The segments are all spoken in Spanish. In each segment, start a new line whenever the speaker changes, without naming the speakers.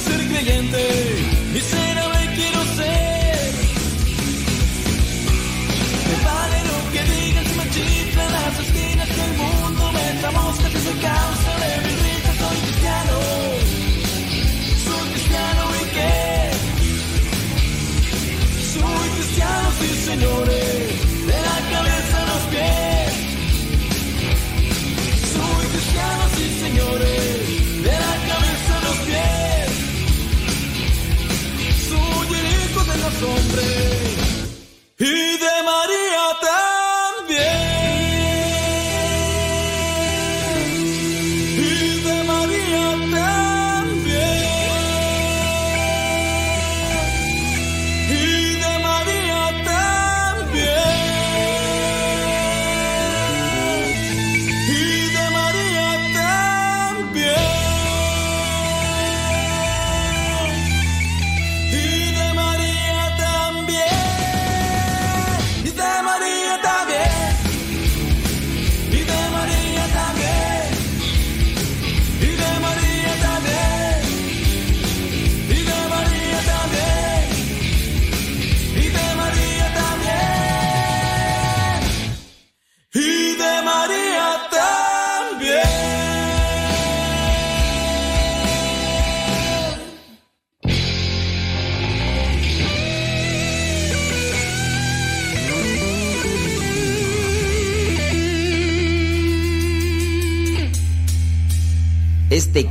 ser creyente,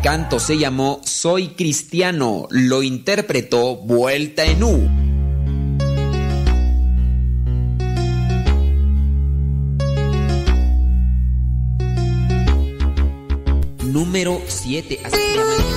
Canto se llamó Soy Cristiano, lo interpretó Vuelta en U. Número 7, así se llama.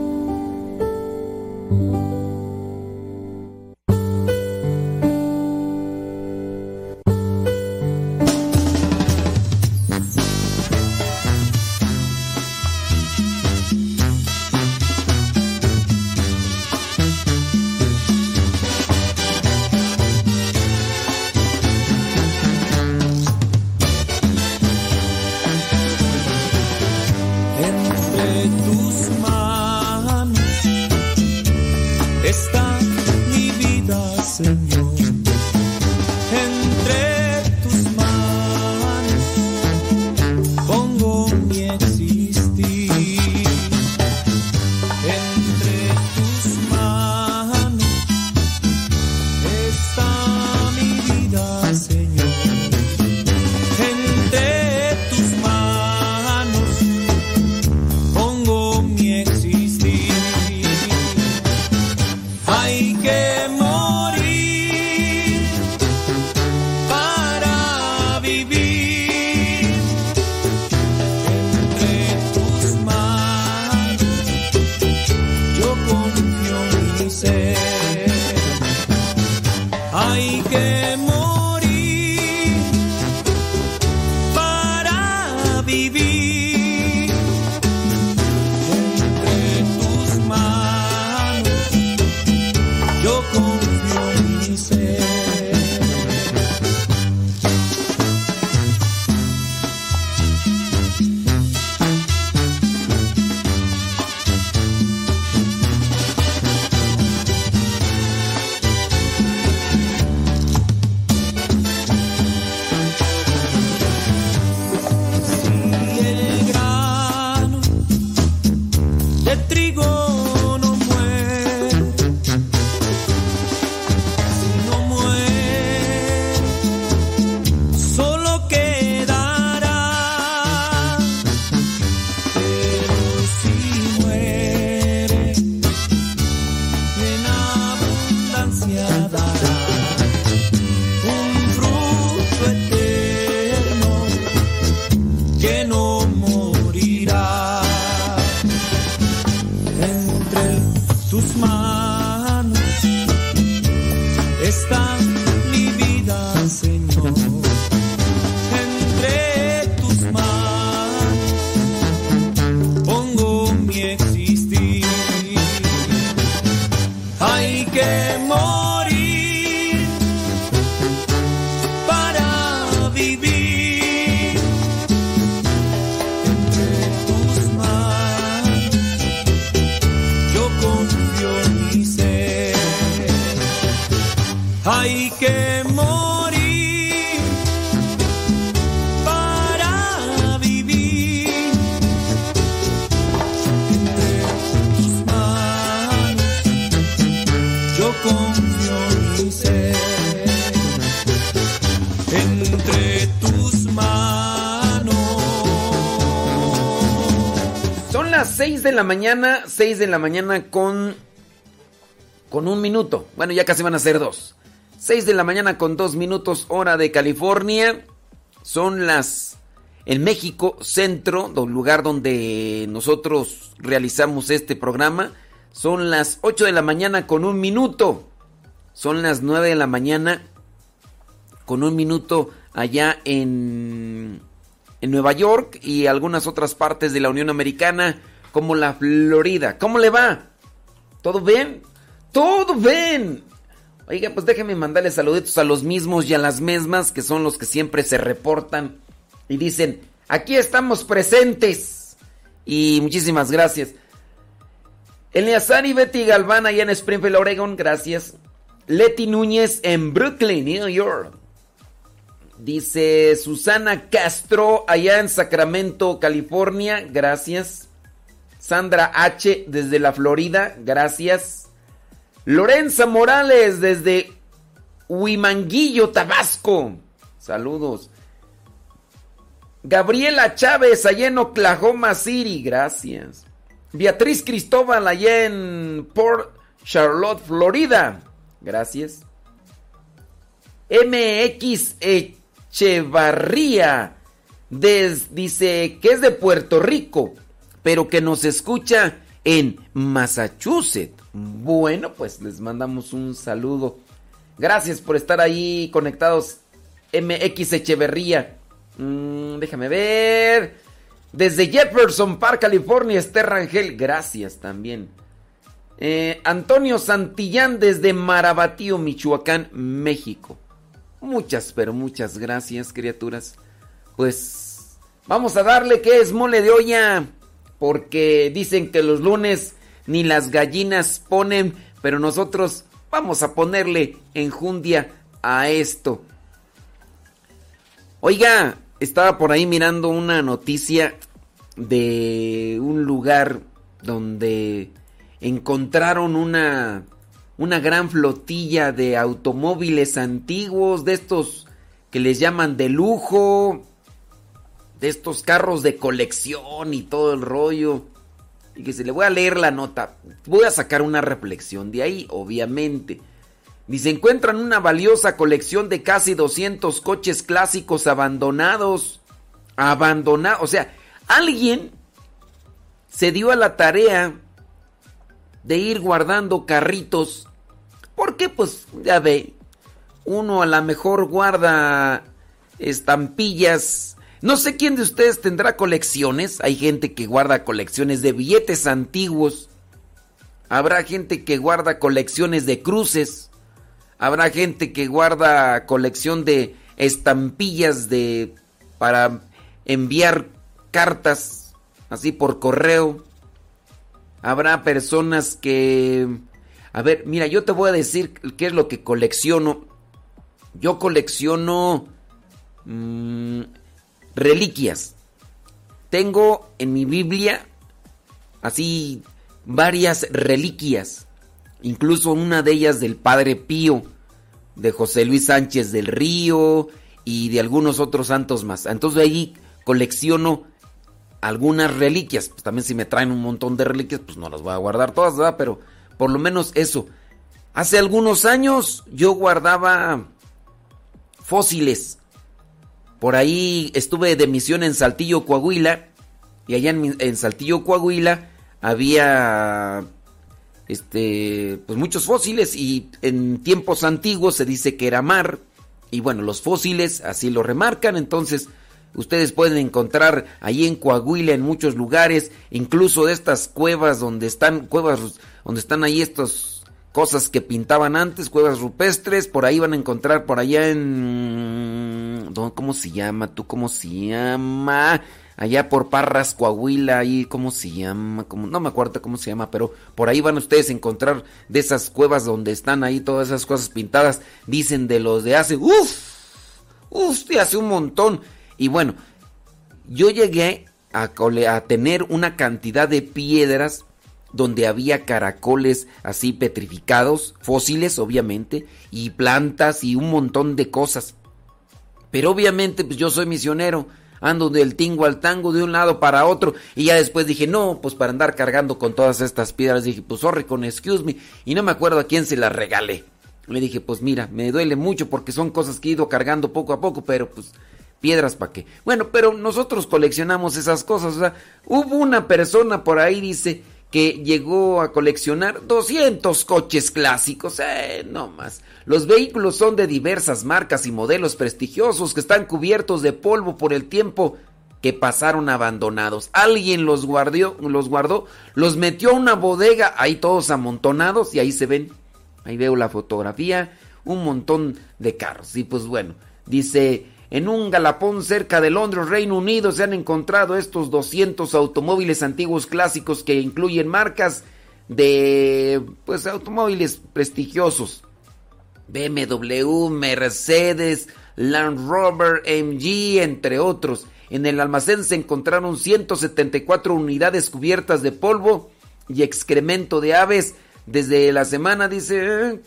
tu mañana, 6 de la mañana con con un minuto. Bueno, ya casi van a ser dos. 6 de la mañana con dos minutos hora de California. Son las en México Centro, lugar donde nosotros realizamos este programa. Son las 8 de la mañana con un minuto. Son las 9 de la mañana con un minuto allá en, en Nueva York y algunas otras partes de la Unión Americana como la Florida. ¿Cómo le va? ¿Todo bien? ¡Todo bien! Oiga, pues déjenme mandarle saluditos a los mismos y a las mismas, que son los que siempre se reportan y dicen, aquí estamos presentes. Y muchísimas gracias. Eleazar y Betty Galván allá en Springfield, Oregon, gracias. Leti Núñez en Brooklyn, New York.
Dice Susana Castro, allá en Sacramento, California, gracias. Sandra H, desde la Florida, gracias. Lorenza Morales, desde Huimanguillo, Tabasco, saludos. Gabriela Chávez, allá en Oklahoma City, gracias. Beatriz Cristóbal, allá en Port Charlotte, Florida, gracias. MX Echevarría dice que es de Puerto Rico, pero que nos escucha en Massachusetts. Bueno, pues les mandamos un saludo. Gracias por estar ahí conectados. MX Echeverría. Mm, déjame ver. Desde Jefferson Park, California, Esther Rangel. Gracias también. Eh, Antonio Santillán desde Marabatío, Michoacán, México. Muchas, pero muchas gracias, criaturas. Pues vamos a darle que es mole de olla. Porque dicen que los lunes ni las gallinas ponen, pero nosotros vamos a ponerle enjundia a esto. Oiga, estaba por ahí mirando una noticia de un lugar donde encontraron una una gran flotilla de automóviles antiguos, de estos que les llaman de lujo, de estos carros de colección y todo el rollo. Y que se le voy a leer la nota. Voy a sacar una reflexión de ahí, obviamente. Dice, encuentran una valiosa colección de casi 200 coches clásicos abandonados. Abandonados. O sea, alguien se dio a la tarea de ir guardando carritos porque pues ya ve, uno a lo mejor guarda estampillas. No sé quién de ustedes tendrá colecciones. Hay gente que guarda colecciones de billetes antiguos. Habrá gente que guarda colecciones de cruces. Habrá gente que guarda colección de estampillas de para enviar cartas así por correo. Habrá personas que a ver, mira, yo te voy a decir qué es lo que colecciono. Yo colecciono mm, reliquias. Tengo en mi Biblia así varias reliquias. Incluso una de ellas del Padre Pío, de José Luis Sánchez del Río y de algunos otros santos más. Entonces ahí colecciono algunas reliquias. Pues también si me traen un montón de reliquias, pues no las voy a guardar todas, ¿verdad? Pero por lo menos eso. Hace algunos años yo guardaba fósiles. Por ahí estuve de misión en Saltillo, Coahuila. Y allá en, Saltillo, Coahuila, había este, pues muchos fósiles. Y en tiempos antiguos se dice que era mar. Y bueno, los fósiles así lo remarcan. Entonces, ustedes pueden encontrar ahí en Coahuila, en muchos lugares, incluso de estas cuevas donde están, cuevas donde están ahí estas cosas que pintaban antes, cuevas rupestres, por ahí van a encontrar por allá en... ¿Cómo se llama? ¿Tú cómo se llama? Allá por Parras, Coahuila, ahí, ¿cómo se llama? no me acuerdo cómo se llama, pero por ahí van ustedes a encontrar de esas cuevas donde están ahí todas esas cosas pintadas, dicen de los de hace, uff, uff, de hace un montón. Y bueno, yo llegué a, a tener una cantidad de piedras donde había caracoles así petrificados, fósiles obviamente, y plantas y un montón de cosas. Pero obviamente pues yo soy misionero, ando del tingo al tango de un lado para otro y ya después dije, no, pues para andar cargando con todas estas piedras, dije, pues sorry con excuse me y no me acuerdo a quién se las regalé. Le dije, pues mira, me duele mucho porque son cosas que he ido cargando poco a poco, pero pues piedras para qué. Bueno, pero nosotros coleccionamos esas cosas, o sea, hubo una persona por ahí, dice, que llegó a coleccionar 200 coches clásicos, eh, no más. Los vehículos son de diversas marcas y modelos prestigiosos que están cubiertos de polvo por el tiempo que pasaron abandonados. Alguien los guardó, los guardó, los metió a una bodega, ahí todos amontonados y ahí se ven. Ahí veo la fotografía, un montón de carros. Y pues bueno, dice en un galapón cerca de Londres, Reino Unido, se han encontrado estos 200 automóviles antiguos clásicos que incluyen marcas de pues automóviles prestigiosos. BMW, Mercedes, Land Rover, MG, entre otros. En el almacén se encontraron 174 unidades cubiertas de polvo y excremento de aves desde la semana, dice, eh,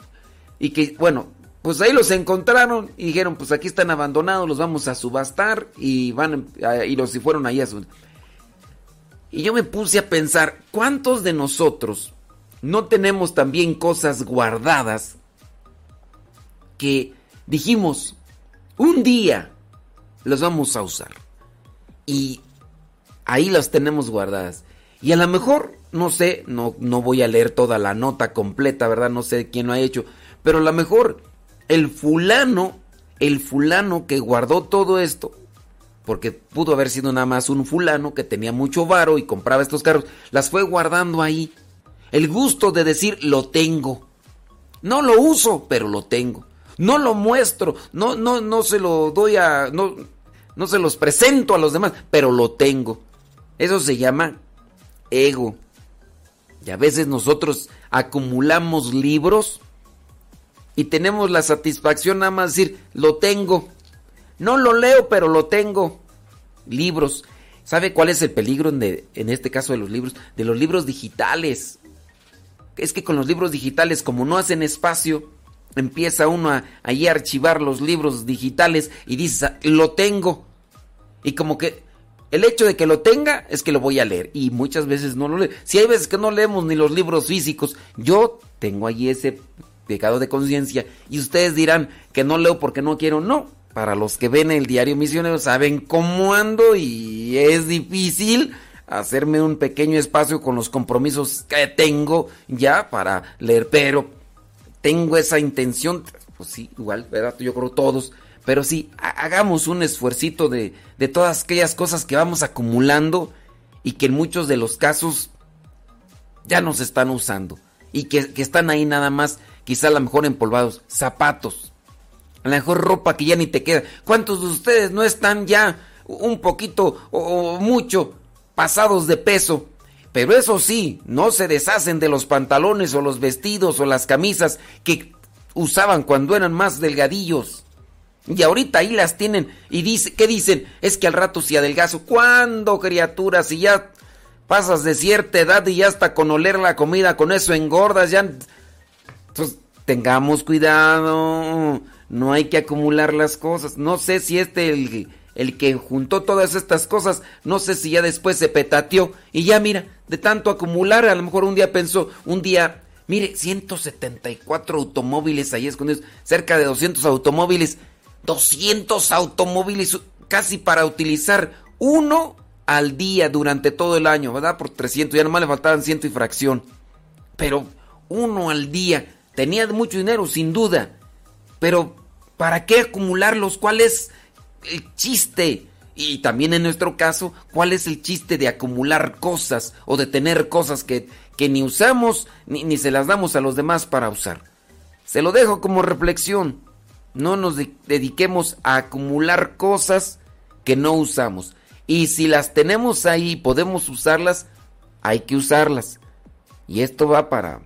y que, bueno, pues ahí los encontraron y dijeron, pues aquí están abandonados, los vamos a subastar y van, y los y fueron ahí a su... Y yo me puse a pensar, ¿cuántos de nosotros no tenemos también cosas guardadas que dijimos, un día los vamos a usar? Y ahí las tenemos guardadas. Y a lo mejor, no sé, no, no voy a leer toda la nota completa, ¿verdad? No sé quién lo ha hecho. Pero a lo mejor el fulano, el fulano que guardó todo esto, porque pudo haber sido nada más un fulano que tenía mucho varo y compraba estos carros, las fue guardando ahí el gusto de decir lo tengo. No lo uso, pero lo tengo. No lo muestro, no, no, no se lo doy a, no, no se los presento a los demás, pero lo tengo. Eso se llama ego. Y a veces nosotros acumulamos libros y tenemos la satisfacción nada más de decir, lo tengo. No lo leo, pero lo tengo. Libros. ¿Sabe cuál es el peligro en, en este caso de los libros? De los libros digitales es que con los libros digitales, como no hacen espacio, empieza uno a, a archivar los libros digitales y dice, lo tengo. Y como que el hecho de que lo tenga es que lo voy a leer. Y muchas veces no lo leo. Si hay veces que no leemos ni los libros físicos, yo tengo allí ese pecado de conciencia. Y ustedes dirán que no leo porque no quiero. No. Para los que ven el diario misionero saben cómo ando y es difícil hacerme un pequeño espacio con los compromisos que tengo ya para leer, pero tengo esa intención, pues sí, igual, ¿verdad? Yo creo todos, pero sí, hagamos un esfuercito de, de todas aquellas cosas que vamos acumulando y que en muchos de los casos ya nos están usando y que, que están ahí nada más, quizá a lo mejor empolvados, zapatos, a lo mejor ropa que ya ni te queda. ¿Cuántos de ustedes no están ya un poquito o mucho pasados de peso. Pero eso sí, no se deshacen de los pantalones o los vestidos o las camisas que usaban cuando eran más delgadillos. Y ahorita ahí las tienen. Y dice, ¿qué dicen? Es que al rato si adelgazo. ¿Cuándo, criatura? Si ya pasas de cierta edad y ya hasta con oler la comida, con eso engordas, ya. Entonces, tengamos cuidado. No hay que acumular las cosas. No sé si este el el que juntó todas estas cosas, no sé si ya después se petateó y ya mira, de tanto acumular, a lo mejor un día pensó, un día, mire, 174 automóviles ahí escondidos, cerca de 200 automóviles, 200 automóviles casi para utilizar uno al día durante todo el año, ¿verdad? Por 300, ya nomás le faltaban ciento y fracción. Pero uno al día, tenía mucho dinero, sin duda, pero ¿para qué acumularlos? ¿Cuál es el chiste? Y también en nuestro caso, ¿cuál es el chiste de acumular cosas o de tener cosas que, que ni usamos ni, ni, se las damos a los demás para usar? Se lo dejo como reflexión. No nos de dediquemos a acumular cosas que no usamos. Y si las tenemos ahí y podemos usarlas, hay que usarlas. Y esto va para,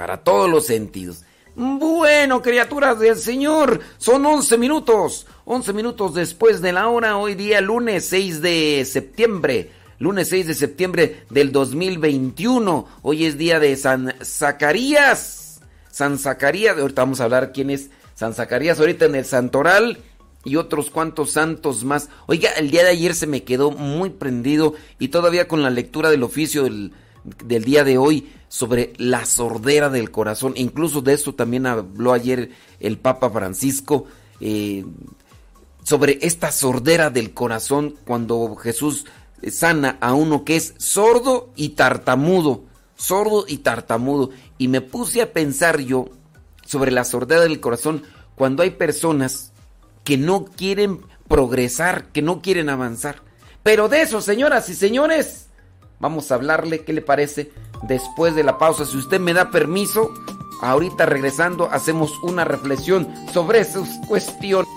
para todos los sentidos. Bueno, criaturas del Señor, son 11 minutos, 11 minutos después de la hora, hoy día lunes 6 de septiembre, lunes 6 de septiembre del 2021, hoy es día de San Zacarías, San Zacarías, ahorita vamos a hablar quién es San Zacarías, ahorita en el Santoral y otros cuantos santos más. Oiga, el día de ayer se me quedó muy prendido y todavía con la lectura del oficio del, del día de hoy sobre la sordera del corazón. Incluso de eso también habló ayer el Papa Francisco. Eh, sobre esta sordera del corazón cuando Jesús sana a uno que es sordo y tartamudo. Sordo y tartamudo. Y me puse a pensar yo sobre la sordera del corazón cuando hay personas que no quieren progresar, que no quieren avanzar. Pero de eso, señoras y señores, vamos a hablarle, ¿qué le parece? después de la pausa. Si usted me da permiso, ahorita regresando hacemos una reflexión sobre sus cuestiones.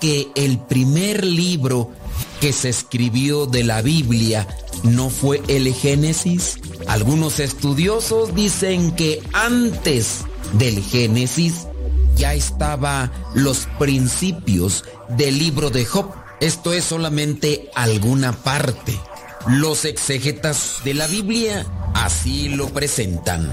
Que el primer libro que se escribió de la Biblia no fue el Génesis? Algunos estudiosos dicen que antes del Génesis ya estaba los principios del libro de Job. Esto es solamente alguna parte. Los exegetas de la Biblia así lo presentan.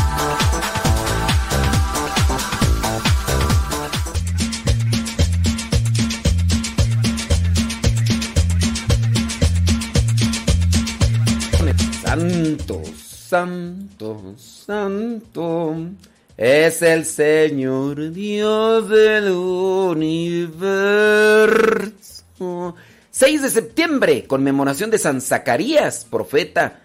Santo, santo, es el Señor Dios del universo. 6 de septiembre, conmemoración de San Zacarías, profeta,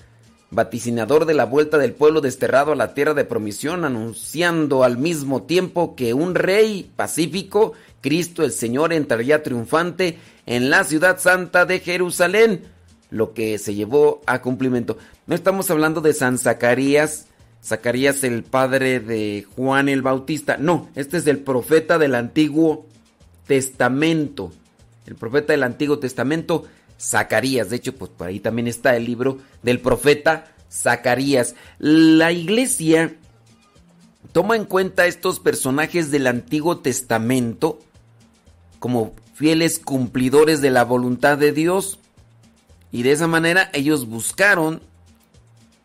vaticinador de la vuelta del pueblo desterrado a la tierra de promisión, anunciando al mismo tiempo que un rey pacífico, Cristo el Señor, entraría triunfante en la ciudad santa de Jerusalén lo que se llevó a cumplimiento. No estamos hablando de San Zacarías, Zacarías el padre de Juan el Bautista. No, este es el profeta del Antiguo Testamento. El profeta del Antiguo Testamento, Zacarías. De hecho, pues por ahí también está el libro del profeta Zacarías. La iglesia toma en cuenta estos personajes del Antiguo Testamento como fieles cumplidores de la voluntad de Dios. Y de esa manera ellos buscaron,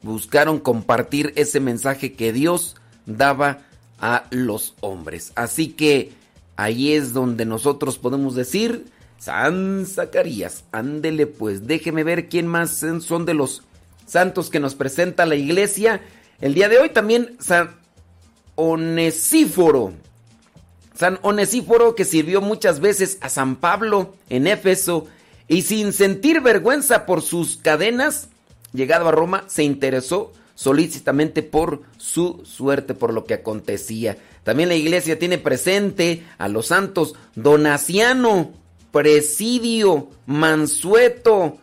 buscaron compartir ese mensaje que Dios daba a los hombres. Así que ahí es donde nosotros podemos decir, San Zacarías, ándele pues, déjeme ver quién más son de los santos que nos presenta la iglesia. El día de hoy también San Onesíforo. San Onesíforo que sirvió muchas veces a San Pablo en Éfeso y sin sentir vergüenza por sus cadenas, llegado a Roma, se interesó solícitamente por su suerte, por lo que acontecía. También la iglesia tiene presente a los santos Donaciano, Presidio, Mansueto,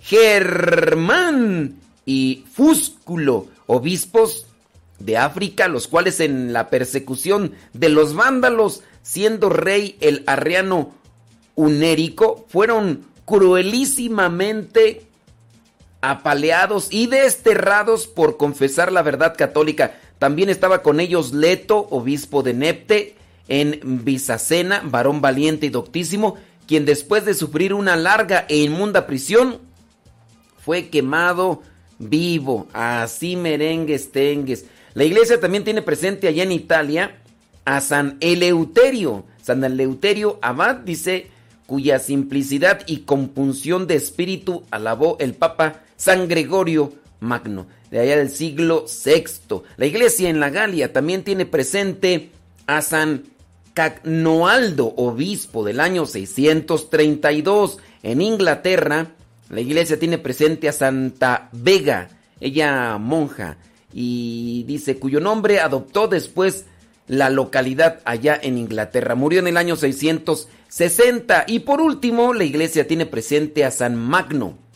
Germán y Fúsculo, obispos de África, los cuales en la persecución de los vándalos, siendo rey el arriano unérico, fueron cruelísimamente apaleados y desterrados por confesar la verdad católica. También estaba con ellos Leto, obispo de Nepte, en Bizacena, varón valiente y doctísimo, quien después de sufrir una larga e inmunda prisión, fue quemado vivo. Así merengues tengues. La iglesia también tiene presente allá en Italia a San Eleuterio. San Eleuterio Abad dice cuya simplicidad y compunción de espíritu alabó el Papa San Gregorio Magno. de allá del siglo VI. La iglesia en la Galia también tiene presente a San Cagnoaldo, obispo del año 632. En Inglaterra, la iglesia tiene presente a Santa Vega, ella monja, y dice cuyo nombre adoptó después la localidad allá en Inglaterra. Murió en el año 660. Y por último, la iglesia tiene presente a San Magno.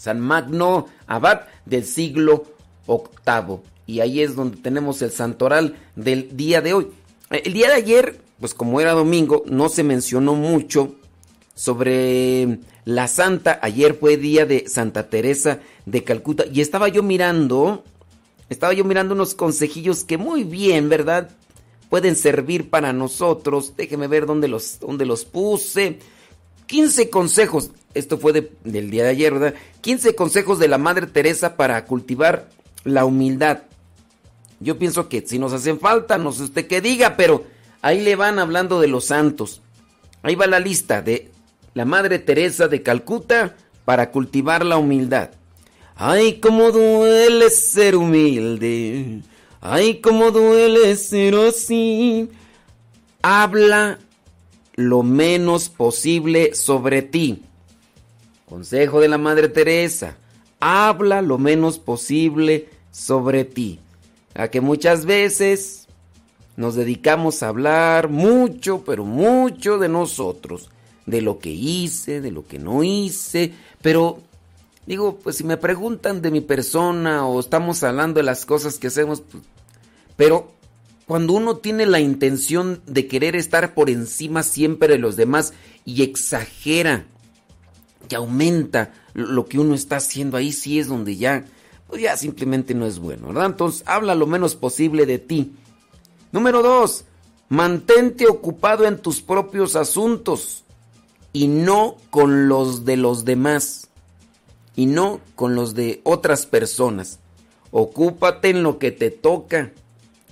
San Magno, abad del siglo VIII. Y ahí es donde tenemos el santoral del día de hoy. El día de ayer, pues como era domingo, no se mencionó mucho sobre la santa. Ayer fue día de Santa Teresa de Calcuta. Y estaba yo mirando estaba yo mirando unos consejillos que muy bien, ¿verdad? Pueden servir para nosotros. Déjeme ver dónde los, dónde los puse. 15 consejos. Esto fue del día de ayer, ¿verdad? 15 consejos de la Madre Teresa para cultivar la humildad. Yo pienso que si nos hacen falta, no sé usted qué diga, pero ahí le van hablando de los santos. Ahí va la lista de la Madre Teresa de Calcuta para cultivar la humildad. Ay, cómo duele ser humilde. Ay, cómo duele ser así. Habla lo menos posible sobre ti. Consejo de la Madre Teresa. Habla lo menos posible sobre ti. A que muchas veces nos dedicamos a hablar mucho, pero mucho de nosotros. De lo que hice, de lo que no hice. Pero Digo, pues si me preguntan de mi persona o estamos hablando de las cosas que hacemos, pues, pero cuando uno tiene la intención de querer estar por encima siempre de los demás y exagera, que aumenta lo que uno está haciendo, ahí sí es donde ya, pues ya simplemente no es bueno, ¿verdad? Entonces habla lo menos posible de ti. Número dos, mantente ocupado en tus propios asuntos y no con los de los demás y no con los de otras personas. Ocúpate en lo que te toca,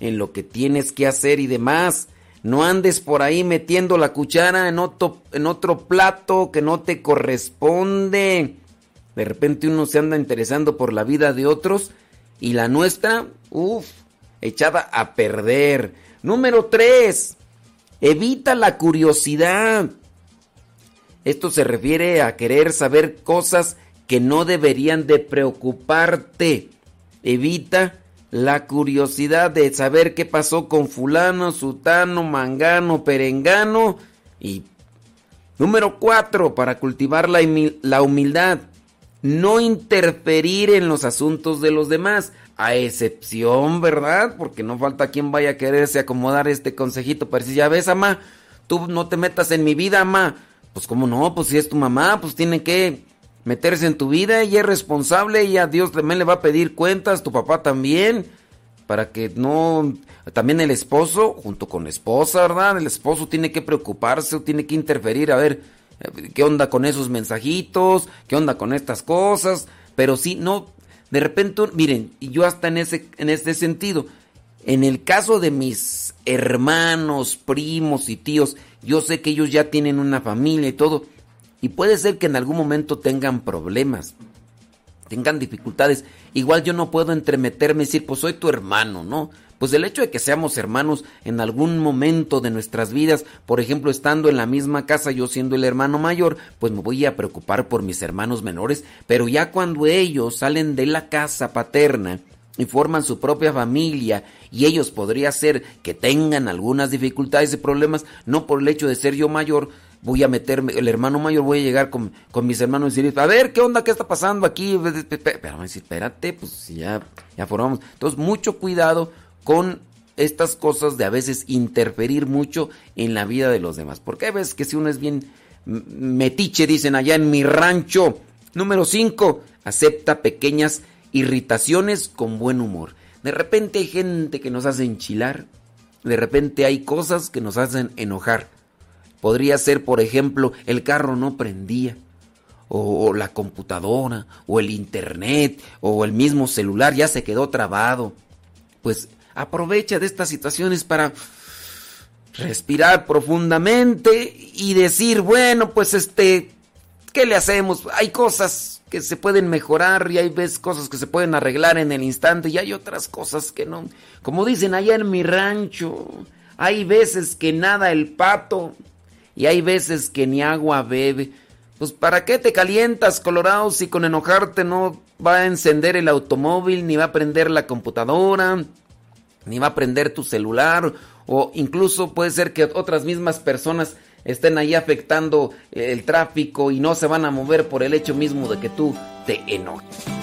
en lo que tienes que hacer y demás. No andes por ahí metiendo la cuchara en otro, plato que no te corresponde. De repente uno se anda interesando por la vida de otros y la nuestra, uff, echada a perder. Número 3. Evita la curiosidad. Esto se refiere a querer saber cosas que no deberían de preocuparte. Evita la curiosidad de saber qué pasó con fulano, sutano, mangano, perengano. Y número cuatro, para cultivar la, la humildad, no interferir en los asuntos de los demás. A excepción, ¿verdad? Porque no falta quien vaya a quererse acomodar este consejito para decir, ya ves, mamá, tú no te metas en mi vida, mamá. Pues cómo no, pues si es tu mamá, pues tiene que meterse en tu vida, ella es responsable, y a Dios también le va a pedir cuentas, tu papá también, para que no, también el esposo, junto con la esposa, ¿verdad? El esposo tiene que preocuparse, tiene que interferir, a ver, qué onda con esos mensajitos, qué onda con estas cosas, pero sí, no, de repente, miren, y yo hasta en ese, en este sentido, en el caso de mis hermanos, primos y tíos, yo sé que ellos ya tienen una familia y todo, y puede ser que en algún momento tengan problemas, tengan dificultades. Igual yo no puedo entremeterme y decir, pues soy tu hermano, ¿no? Pues el hecho de que seamos hermanos en algún momento de nuestras vidas, por ejemplo, estando en la misma casa, yo siendo el hermano mayor, pues me voy a preocupar por mis hermanos menores, pero ya cuando ellos salen de la casa paterna y forman su propia familia y ellos podría ser que tengan algunas dificultades y problemas, no por el hecho de ser yo mayor, voy a meterme, el hermano mayor, voy a llegar con, mis hermanos y decir, a ver, ¿qué onda? ¿Qué está pasando aquí? Pero espérate, pues ya, ya formamos. Entonces, mucho cuidado con estas cosas de a veces interferir mucho en la vida de los demás. Porque hay veces que si uno es bien metiche, dicen allá en mi rancho. Número 5, acepta pequeñas irritaciones con buen humor. De repente hay gente que nos hace enchilar, de repente hay cosas que nos hacen enojar. Podría ser, por ejemplo, el carro no prendía, o, la computadora, o el internet, o el mismo celular ya se quedó trabado. Pues aprovecha de estas situaciones para respirar profundamente y decir, bueno, pues este, ¿qué le hacemos? Hay cosas
que se pueden mejorar y hay veces cosas que se pueden arreglar en el instante y hay otras cosas que no. Como dicen allá en mi rancho, hay veces que nada el pato y hay veces que ni agua bebe. Pues ¿para qué te calientas, Colorado, si con enojarte no va a encender el automóvil, ni va a prender la computadora, ni va a prender tu celular, o incluso puede ser que otras mismas personas estén ahí afectando el tráfico y no se van a mover por el hecho mismo de que tú te enojes.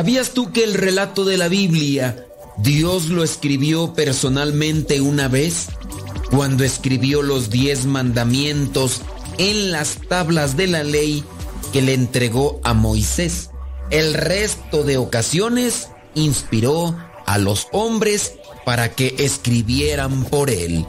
¿Sabías tú que el relato de la Biblia Dios lo escribió personalmente una vez? Cuando escribió los diez mandamientos en las tablas de la ley que le entregó a Moisés. El resto de ocasiones inspiró a los hombres para que escribieran por él.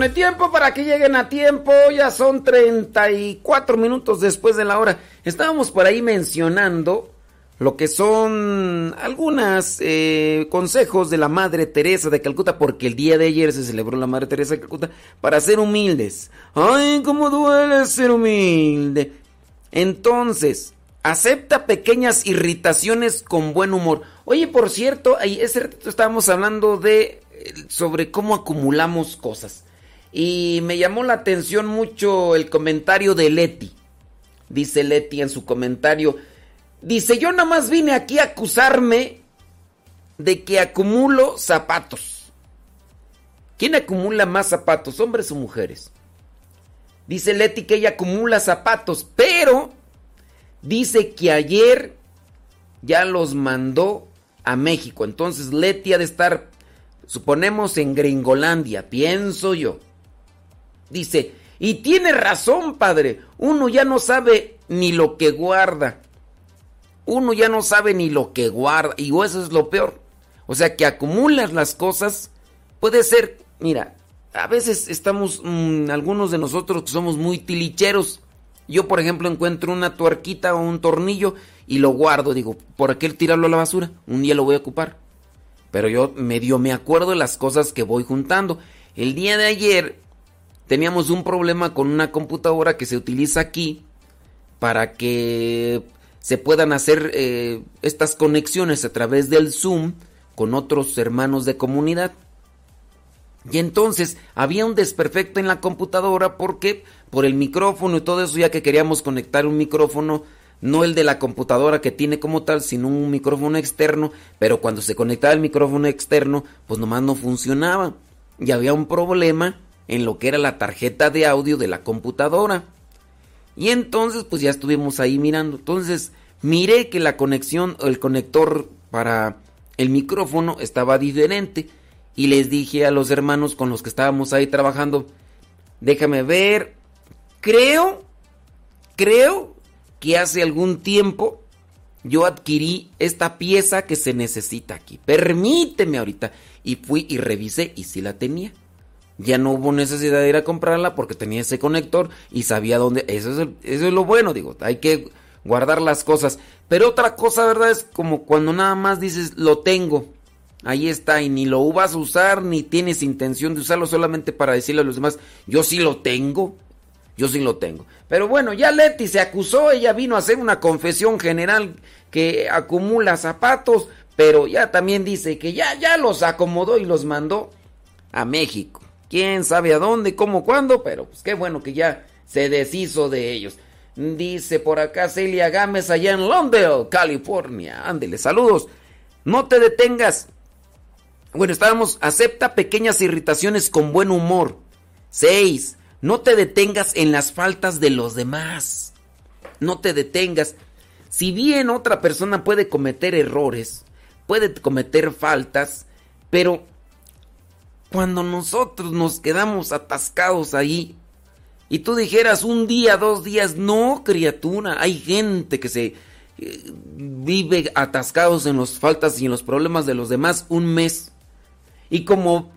Con el tiempo para que lleguen a tiempo. Ya son 34 minutos después de la hora. Estábamos por ahí mencionando lo que son algunos consejos de la Madre Teresa de Calcuta, porque el día de ayer se celebró la Madre Teresa de Calcuta, para ser humildes. ¡Ay, cómo duele ser humilde! Entonces, acepta pequeñas irritaciones con buen humor. Oye, por cierto, ese ratito estábamos hablando de eh, sobre cómo acumulamos cosas. Y me llamó la atención mucho el comentario de Leti. Dice Leti en su comentario, Dice, yo nada más vine aquí a acusarme de que acumulo zapatos. ¿Quién acumula más zapatos, hombres o mujeres? Dice Leti que ella acumula zapatos, pero dice que ayer ya los mandó a México. Entonces Leti ha de estar, suponemos, en Gringolandia, pienso yo. Dice, y tiene razón, padre, uno ya no sabe ni lo que guarda uno ya no sabe ni lo que guarda y eso es lo peor. O sea, que acumulas las cosas, puede ser, mira, a veces estamos, mmm, algunos de nosotros que somos muy tilicheros. Yo, por ejemplo, encuentro una tuerquita o un tornillo y lo guardo. Digo, ¿por qué tirarlo a la basura? Un día lo voy a ocupar. Pero yo medio me acuerdo de las cosas que voy juntando. El día de ayer teníamos un problema con una computadora que se utiliza aquí para que se puedan hacer eh, estas conexiones a través del Zoom con otros hermanos de comunidad. Y entonces había un desperfecto en la computadora porque por el micrófono y todo eso, ya que queríamos conectar un micrófono, no el de la computadora que tiene como tal, sino un micrófono externo, pero cuando se conectaba el micrófono externo, pues nomás no funcionaba. Y había un problema en lo que era la tarjeta de audio de la computadora. Y entonces, pues ya estuvimos ahí mirando. Entonces, miré que la conexión, el conector para el micrófono estaba diferente. Y les dije a los hermanos con los que estábamos ahí trabajando, déjame ver, creo, creo que hace algún tiempo yo adquirí esta pieza que se necesita aquí. Permíteme ahorita. Y fui y revisé y sí la tenía ya no hubo necesidad de ir a comprarla porque tenía ese conector y sabía dónde. Eso es, el- eso es lo bueno, digo, hay que guardar las cosas. Pero otra cosa, ¿verdad? Es como cuando nada más dices, lo tengo. Ahí está, y ni lo vas a usar, ni tienes intención de usarlo solamente para decirle a los demás, yo sí lo tengo, yo sí lo tengo. Pero bueno, ya Leti se acusó, ella vino a hacer una confesión general que acumula zapatos, pero ya también dice que ya, ya los acomodó y los mandó a México. Quién sabe a dónde, cómo, cuándo, pero pues qué bueno que ya se deshizo de ellos. Dice por acá Celia Gámez allá en London, California. Ándele, saludos. No te detengas. Bueno, estábamos, acepta pequeñas irritaciones con buen humor. 6. No te detengas en las faltas de los demás. No te detengas. Si bien otra persona puede cometer errores, puede cometer faltas, pero cuando nosotros nos quedamos atascados ahí y tú dijeras un día, dos días, no, criatura, hay gente que se eh, vive atascados en las faltas y en los problemas de los demás un mes. Y como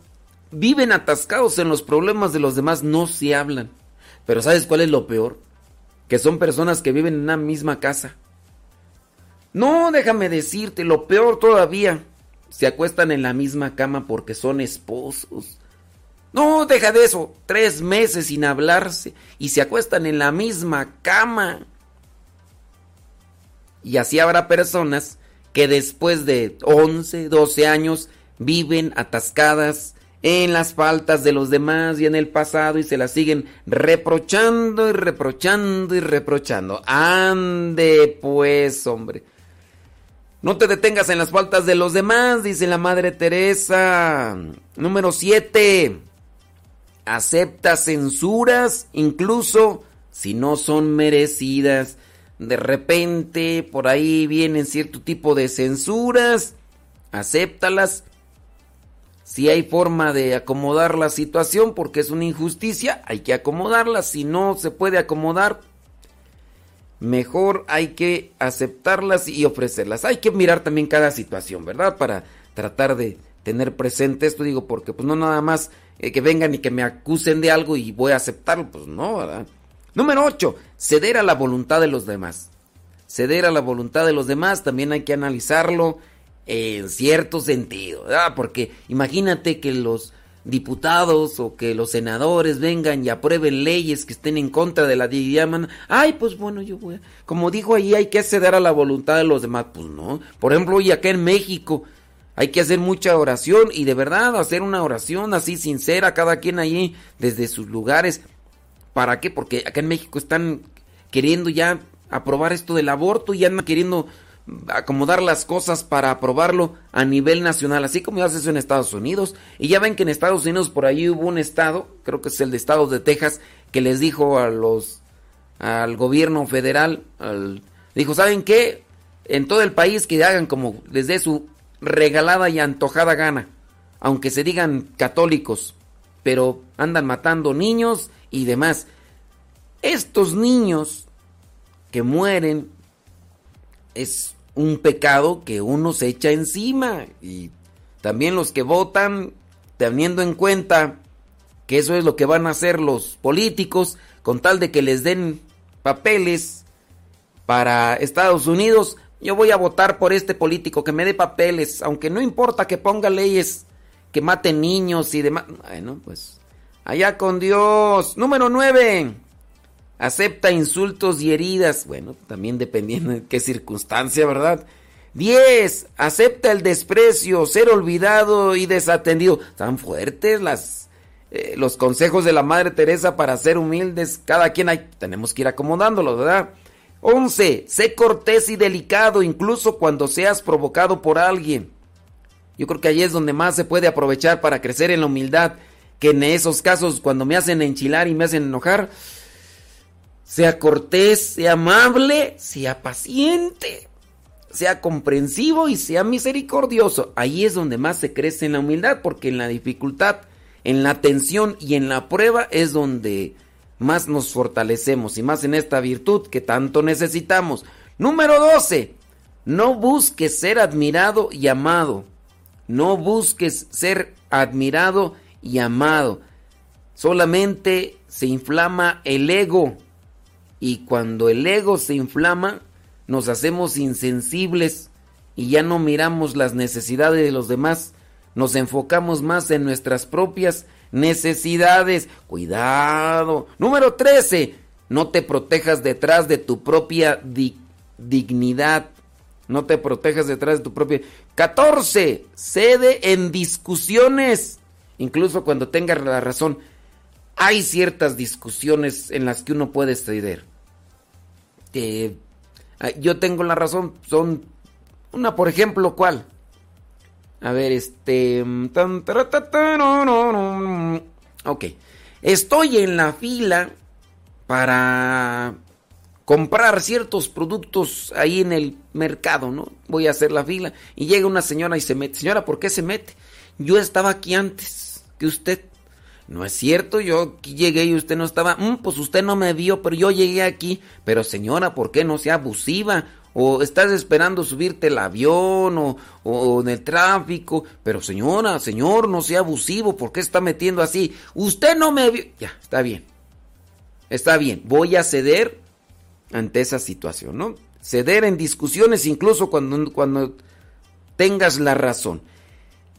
viven atascados en los problemas de los demás, no se hablan. Pero ¿sabes cuál es lo peor? Que son personas que viven en una misma casa. No, déjame decirte, lo peor todavía. Se acuestan en la misma cama porque son esposos. No, deja de eso. Tres meses sin hablarse y se acuestan en la misma cama. Y así habrá personas que después de 11, 12 años viven atascadas en las faltas de los demás y en el pasado y se las siguen reprochando y reprochando y reprochando. Ande pues, hombre. No te detengas en las faltas de los demás, dice la Madre Teresa. Número 7. Acepta censuras, incluso si no son merecidas. De repente, por ahí vienen cierto tipo de censuras. Acéptalas si hay forma de acomodar la situación porque es una injusticia, hay que acomodarla. Si no se puede acomodar, mejor hay que aceptarlas y ofrecerlas. Hay que mirar también cada situación, ¿verdad? Para tratar de tener presente esto, digo, porque pues no nada más eh, que vengan y que me acusen de algo y voy a aceptarlo, pues no, ¿verdad? Número 8, ceder a la voluntad de los demás. Ceder a la voluntad de los demás también hay que analizarlo en cierto sentido, porque imagínate que los diputados o que los senadores vengan y aprueben leyes que estén en contra de la diaman, ay, pues bueno, yo voy, como dijo ahí, hay que ceder a la voluntad de los demás, pues no, por ejemplo, hoy acá en México hay que hacer mucha oración y de verdad hacer una oración así sincera, cada quien ahí desde sus lugares, ¿para qué? Porque acá en México están queriendo ya aprobar esto del aborto y andan queriendo acomodar las cosas para aprobarlo a nivel nacional, así como ya hace eso en Estados Unidos. Y ya ven que en Estados Unidos por ahí hubo un estado, creo que es el de de Texas, que les dijo a los al gobierno federal, dijo, ¿saben qué? En todo el país que hagan como les dé su regalada y antojada gana, aunque se digan católicos, pero andan matando niños y demás. Estos niños que mueren es un pecado que uno se echa encima y también los que votan teniendo en cuenta que eso es lo que van a hacer los políticos con tal de que les den papeles para Estados Unidos, yo voy a votar por este político que me dé papeles, aunque no importa que ponga leyes que maten niños y demás. Bueno, pues allá con Dios. Número 9 acepta insultos y heridas, bueno, también dependiendo de qué circunstancia, ¿verdad? 10. Acepta el desprecio, ser olvidado y desatendido. Están fuertes las, eh, los consejos de la Madre Teresa para ser humildes. Cada quien hay, tenemos que ir acomodándolos, ¿verdad? 11. Sé cortés y delicado incluso cuando seas provocado por alguien. Yo creo que ahí es donde más se puede aprovechar para crecer en la humildad. Que en esos casos, cuando me hacen enchilar y me hacen enojar, sea cortés, sea amable, sea paciente, sea comprensivo y sea misericordioso. Ahí es donde más se crece en la humildad, porque en la dificultad, en la tensión y en la prueba es donde más nos fortalecemos y más en esta virtud que tanto necesitamos. Número 12. No busques ser admirado y amado. No busques ser admirado y amado. Solamente se inflama el ego y cuando el ego se inflama, nos hacemos insensibles y ya no miramos las necesidades de los demás, nos enfocamos más en nuestras propias necesidades. Cuidado. Número 13. No te protejas detrás de tu propia dignidad. No te protejas detrás de tu propia... 14. Cede en discusiones. Incluso cuando tengas la razón. Hay ciertas discusiones en las que uno puede ceder. Yo tengo la razón. Son una, por ejemplo, ¿cuál? A ver, este... Ok. Estoy en la fila para comprar ciertos productos ahí en el mercado, ¿no? Voy a hacer la fila y llega una señora y se mete. Señora, ¿por qué se mete? Yo estaba aquí antes que usted. No es cierto, yo llegué y usted no estaba. Mm, pues usted no me vio, pero yo llegué aquí. Pero señora, ¿por qué no sea abusiva? O estás esperando subirte el avión o, o, en el tráfico. Pero señora, señor, no sea abusivo. ¿Por qué está metiendo así? Usted no me vio. Ya, está bien. Está bien, voy a ceder ante esa situación, ¿no? Ceder en discusiones incluso cuando, cuando tengas la razón.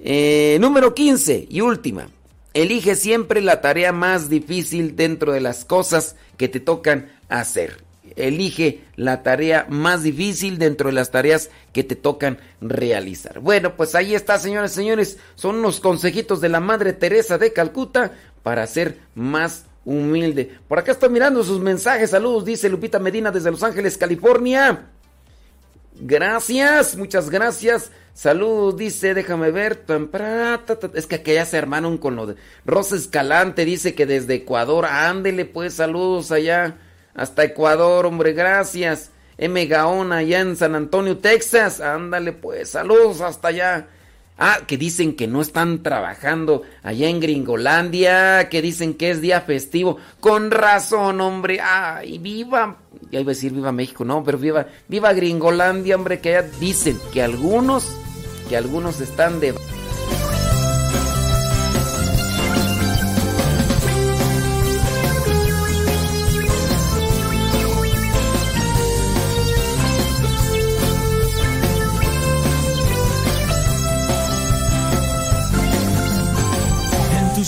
Eh, número 15 y última. Elige siempre la tarea más difícil dentro de las cosas que te tocan hacer. Elige la tarea más difícil dentro de las tareas que te tocan realizar. Bueno, pues ahí está, señores, señores. Son unos consejitos de la Madre Teresa de Calcuta para ser más humilde. Por acá estoy mirando sus mensajes. Saludos, dice Lupita Medina desde Los Ángeles, California. Gracias, muchas gracias. Saludos, dice, déjame ver. Es que aquella se hermanon con lo de Rosa Escalante, dice que desde Ecuador. Ándele, pues, saludos allá. Hasta Ecuador, hombre, gracias. M. Gaona, allá en San Antonio, Texas. Ándale, pues, saludos hasta allá. Ah, que dicen que no están trabajando allá en Gringolandia, que dicen que es día festivo. Con razón, hombre. Ay, viva. Ya iba a decir viva México, no, pero viva, viva Gringolandia, hombre, que ya dicen que algunos, que algunos están de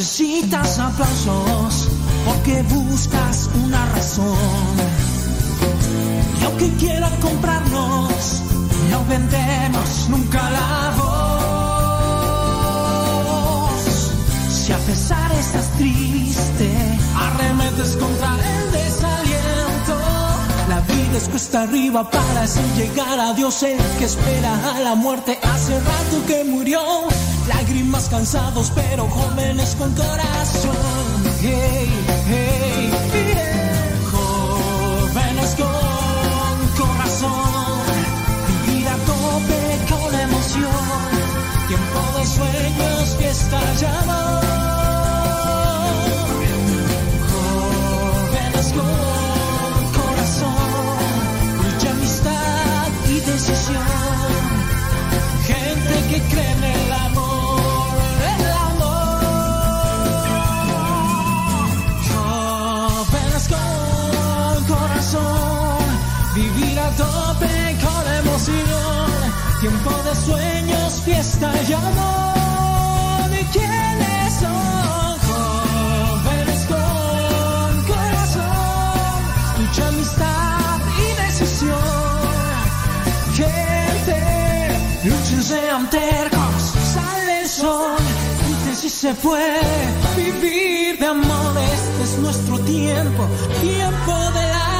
Necesitas aplausos porque buscas una razón. Y aunque quieran comprarnos, no vendemos nunca la voz. Si a pesar estás triste, arremetes contra es cuesta arriba para así llegar a Dios, el que espera a la muerte. Hace rato que murió lágrimas cansados pero jóvenes con corazón. Hey, hey, Jóvenes con corazón, vivir a tope con emoción, tiempo de sueños, fiesta y Estallamos quienes son jóvenes con corazón, lucha amistad y decisión. Gente luchas de anteriores al sol. Dices si se fue. vivir de amor. Este es nuestro tiempo, tiempo de la.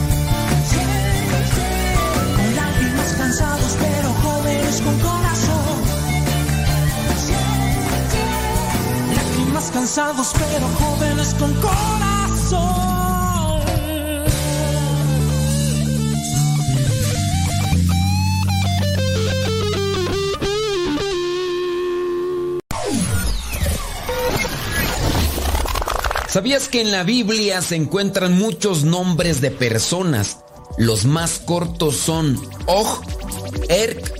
Cansados pero jóvenes con corazón. Lágrimas cansados pero jóvenes con corazón.
¿Sabías que en la Biblia se encuentran muchos nombres de personas? Los más cortos son Og, Erk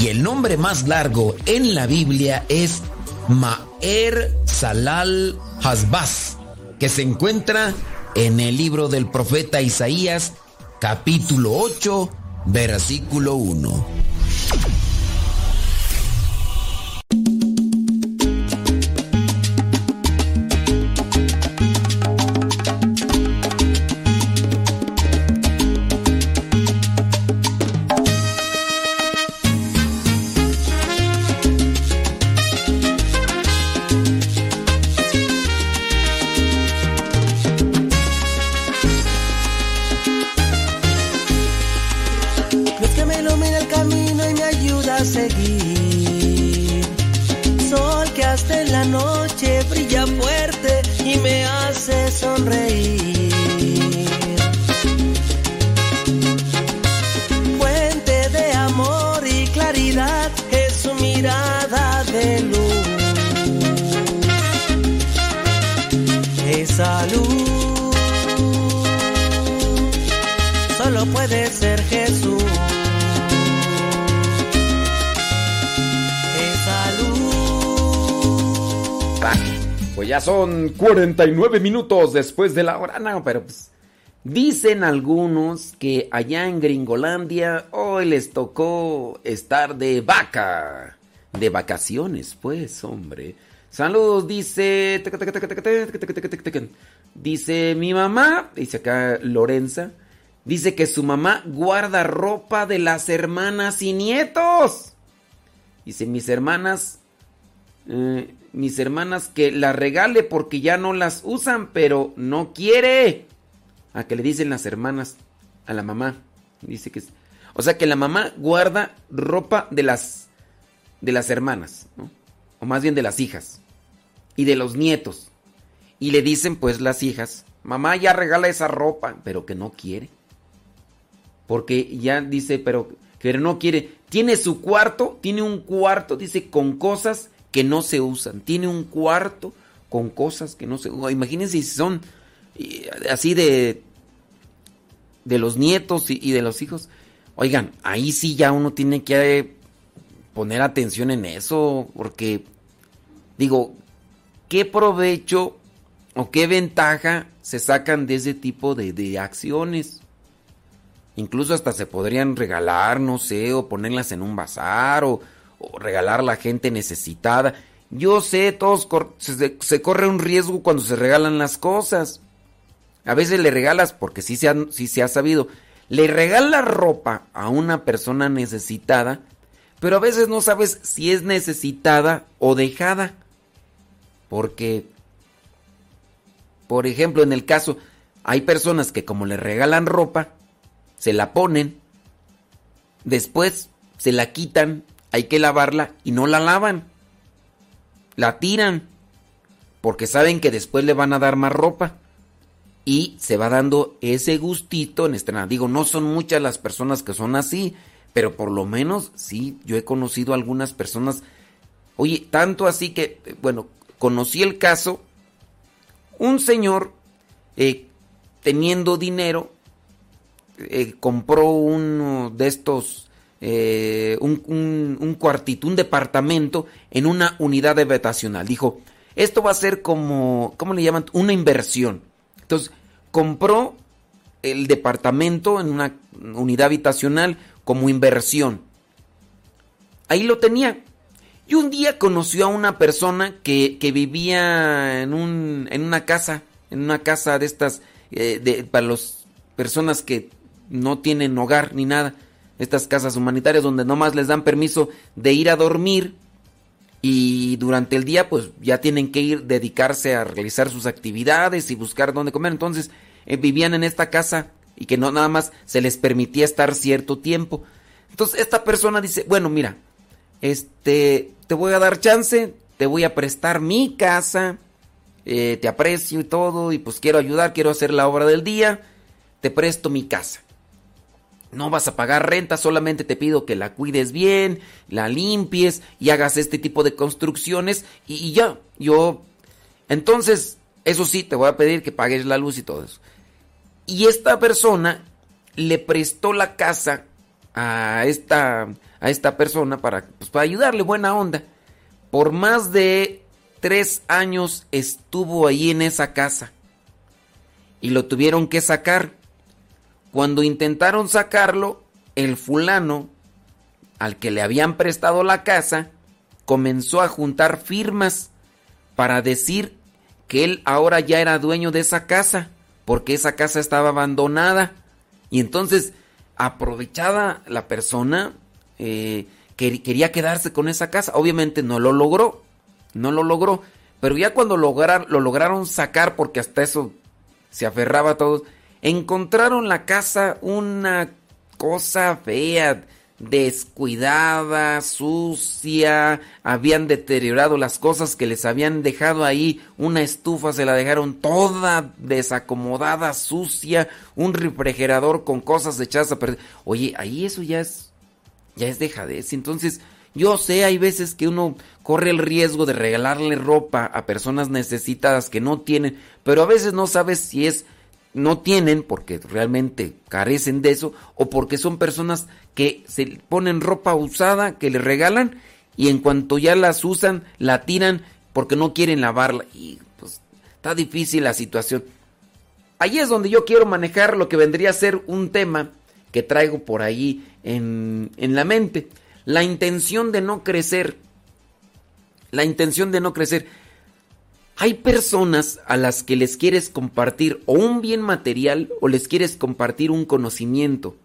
y el nombre más largo en la Biblia es Maer Salal Hasbaz, que se encuentra en el libro del profeta Isaías, capítulo 8, versículo 1. 59 minutos después de la hora. No, pero pues. Dicen algunos que allá en Gringolandia hoy les tocó estar de vaca. De vacaciones, pues, hombre. Saludos, dice. Dice mi mamá, dice acá Lorenza, dice que su mamá guarda ropa de las hermanas y nietos. Dice mis hermanas eh, mis hermanas que la regale porque ya no las usan, pero no quiere. A que le dicen las hermanas a la mamá. Dice que o sea que la mamá guarda ropa de las de las hermanas. O más bien de las hijas y de los nietos. Y le dicen pues las hijas, "Mamá ya regala esa ropa", pero que no quiere. Porque ya dice, pero que no quiere. Tiene su cuarto, tiene un cuarto, dice, con cosas que no se usan. Tiene un cuarto con cosas que no se usan. Imagínense si son así de, de los nietos y, y de los hijos. Oigan, ahí sí ya uno tiene que poner atención en eso, porque digo, ¿qué provecho o qué ventaja se sacan de ese tipo de, de acciones? Incluso hasta se podrían regalar, no sé, o ponerlas en un bazar, o, o regalar a la gente necesitada. Yo sé, todos se, se corre un riesgo cuando se regalan las cosas. A veces le regalas, porque sí se, han- sí se ha sabido, le regalas ropa a una persona necesitada, pero a veces no sabes si es necesitada o dejada. Porque, por ejemplo, en el caso, hay personas que como le regalan ropa, se la ponen, después se la quitan, hay que lavarla y no la lavan. La tiran, porque saben que después le van a dar más ropa. Y se va dando ese gustito en estrenar. Digo, no son muchas las personas que son así, pero por lo menos sí, yo he conocido algunas personas. Oye, tanto así que, eh, bueno, conocí el caso, un señor eh, teniendo dinero, eh, compró uno de estos, eh, un, cuartito, un departamento en una unidad habitacional. Dijo, esto va a ser como, ¿cómo le llaman? Una inversión. Entonces, compró el departamento en una unidad habitacional como inversión. Ahí lo tenía. Y un día conoció a una persona que, vivía en, un, en una casa, en una casa de estas, eh, para las personas que no tienen hogar ni nada. Estas casas humanitarias donde nomás les dan permiso de ir a dormir y durante el día pues ya tienen que ir dedicarse a realizar sus actividades y buscar dónde comer. Entonces eh, vivían en esta casa y que no nada más se les permitía estar cierto tiempo. Entonces esta persona dice, bueno, mira, este, te voy a dar chance, te voy a prestar mi casa, eh, te aprecio y todo, y pues quiero ayudar, quiero hacer la obra del día, te presto mi casa. No vas a pagar renta, solamente te pido que la cuides bien, la limpies y hagas este tipo de construcciones y, ya, yo... Entonces, eso sí, te voy a pedir que pagues la luz y todo eso. Y esta persona le prestó la casa a esta, a esta persona para, pues, para ayudarle buena onda. Por más de tres años estuvo ahí en esa casa. Y lo tuvieron que sacar. Cuando intentaron sacarlo, el fulano al que le habían prestado la casa comenzó a juntar firmas para decir que él ahora ya era dueño de esa casa, porque esa casa estaba abandonada. Y entonces, aprovechada la persona, eh, que quería quedarse con esa casa. Obviamente no lo logró, no lo logró. Pero ya cuando lograr, lo lograron sacar, porque hasta eso se aferraba a todos, encontraron la casa una cosa fea, descuidada, sucia, habían deteriorado las cosas que les habían dejado ahí, una estufa se la dejaron toda desacomodada, sucia, un refrigerador con cosas echadas a perder. Oye, ahí eso ya es ya es dejadez. Entonces, yo sé, hay veces que uno corre el riesgo de regalarle ropa a personas necesitadas que no tienen, pero a veces no sabes si es no tienen porque realmente carecen de eso o porque son personas que se ponen ropa usada que le regalan y en cuanto ya las usan la tiran porque no quieren lavarla y pues está difícil la situación. Ahí es donde yo quiero manejar lo que vendría a ser un tema que traigo por ahí en, en la mente. La intención de no crecer. La intención de no crecer. Hay personas a las que les quieres compartir o un bien material o les quieres compartir un conocimiento.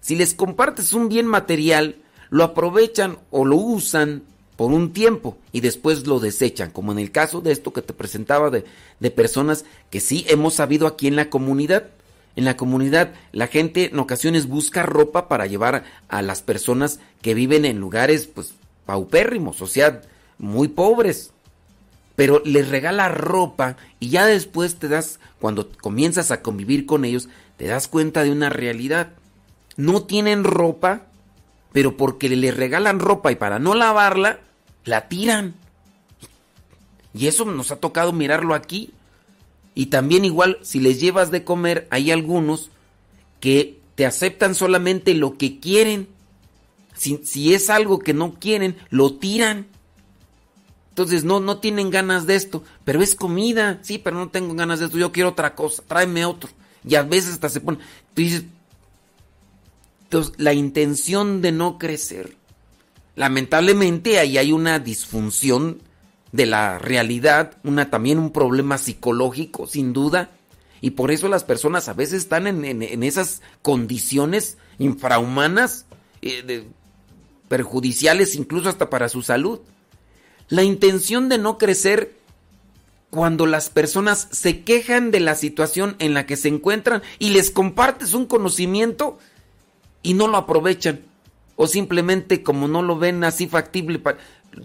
Si les compartes un bien material, lo aprovechan o lo usan por un tiempo y después lo desechan, como en el caso de esto que te presentaba de, de personas que sí hemos sabido aquí en la comunidad. En la comunidad la gente en ocasiones busca ropa para llevar a las personas que viven en lugares pues paupérrimos, o sea, muy pobres pero les regala ropa y ya después te das, cuando comienzas a convivir con ellos, te das cuenta de una realidad. No tienen ropa, pero porque les regalan ropa y para no lavarla, la tiran. Y eso nos ha tocado mirarlo aquí. Y también igual, si les llevas de comer, hay algunos que te aceptan solamente lo que quieren. Si, si es algo que no quieren, lo tiran. Entonces no, no tienen ganas de esto, pero es comida, sí, pero no tengo ganas de esto, yo quiero otra cosa, tráeme otro. Y a veces hasta se pone, tú dices, entonces la intención de no crecer, lamentablemente ahí hay una disfunción de la realidad, una, también un problema psicológico, sin duda, y por eso las personas a veces están en, en, esas condiciones infrahumanas, eh, perjudiciales incluso hasta para su salud. La intención de no crecer cuando las personas se quejan de la situación en la que se encuentran y les compartes un conocimiento y no lo aprovechan. O simplemente como no lo ven así factible,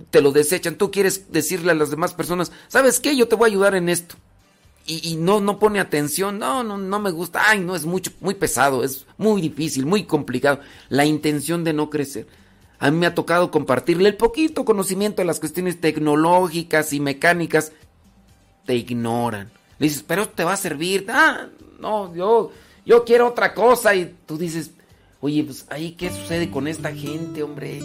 te lo desechan. Tú quieres decirle a las demás personas, ¿sabes qué? Yo te voy a ayudar en esto. Y, no, no pone atención, no, no, no me gusta, ay, no, es mucho, muy pesado, es muy difícil, muy complicado. La intención de no crecer. A mí me ha tocado compartirle el poquito conocimiento de las cuestiones tecnológicas y mecánicas. Te ignoran. Le dices, pero te va a servir. Ah, no, yo, yo quiero otra cosa y tú dices, oye, pues ahí qué sucede con esta gente, hombre.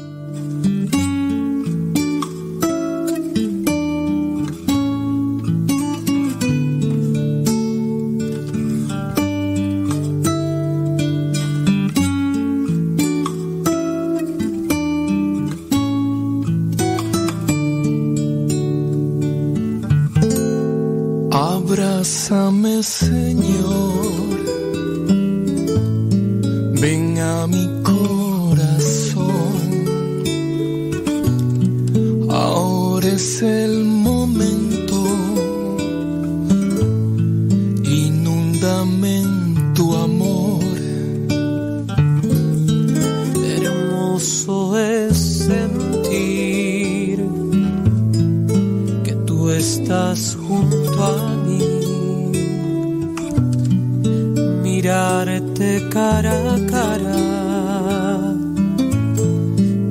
Abrázame, Señor. Ven a mi corazón. Ahora es el momento. Inúndame en tu amor. Hermoso es sentir que tú estás cara a cara.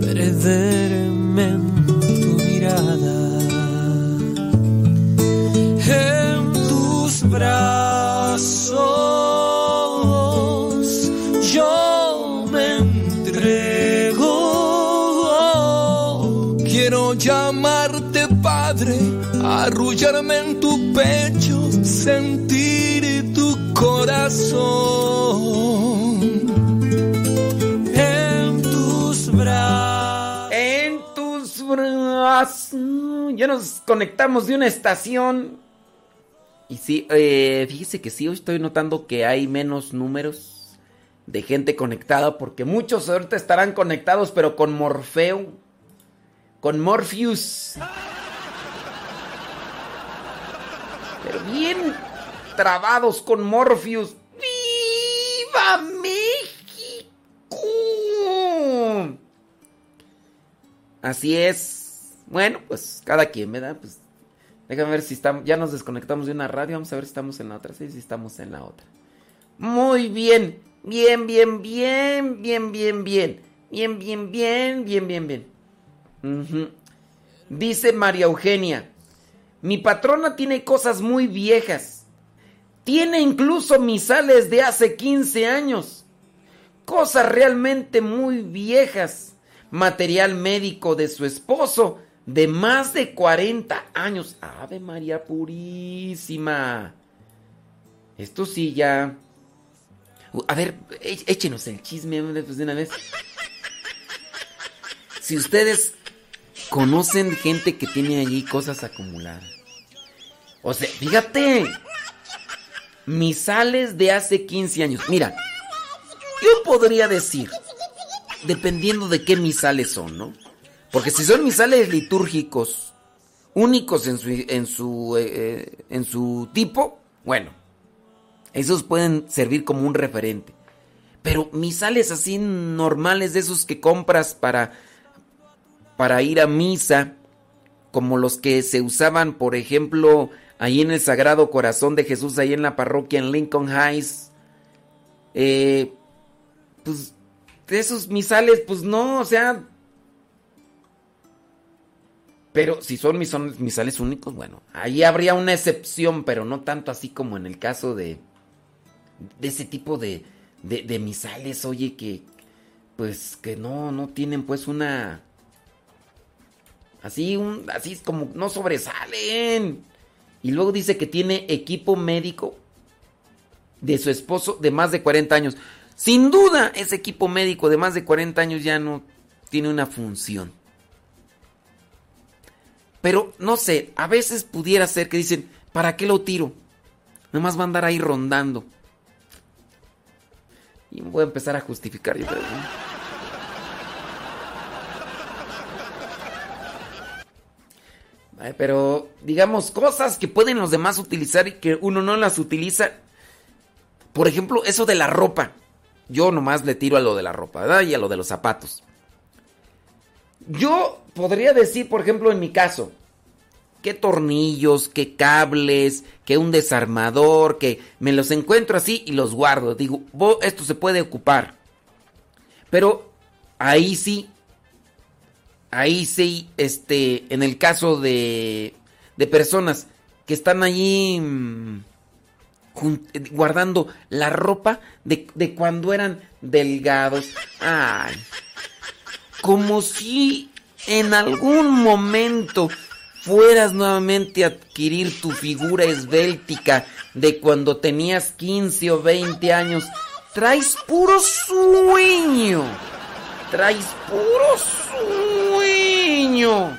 Perderme en tu mirada. En tus brazos yo me entrego. Quiero llamarte Padre, arrullarme en tu pecho, sentir tu corazón.
Ya nos conectamos de una estación. Y sí, eh, fíjese que sí, hoy estoy notando que hay menos números de gente conectada. Porque muchos ahorita estarán conectados, pero con Morfeo. Con Morpheus. Pero bien trabados con Morpheus. ¡Viva México! Así es. Bueno, pues cada quien, ¿verdad? Pues déjame ver si estamos. Ya nos desconectamos de una radio. Vamos a ver si estamos en la otra. Sí, si estamos en la otra. Muy bien. Bien, bien, bien, bien, bien, bien. Bien, bien, bien, bien, bien, bien. Dice María Eugenia. Mi patrona tiene cosas muy viejas. Tiene incluso misales de hace 15 años. Cosas realmente muy viejas. Material médico de su esposo de más de 40 años. Ave María Purísima. Esto sí ya. A ver, échenos el chisme pues, de una vez. Si ustedes conocen gente que tiene allí cosas acumuladas. O sea, fíjate. Misales de hace 15 años. Mira, yo podría decir, dependiendo de qué misales son, ¿no? Porque si son misales litúrgicos, únicos en su, en su, eh, eh, en su tipo, bueno, esos pueden servir como un referente. Pero misales así normales de esos que compras para, para ir a misa, como los que se usaban, por ejemplo, ahí en el Sagrado Corazón de Jesús, ahí en la parroquia en Lincoln Heights, eh, pues de esos misales, pues no, o sea... Pero si son mis- misales únicos, bueno, ahí habría una excepción, pero no tanto así como en el caso de, de ese tipo de, de, de misales, oye, que pues que no, no tienen pues una... Así, un, así es como no sobresalen. Y luego dice que tiene equipo médico de su esposo de más de 40 años. Sin duda, ese equipo médico de más de 40 años ya no tiene una función. Pero no sé, a veces pudiera ser que dicen, ¿para qué lo tiro? Nomás va a andar ahí rondando. Y voy a empezar a justificar, yo creo. Pero digamos cosas que pueden los demás utilizar y que uno no las utiliza. Por ejemplo, eso de la ropa. Yo nomás le tiro a lo de la ropa. Y a lo de los zapatos. Yo podría decir, por ejemplo, en mi caso, qué tornillos, qué cables, que un desarmador, que me los encuentro así y los guardo. Digo, "Bo- esto se puede ocupar. Pero ahí sí, ahí sí, este, en el caso de, de personas que están allí mm, guardando la ropa de, de cuando eran delgados. Ay, como si en algún momento fueras nuevamente a adquirir tu figura esbéltica de cuando tenías 15 o 20 años. Traes puro sueño. Traes puro sueño.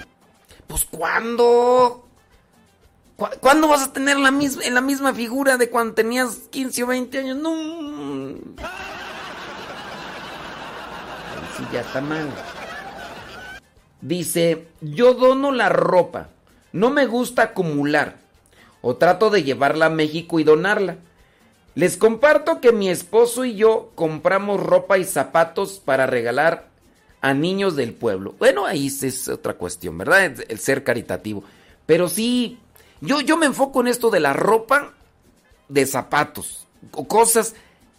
Pues ¿cuándo? ¿Cuándo vas a tener la misma, en la misma figura de cuando tenías 15 o 20 años? No. Sí, ya está mal. Dice, yo dono la ropa. No me gusta acumular. O trato de llevarla a México y donarla. Les comparto que mi esposo y yo compramos ropa y zapatos para regalar a niños del pueblo. Bueno, ahí es otra cuestión, ¿verdad? El ser caritativo. Pero sí, yo, yo me enfoco en esto de la ropa de zapatos o cosas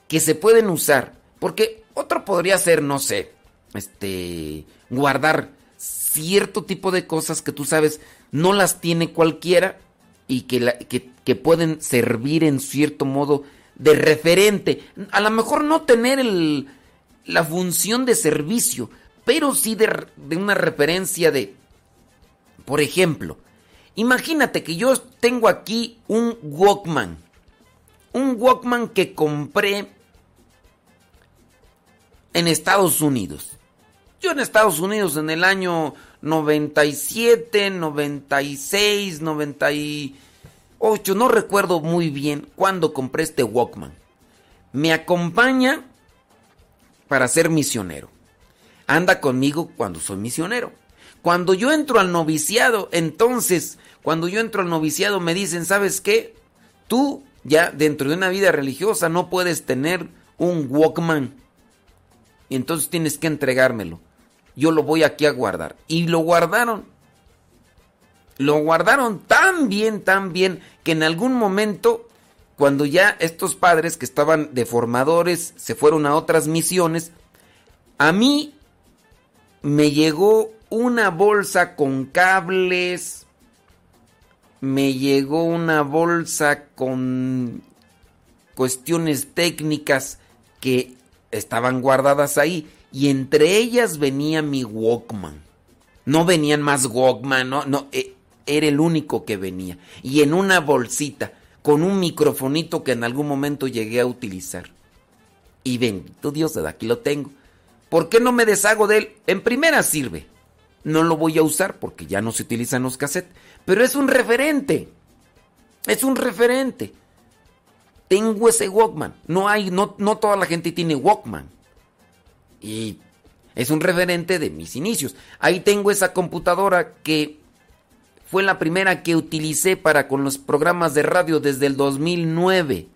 que se pueden usar. Porque otro podría ser, no sé, este, guardar cierto tipo de cosas que tú sabes no las tiene cualquiera y que, que, pueden servir en cierto modo de referente. A lo mejor no tener el, la función de servicio, pero sí de, de una referencia de, por ejemplo, Imagínate que yo tengo aquí un Walkman. Un Walkman que compré en Estados Unidos. Yo en Estados Unidos en el año 97, 96, 98, no recuerdo muy bien cuándo compré este Walkman. Me acompaña para ser misionero. Anda conmigo cuando soy misionero. Cuando yo entro al noviciado, entonces cuando yo entro al noviciado me dicen, ¿sabes qué? Tú ya dentro de una vida religiosa no puedes tener un Walkman. Y entonces tienes que entregármelo. Yo lo voy aquí a guardar. Y lo guardaron. Lo guardaron tan bien, tan bien, que en algún momento, cuando ya estos padres que estaban de formadores se fueron a otras misiones, a mí me llegó una bolsa con cables, me llegó una bolsa con cuestiones técnicas que estaban guardadas ahí y entre ellas venía mi Walkman. No venían más Walkman, no, no, e, era el único que venía. Y en una bolsita, con un microfonito que en algún momento llegué a utilizar. Y bendito Dios, aquí lo tengo. ¿Por qué no me deshago de él? En primera sirve. No lo voy a usar porque ya no se utilizan los cassettes. Pero es un referente. Es un referente. Tengo ese Walkman. No hay, no, no toda la gente tiene Walkman. Y es un referente de mis inicios. Ahí tengo esa computadora que fue la primera que utilicé para con los programas de radio desde el 2009.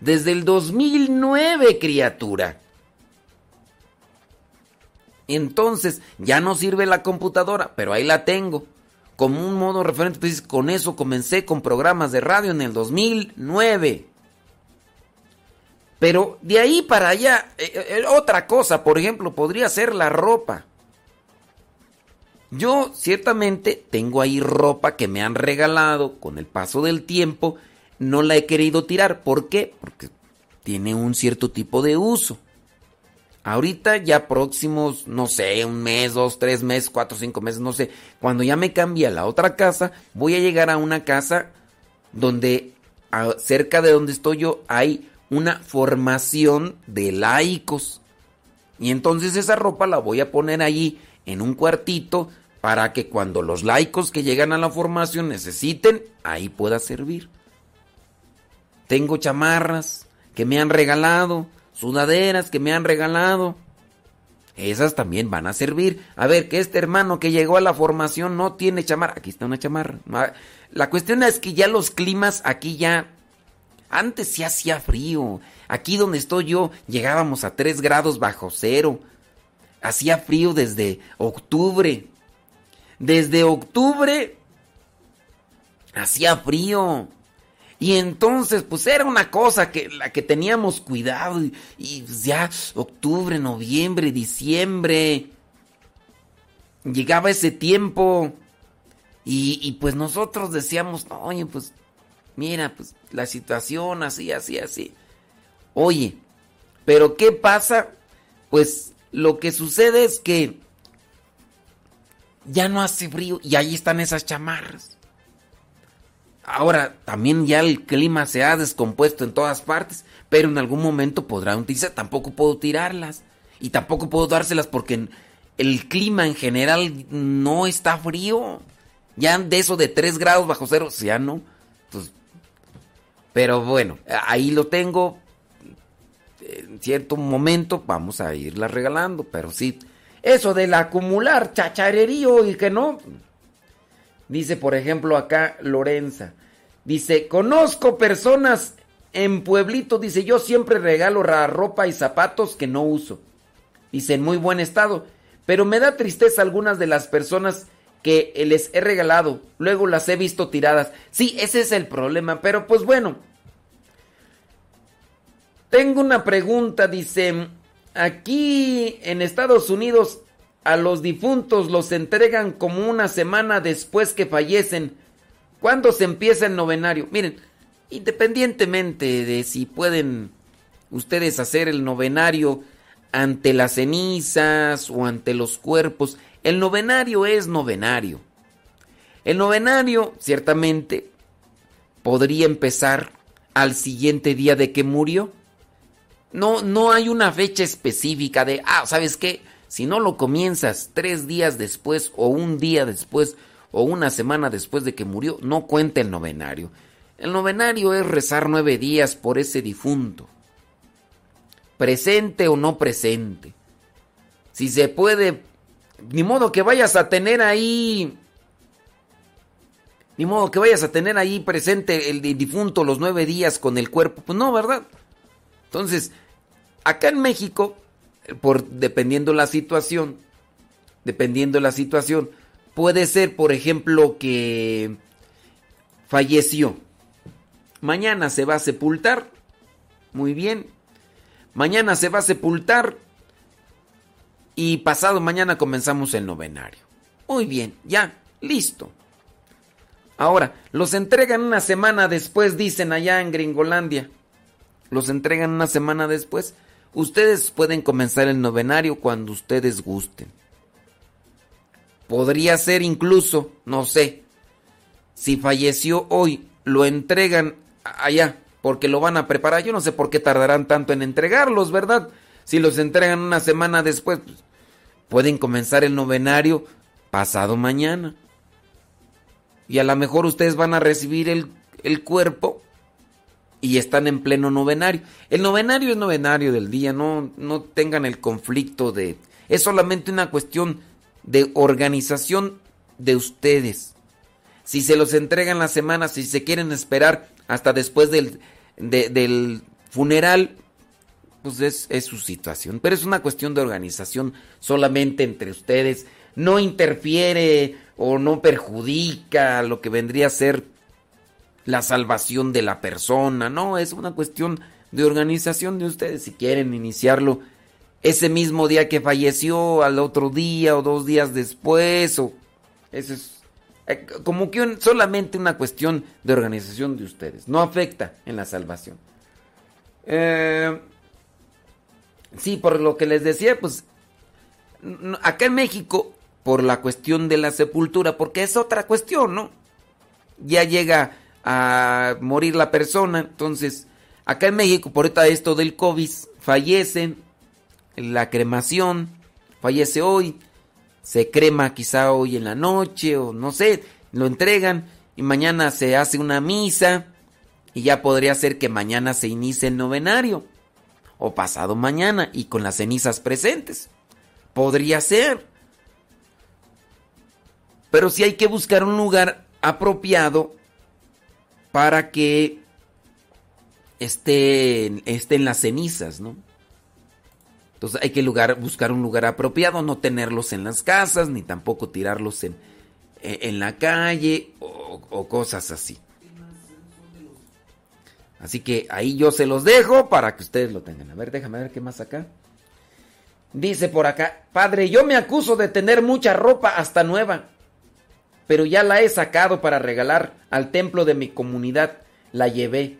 Desde el 2009, criatura. Entonces, ya no sirve la computadora, pero ahí la tengo como un modo referente. Entonces, con eso comencé con programas de radio en el 2009. Pero de ahí para allá, eh, eh, otra cosa, por ejemplo, podría ser la ropa. Yo ciertamente tengo ahí ropa que me han regalado con el paso del tiempo. No la he querido tirar. ¿Por qué? Porque tiene un cierto tipo de uso. Ahorita ya próximos, no sé, un mes, dos, tres meses, cuatro, cinco meses, no sé. Cuando ya me cambie a la otra casa, voy a llegar a una casa donde cerca de donde estoy yo hay una formación de laicos. Y entonces esa ropa la voy a poner allí en un cuartito para que cuando los laicos que llegan a la formación necesiten, ahí pueda servir. Tengo chamarras que me han regalado sudaderas que me han regalado. Esas también van a servir. A ver, que este hermano que llegó a la formación no tiene chamarra. Aquí está una chamarra. La cuestión es que ya los climas aquí ya... Antes sí hacía frío. Aquí donde estoy yo llegábamos a 3 grados bajo cero. Hacía frío desde octubre. Desde octubre hacía frío. Y entonces, pues era una cosa que la que teníamos cuidado. Y, pues, ya octubre, noviembre, diciembre. Llegaba ese tiempo. Y, pues nosotros decíamos, oye, pues mira, pues la situación así, así, así. Oye, pero ¿qué pasa? Pues lo que sucede es que ya no hace frío y ahí están esas chamarras. Ahora, también ya el clima se ha descompuesto en todas partes, pero en algún momento podrán utilizar. Tampoco puedo tirarlas y tampoco puedo dárselas porque el clima en general no está frío. Ya de eso de 3 grados bajo cero, ya no. Pero bueno, ahí lo tengo. En cierto momento vamos a irla regalando, pero sí. Eso del acumular chacharerío y que no. Dice, por ejemplo, acá Lorenza. Dice, conozco personas en Pueblito. Dice, yo siempre regalo ropa y zapatos que no uso. Dice, en muy buen estado. Pero me da tristeza algunas de las personas que les he regalado. Luego las he visto tiradas. Sí, ese es el problema. Pero pues bueno. Tengo una pregunta. Dice, aquí en Estados Unidos a los difuntos los entregan como una semana después que fallecen. ¿Cuándo se empieza el novenario? Miren, independientemente de si pueden ustedes hacer el novenario ante las cenizas o ante los cuerpos, el novenario es novenario. El novenario, ciertamente, podría empezar al siguiente día de que murió. No, no hay una fecha específica de, ah, ¿sabes qué? Si no lo comienzas tres días después o un día después o una semana después de que murió, no cuenta el novenario. El novenario es rezar nueve días por ese difunto. Presente o no presente. Si se puede, ni modo que vayas a tener ahí... Ni modo que vayas a tener ahí presente el difunto los nueve días con el cuerpo. Pues no, ¿verdad? Entonces, acá en México por, dependiendo la situación, dependiendo la situación, puede ser, por ejemplo, que falleció. Mañana se va a sepultar. Muy bien. Mañana se va a sepultar. Y pasado mañana comenzamos el novenario. Muy bien, ya, listo. Ahora, los entregan una semana después, dicen allá en Gringolandia. Los entregan una semana después. Ustedes pueden comenzar el novenario cuando ustedes gusten. Podría ser incluso, no sé, si falleció hoy, lo entregan allá, porque lo van a preparar. Yo no sé por qué tardarán tanto en entregarlos, ¿verdad? Si los entregan una semana después, pues, pueden comenzar el novenario pasado mañana. Y a lo mejor ustedes van a recibir el, el cuerpo y están en pleno novenario. El novenario es novenario del día, no, no tengan el conflicto de... Es solamente una cuestión de organización de ustedes. Si se los entregan la semana, si se quieren esperar hasta después del, del funeral, pues es, su situación. Pero es una cuestión de organización solamente entre ustedes. No interfiere o no perjudica lo que vendría a ser la salvación de la persona, no, es una cuestión de organización de ustedes, si quieren iniciarlo ese mismo día que falleció, al otro día o dos días después, o eso es eh, como que solamente una cuestión de organización de ustedes, no afecta en la salvación. Eh, sí, por lo que les decía, pues acá en México, por la cuestión de la sepultura, porque es otra cuestión, ¿no? Ya llega a morir la persona. Entonces, acá en México, por esto del COVID, fallecen, la cremación, fallece hoy, se crema quizá hoy en la noche o no sé, lo entregan y mañana se hace una misa y ya podría ser que mañana se inicie el novenario o pasado mañana y con las cenizas presentes. Podría ser. Pero si hay que buscar un lugar apropiado para que estén, en las cenizas, ¿no? Entonces hay que buscar un lugar apropiado, no tenerlos en las casas, ni tampoco tirarlos en, en la calle o cosas así. Así que ahí yo se los dejo para que ustedes lo tengan. A ver, déjame ver qué más acá. Dice por acá, padre, yo me acuso de tener mucha ropa hasta nueva pero ya la he sacado para regalar al templo de mi comunidad. la llevé.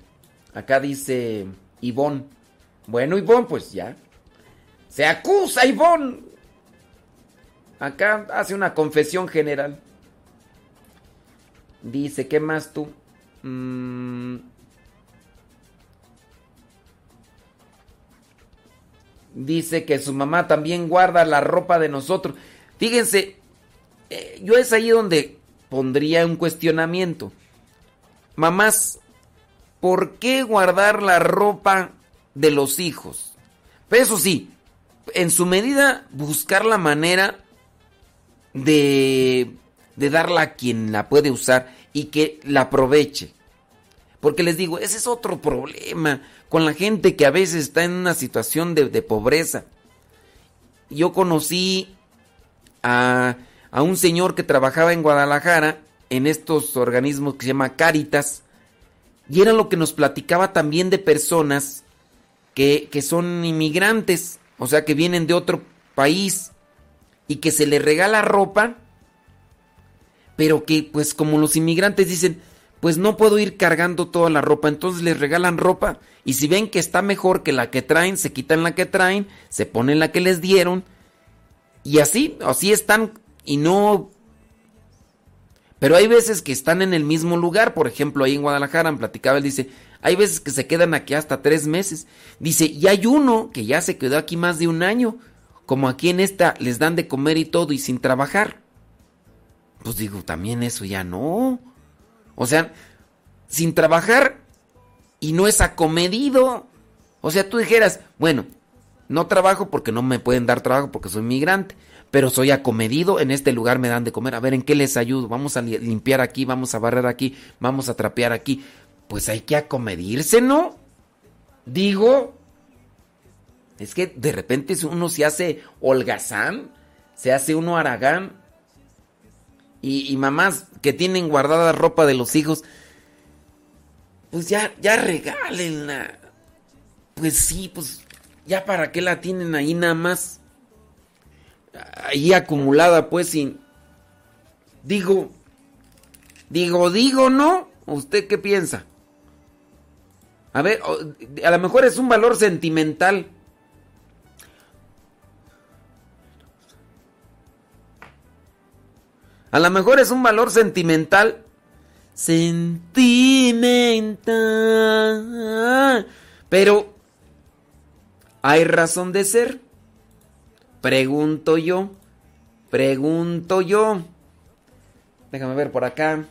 Acá dice Ivonne. Bueno, Ivonne, pues ya. Se acusa Ivonne. Acá hace una confesión general. Dice, ¿qué más tú? Mm. Dice que su mamá también guarda la ropa de nosotros. Fíjense, eh, yo es ahí donde pondría un cuestionamiento. Mamás, ¿por qué guardar la ropa de los hijos? Pero eso sí, en su medida buscar la manera de, de darla a quien la puede usar y que la aproveche. Porque les digo, ese es otro problema con la gente que a veces está en una situación de, pobreza. Yo conocí a, un señor que trabajaba en Guadalajara en estos organismos que se llama Caritas y era lo que nos platicaba también de personas que, que son inmigrantes, o sea, que vienen de otro país y que se les regala ropa pero que pues como los inmigrantes dicen, pues no puedo ir cargando toda la ropa, entonces les regalan ropa y si ven que está mejor que la que traen, se quitan la que traen, se ponen la que les dieron y así, así están y no... Pero hay veces que están en el mismo lugar, por ejemplo, ahí en Guadalajara, platicaba, él dice, hay veces que se quedan aquí hasta tres meses. Dice, y hay uno que ya se quedó aquí más de un año, como aquí en esta les dan de comer y todo y sin trabajar. Pues digo, también eso ya no. O sea, sin trabajar y no es acomedido. O sea, tú dijeras, bueno, no trabajo porque no me pueden dar trabajo porque soy migrante, pero soy acomedido, en este lugar me dan de comer, a ver, ¿en qué les ayudo? Vamos a limpiar aquí, vamos a barrer aquí, vamos a trapear aquí. Pues hay que acomedirse, ¿no? Digo, es que de repente uno se hace holgazán, se hace uno aragán y, mamás que tienen guardada ropa de los hijos, pues ya, ya regálenla. Pues sí, pues ya para qué la tienen ahí nada más. Ahí acumulada, pues sin... Digo, digo, digo, ¿no? ¿Usted qué piensa? A ver, a lo mejor es un valor sentimental. A lo mejor es un valor sentimental. Sentimental. Pero hay razón de ser. Pregunto yo. Pregunto yo. Déjame ver por acá.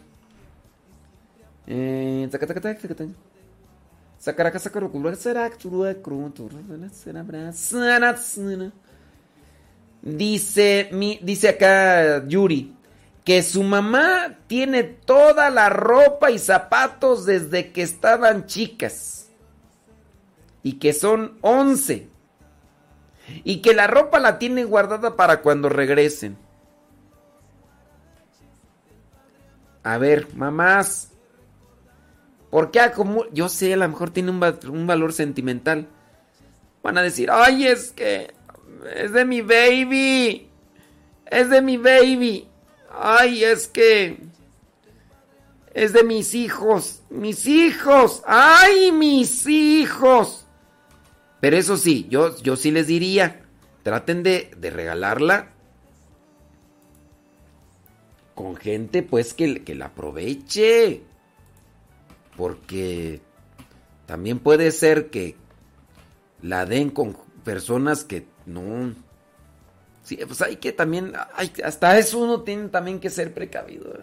Dice, mi, dice acá Yuri que su mamá tiene toda la ropa y zapatos desde que estaban chicas. Y que son 11. Y que la ropa la tiene guardada para cuando regresen. A ver, mamás. ¿Por qué Yo sé, a lo mejor tiene un, un valor sentimental. Van a decir, ay, es que es de mi baby. Es de mi baby. Ay, es que es de mis hijos, mis hijos, ay, mis hijos. Pero eso sí, yo, yo sí les diría, traten de, de regalarla con gente pues que, que la aproveche. Porque también puede ser que la den con personas que no, Sí, pues hay que también, hasta eso uno tiene también que ser precavido.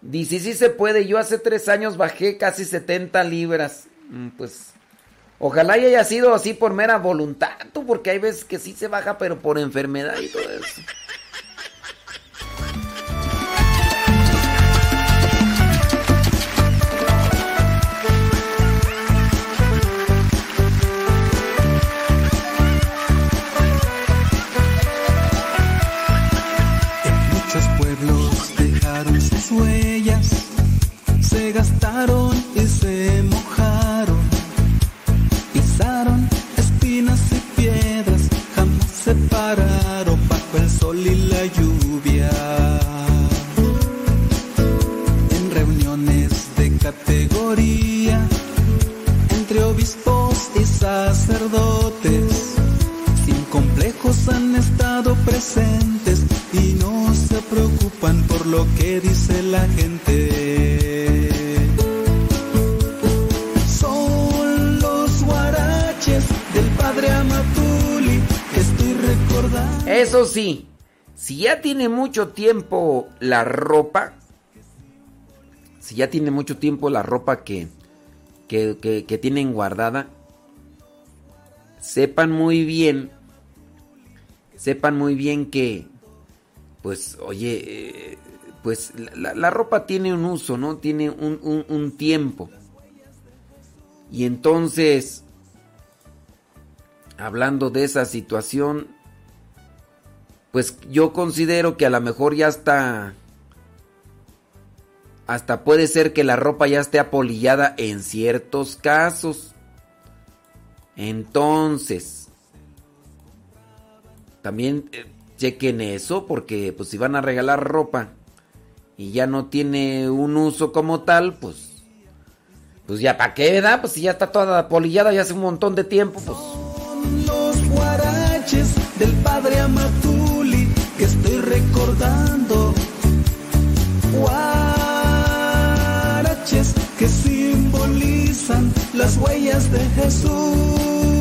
Dice, sí se puede, yo hace tres años bajé casi 70 libras. Mm, pues, ojalá haya sido así por mera voluntad, porque hay veces que sí se baja, pero por enfermedad y todo eso. Tiene mucho tiempo la ropa, si ya tiene mucho tiempo la ropa que, que, que- tienen guardada, sepan muy bien, sepan muy bien que, pues, oye, eh, pues la, la ropa tiene un uso, ¿no? Tiene un, un- un tiempo. Y entonces, hablando de esa situación, pues yo considero que a lo mejor ya está... Hasta puede ser que la ropa ya esté apolillada en ciertos casos. Entonces, también eh, chequen eso porque pues si van a regalar ropa y ya no tiene un uso como tal, pues pues ya para qué, ¿verdad? Pues si ya está toda apolillada ya hace un montón de tiempo, pues
Son los guaraches del padre estoy recordando. Guaraches que simbolizan las huellas de Jesús.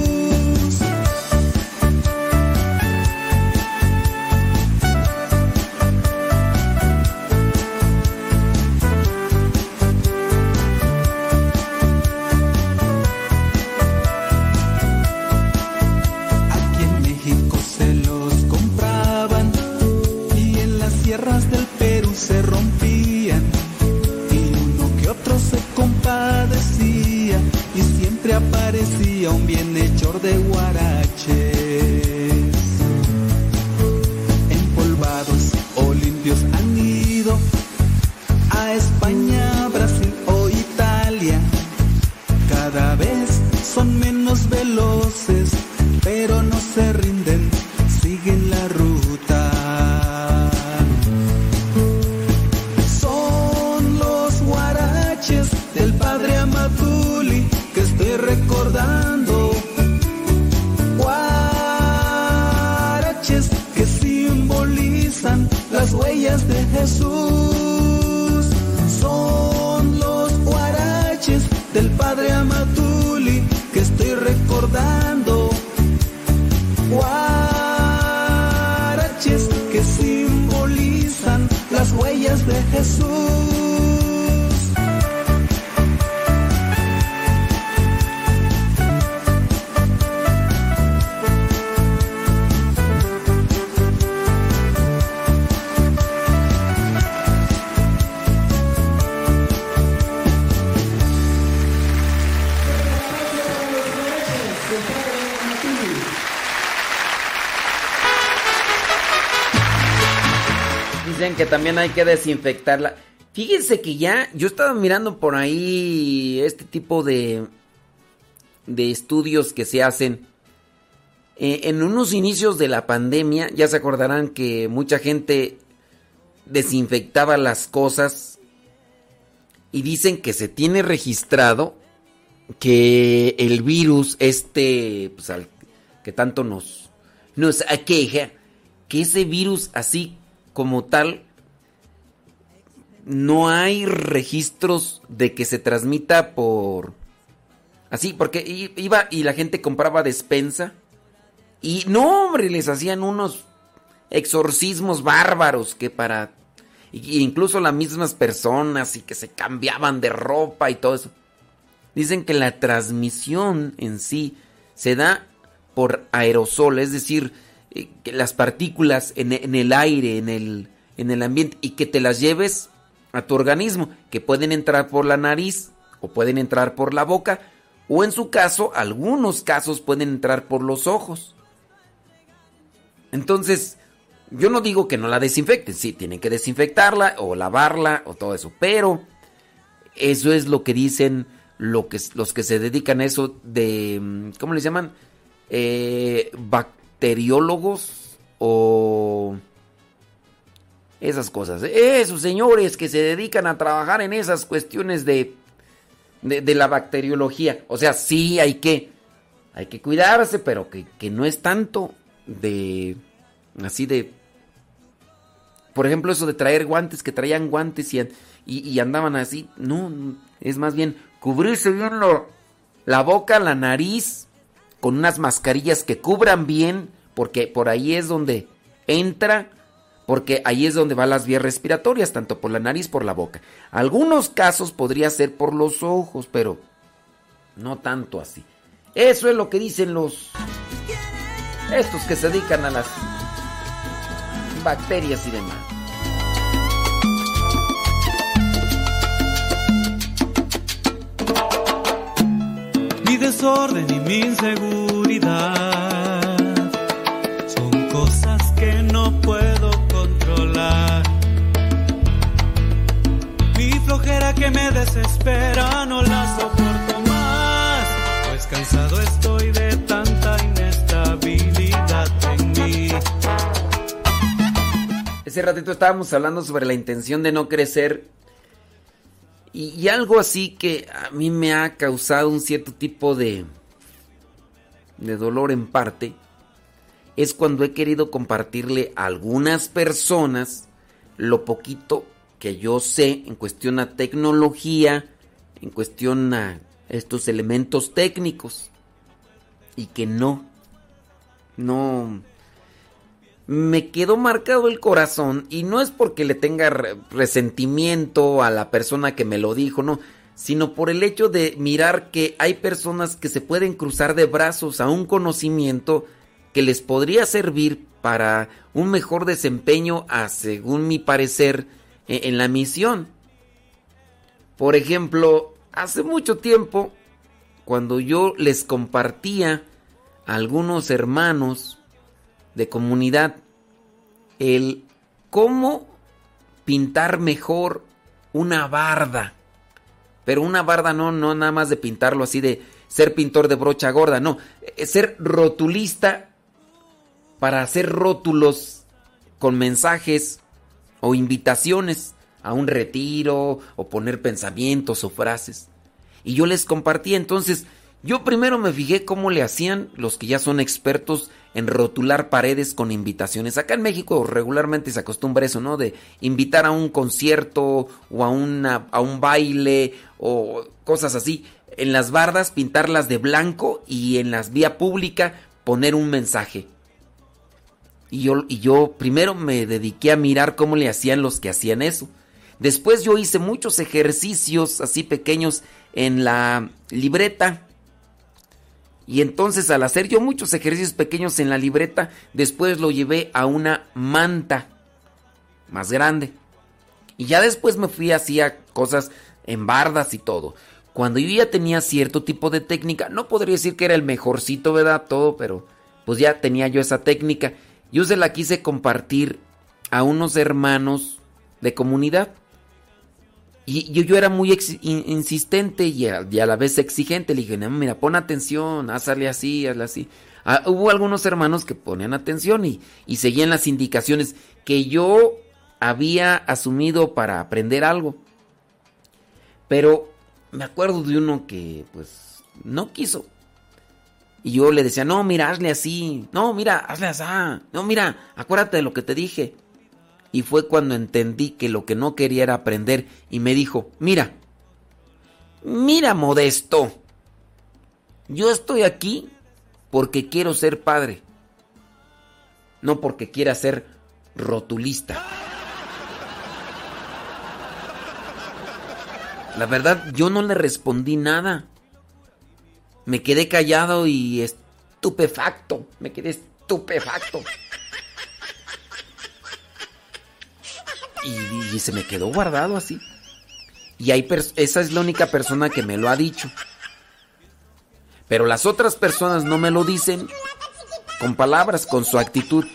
Aparecía un bienhechor de guaraches. Empolvados o limpios han ido a España, Brasil o Italia. Cada vez son menos veloces, pero no se rinden, Jesús. Son los guaraches del padre Amatuli que estoy recordando. Guaraches que simbolizan las huellas de Jesús.
Que también hay que desinfectarla. Fíjense que ya, yo estaba mirando por ahí este tipo de, de estudios que se hacen. Eh, en unos inicios de la pandemia, ya se acordarán que mucha gente desinfectaba las cosas y dicen que se tiene registrado que el virus este pues, que tanto nos nos aqueja que ese virus así como tal no hay registros de que se transmita por así porque iba y la gente compraba despensa y no hombre les hacían unos exorcismos bárbaros que para incluso las mismas personas y que se cambiaban de ropa y todo eso. Dicen que la transmisión en sí se da por aerosol, es decir, que las partículas en, en el aire, en el, en el ambiente, y que te las lleves a tu organismo, que pueden entrar por la nariz o pueden entrar por la boca, o en su caso, algunos casos pueden entrar por los ojos. Entonces, yo no digo que no la desinfecten, sí, tienen que desinfectarla o lavarla o todo eso, pero eso es lo que dicen lo que, los que se dedican a eso de, mm, ¿cómo les llaman? Eh, bacteriólogos o esas cosas. Esos señores que se dedican a trabajar en esas cuestiones de, de, la bacteriología. O sea, sí hay que, hay que cuidarse, pero que, que no es tanto de, así de, por ejemplo, eso de traer guantes, que traían guantes y, y, andaban así. No, es más bien cubrirse bien la boca, la nariz, con unas mascarillas que cubran bien, porque por ahí es donde entra, porque ahí es donde van las vías respiratorias, tanto por la nariz, por la boca. Algunos casos podría ser por los ojos, pero no tanto así. Eso es lo que dicen los... Estos que se dedican a las bacterias y demás.
Desorden y mi inseguridad son cosas que no puedo controlar. Mi flojera que me desespera no la soporto más, pues cansado estoy de tanta inestabilidad en mí.
Ese ratito estábamos hablando sobre la intención de no crecer y, algo así que a mí me ha causado un cierto tipo de, de dolor en parte es cuando he querido compartirle a algunas personas lo poquito que yo sé en cuestión a tecnología, en cuestión a estos elementos técnicos y que no, no, me quedó marcado el corazón y no es porque le tenga resentimiento a la persona que me lo dijo, no, sino por el hecho de mirar que hay personas que se pueden cruzar de brazos a un conocimiento que les podría servir para un mejor desempeño, a, según mi parecer, e, en la misión. Por ejemplo, hace mucho tiempo, cuando yo les compartía a algunos hermanos, de comunidad el cómo pintar mejor una barda. Pero una barda no, no nada más de pintarlo así de ser pintor de brocha gorda, no, es ser rotulista para hacer rótulos con mensajes o invitaciones a un retiro o poner pensamientos o frases. Y yo les compartí entonces, yo primero me fijé cómo le hacían los que ya son expertos en rotular paredes con invitaciones. Acá en México regularmente se acostumbra eso, ¿no? De invitar a un concierto o a, a un baile o cosas así. En las bardas pintarlas de blanco y en las vías públicas poner un mensaje. Y yo, y yo primero me dediqué a mirar cómo le hacían los que hacían eso. Después yo hice muchos ejercicios así pequeños en la libreta y entonces al hacer yo muchos ejercicios pequeños en la libreta, después lo llevé a una manta más grande. Y ya después me fui hacía cosas en bardas y todo. Cuando yo ya tenía cierto tipo de técnica, no podría decir que era el mejorcito, ¿verdad? Todo, pero pues ya tenía yo esa técnica. Yo se la quise compartir a unos hermanos de comunidad. Y yo, era muy insistente y a, la vez exigente. Le dije, no, mira, pon atención, hazle así, hazle así. Ah, hubo algunos hermanos que ponían atención y, y seguían las indicaciones que yo había asumido para aprender algo. Pero me acuerdo de uno que, pues, no quiso. Y yo le decía, no, mira, hazle así. No, mira, hazle así. No, mira, acuérdate de lo que te dije y fue cuando entendí que lo que no quería era aprender y me dijo, mira, mira modesto, yo estoy aquí porque quiero ser padre, no porque quiera ser rotulista. La verdad, yo no le respondí nada. Me quedé callado y estupefacto. Me quedé estupefacto. Y, se me quedó guardado así. Y hay esa es la única persona que me lo ha dicho. Pero las otras personas no me lo dicen con palabras, con su actitud.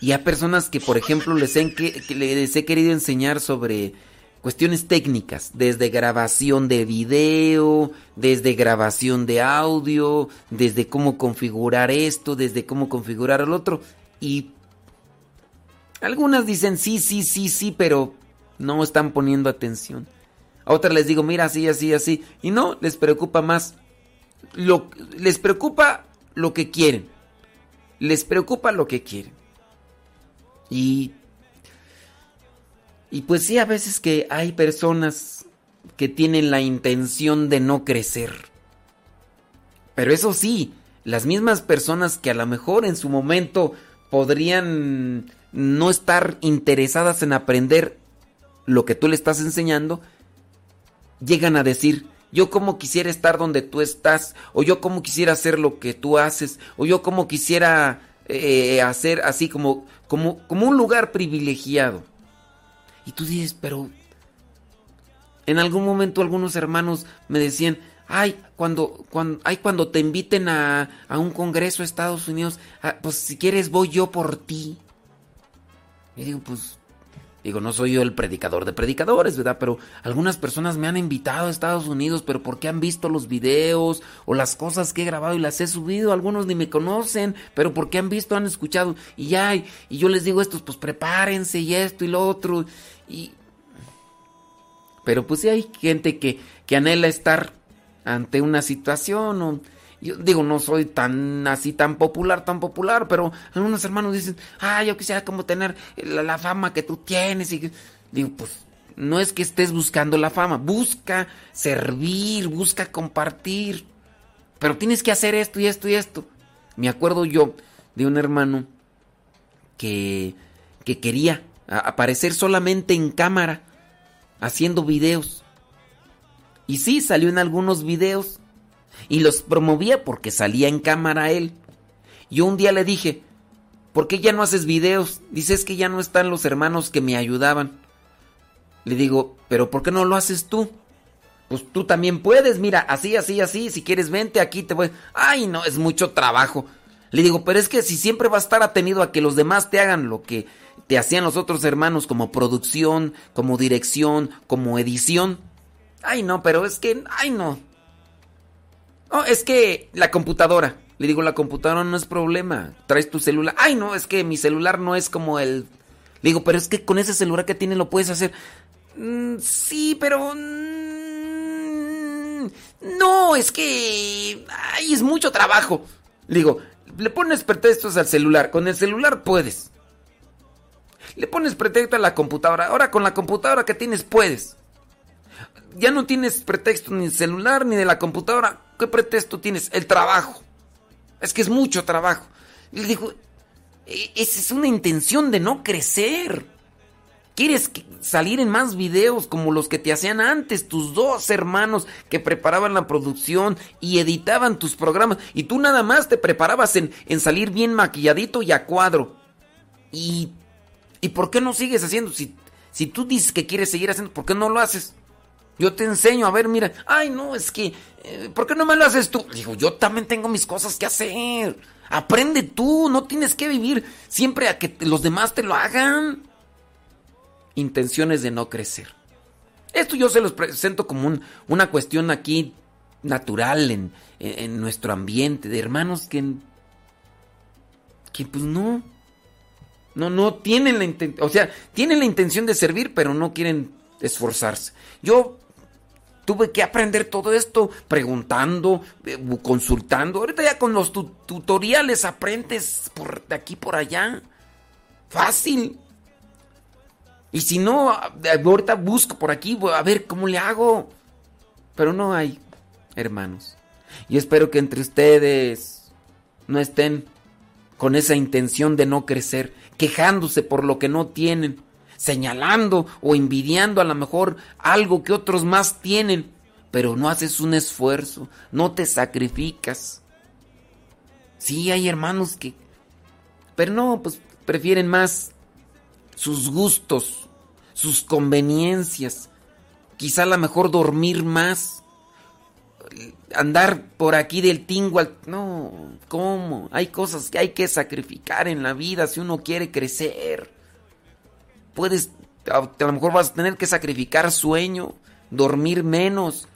Y hay personas que, por ejemplo, les, que, les he querido enseñar sobre cuestiones técnicas, desde grabación de video, desde grabación de audio, desde cómo configurar esto, desde cómo configurar el otro. Y algunas dicen sí, sí, sí, sí, pero no están poniendo atención. A otras les digo, mira, así, así, así. Y no, les preocupa más. Lo, les preocupa lo que quieren. Les preocupa lo que quieren. Y Y pues sí, a veces que hay personas que tienen la intención de no crecer. Pero eso sí, las mismas personas que a lo mejor en su momento podrían no estar interesadas en aprender lo que tú le estás enseñando, llegan a decir, yo como quisiera estar donde tú estás, o yo como quisiera hacer lo que tú haces, o yo como quisiera eh, hacer así como, como, como un lugar privilegiado. Y tú dices, pero en algún momento algunos hermanos me decían, ay, cuando, cuando, ay, cuando te inviten a, a un congreso a Estados Unidos, ah, pues si quieres voy yo por ti. Y digo, pues, digo, no soy yo el predicador de predicadores, ¿verdad? Pero algunas personas me han invitado a Estados Unidos, pero porque han visto los videos o las cosas que he grabado y las he subido, algunos ni me conocen, pero porque han visto, han escuchado, y ya, y, yo les digo estos, pues prepárense y esto y lo otro, y... Pero pues sí hay gente que, que anhela estar ante una situación o yo digo, no soy tan así, tan popular, tan popular, pero algunos hermanos dicen, ah, yo quisiera como tener la, fama que tú tienes. Y digo, pues no es que estés buscando la fama, busca servir, busca compartir. Pero tienes que hacer esto y esto y esto. Me acuerdo yo de un hermano que, que quería aparecer solamente en cámara, haciendo videos. Y sí, salió en algunos videos, y los promovía porque salía en cámara él. Yo un día le dije, ¿por qué ya no haces videos? Dice, es que ya no están los hermanos que me ayudaban. Le digo, ¿pero por qué no lo haces tú? Pues tú también puedes, mira, así, así, así, si quieres vente aquí, te voy. Ay, no, es mucho trabajo. Le digo, pero es que si siempre va a estar atenido a que los demás te hagan lo que te hacían los otros hermanos como producción, como dirección, como edición. Ay, no, pero es que, ay, no. Oh, es que la computadora. Le digo, la computadora no es problema. Traes tu celular. Ay, no, es que mi celular no es como el. Le digo, pero es que con ese celular que tiene lo puedes hacer. Mm, sí, pero. Mm, no, es que. Ay, es mucho trabajo. Le digo, le pones pretextos al celular. Con el celular puedes. Le pones pretexto a la computadora. Ahora con la computadora que tienes puedes. Ya no tienes pretexto ni del celular ni de la computadora. ¿Qué pretexto tienes? El trabajo. Es que es mucho trabajo. Y le digo, e, esa es una intención de no crecer. ¿Quieres salir en más videos como los que te hacían antes, tus dos hermanos que preparaban la producción y editaban tus programas? Y tú nada más te preparabas en, en salir bien maquilladito y a cuadro. ¿Y, ¿Y por qué no sigues haciendo? Si, si tú dices que quieres seguir haciendo, ¿por qué no lo haces? Yo te enseño, a ver, mira, ay, no, es que, eh, ¿por qué no me lo haces tú? Digo, yo también tengo mis cosas que hacer. Aprende tú, no tienes que vivir siempre a que los demás te lo hagan. Intenciones de no crecer. Esto yo se los presento como una cuestión aquí natural en, en, nuestro ambiente, de hermanos que, que pues no, no, no tienen la intención, o sea, tienen la intención de servir, pero no quieren esforzarse. Yo Tuve que aprender todo esto preguntando, eh, consultando. Ahorita ya con los tutoriales aprendes por de aquí por allá. Fácil. Y si no, ahorita busco por aquí, a ver cómo le hago. Pero no hay, hermanos. Y espero que entre ustedes no estén con esa intención de no crecer, quejándose por lo que no tienen señalando o envidiando a lo mejor algo que otros más tienen, pero no haces un esfuerzo, no te sacrificas. Sí, hay hermanos que... Pero no, pues prefieren más sus gustos, sus conveniencias, quizá a lo mejor dormir más, andar por aquí del tingo al... No, ¿cómo? Hay cosas que hay que sacrificar en la vida si uno quiere crecer puedes, a, lo mejor vas a tener que sacrificar sueño, dormir menos,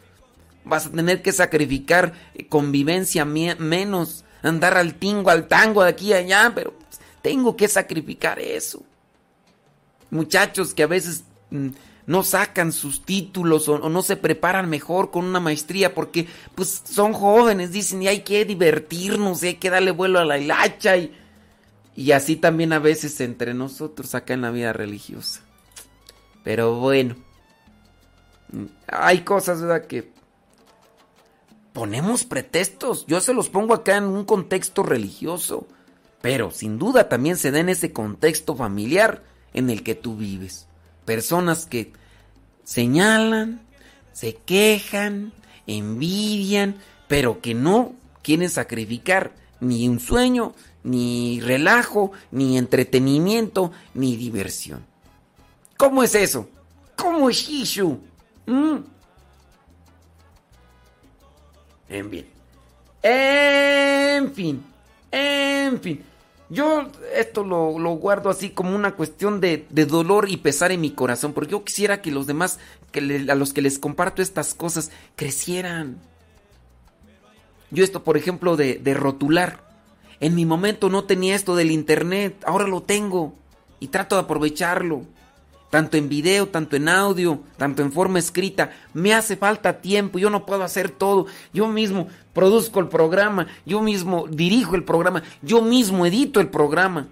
vas a tener que sacrificar eh, convivencia menos, andar al tingo, al tango de aquí a allá, pero tengo que sacrificar eso. Muchachos que a veces mm, no sacan sus títulos o, no se preparan mejor con una maestría porque pues son jóvenes, dicen y hay que divertirnos, y hay que darle vuelo a la hilacha y y así también a veces entre nosotros acá en la vida religiosa. Pero bueno. Hay cosas, ¿verdad? Que ponemos pretextos. Yo se los pongo acá en un contexto religioso. Pero sin duda también se da en ese contexto familiar en el que tú vives. Personas que señalan, se quejan, envidian, pero que no quieren sacrificar ni un sueño, ni relajo, ni entretenimiento, ni diversión. ¿Cómo es eso? ¿Cómo es Shishu? ¿Mm? En fin. En fin. En fin. Yo esto lo, guardo así como una cuestión de, dolor y pesar en mi corazón, porque yo quisiera que los demás, que a los que les comparto estas cosas, crecieran. Yo esto, por ejemplo, de, de rotular. En mi momento no tenía esto del internet, ahora lo tengo y trato de aprovecharlo tanto en video, tanto en audio, tanto en forma escrita. Me hace falta tiempo, yo no puedo hacer todo. Yo mismo produzco el programa, yo mismo dirijo el programa, yo mismo edito el programa.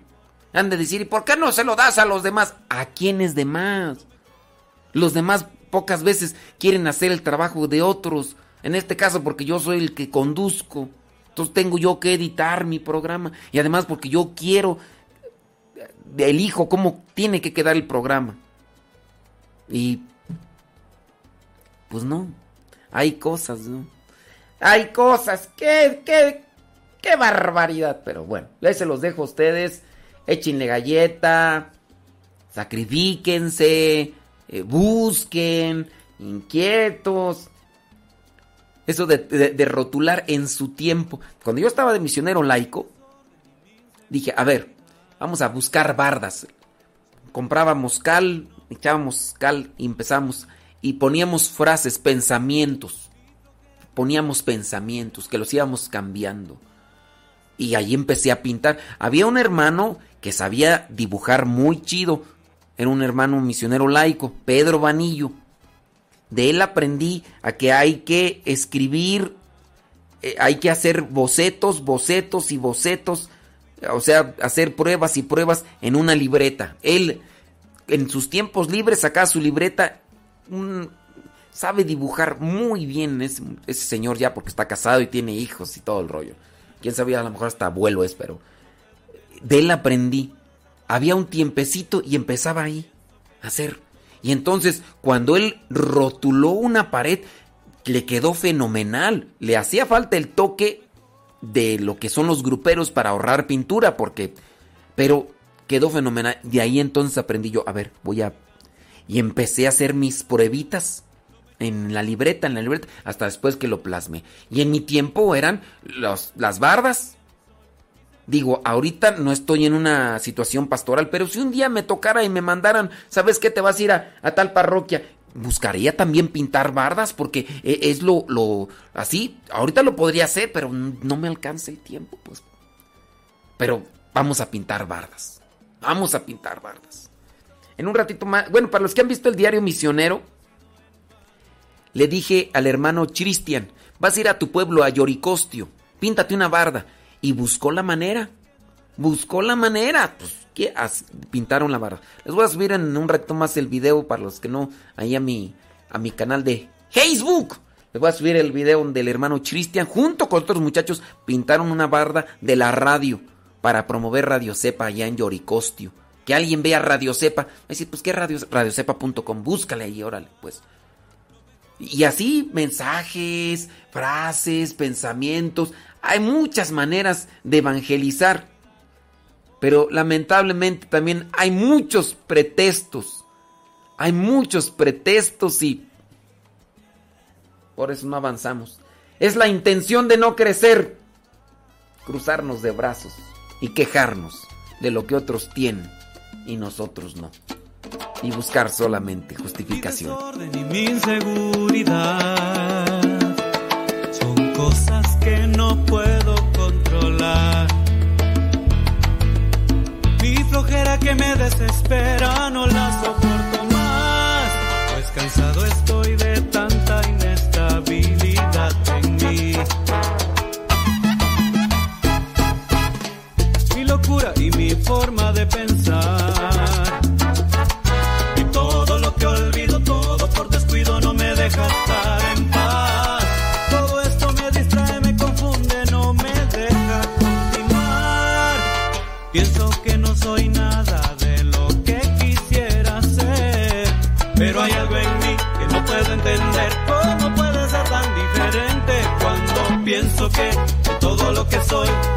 Han de decir, ¿y por qué no se lo das a los demás? ¿A quiénes demás? Los demás pocas veces quieren hacer el trabajo de otros. En este caso porque yo soy el que conduzco. Entonces tengo yo que editar mi programa. Y además porque yo quiero, elijo cómo tiene que quedar el programa. Y pues no, hay cosas, ¿no? Hay cosas, qué, qué, qué barbaridad. Pero bueno, ahí se los dejo a ustedes. Échenle galleta, sacrifíquense, eh, busquen, inquietos. Eso de, rotular en su tiempo. Cuando yo estaba de misionero laico, dije, a ver, vamos a buscar bardas. Comprábamos cal, echábamos cal y empezamos y poníamos frases, pensamientos. Poníamos pensamientos que los íbamos cambiando. Y ahí empecé a pintar. Había un hermano que sabía dibujar muy chido. Era un hermano misionero laico, Pedro Vanillo. De él aprendí a que hay que escribir, eh, hay que hacer bocetos, bocetos y bocetos. O sea, hacer pruebas y pruebas en una libreta. Él en sus tiempos libres sacaba su libreta. sabe dibujar muy bien ese, señor ya porque está casado y tiene hijos y todo el rollo. Quién sabía, a lo mejor hasta abuelo es, pero de él aprendí. Había un tiempecito y empezaba ahí a hacer. Y entonces, cuando él rotuló una pared, le quedó fenomenal. Le hacía falta el toque de lo que son los gruperos para ahorrar pintura, porque. Pero quedó fenomenal. De ahí entonces aprendí yo, a ver, voy a... Y empecé a hacer mis pruebitas en la libreta, en la libreta, hasta después que lo plasmé. Y en mi tiempo eran los, las bardas. Digo, ahorita no estoy en una situación pastoral, pero si un día me tocara y me mandaran, ¿sabes qué? Te vas a ir a, tal parroquia. Buscaría también pintar bardas porque e, es lo, así. Ahorita lo podría hacer, pero no me alcanza el tiempo, pues. Pero vamos a pintar bardas. Vamos a pintar bardas. En un ratito más, bueno, para los que han visto el diario misionero, le dije al hermano Cristian, vas a ir a tu pueblo, a Yoricostio, píntate una barda. Y buscó la manera. Buscó la manera. Pues, ¿qué? Pintaron la barda. Les voy a subir en un ratito más el video para los que no, ahí a mi, a mi canal de Facebook. Les voy a subir el video donde el hermano Cristian, junto con otros muchachos, pintaron una barda de la radio para promover Radio Cepa allá en Yoricostio. Que alguien vea Radio Cepa. Va a decir, pues, ¿qué radio? Radiocepa.com. Búscale ahí, órale, pues. Y así, mensajes, frases, pensamientos. Hay muchas maneras de evangelizar. Pero lamentablemente también hay muchos pretextos. Hay muchos pretextos y por eso no avanzamos. Es la intención de no crecer. Cruzarnos de brazos y quejarnos de lo que otros tienen y nosotros no. Y buscar solamente justificación.
Mi y mi inseguridad cosas que no puedo controlar. Mi flojera que me desespera no la soporto más, pues cansado estoy de tanta de todo lo que
soy.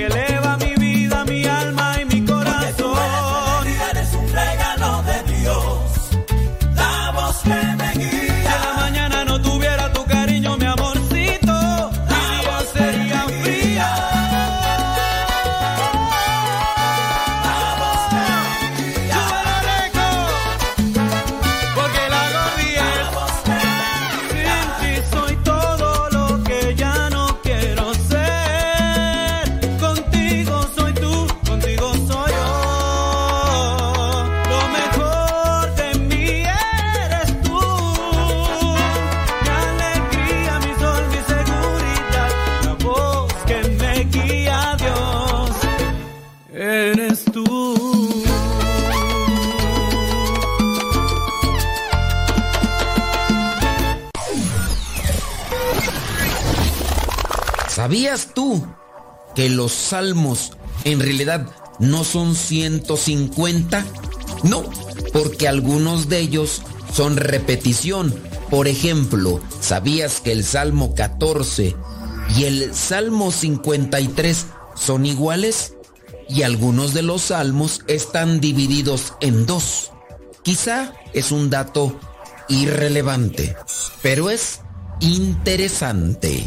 que
le eh? salmos en realidad no son 150? No, porque algunos de ellos son repetición. Por ejemplo, ¿sabías que el Salmo 14 y el Salmo 53 son iguales? Y algunos de los salmos están divididos en dos. Quizá es un dato irrelevante, pero es interesante.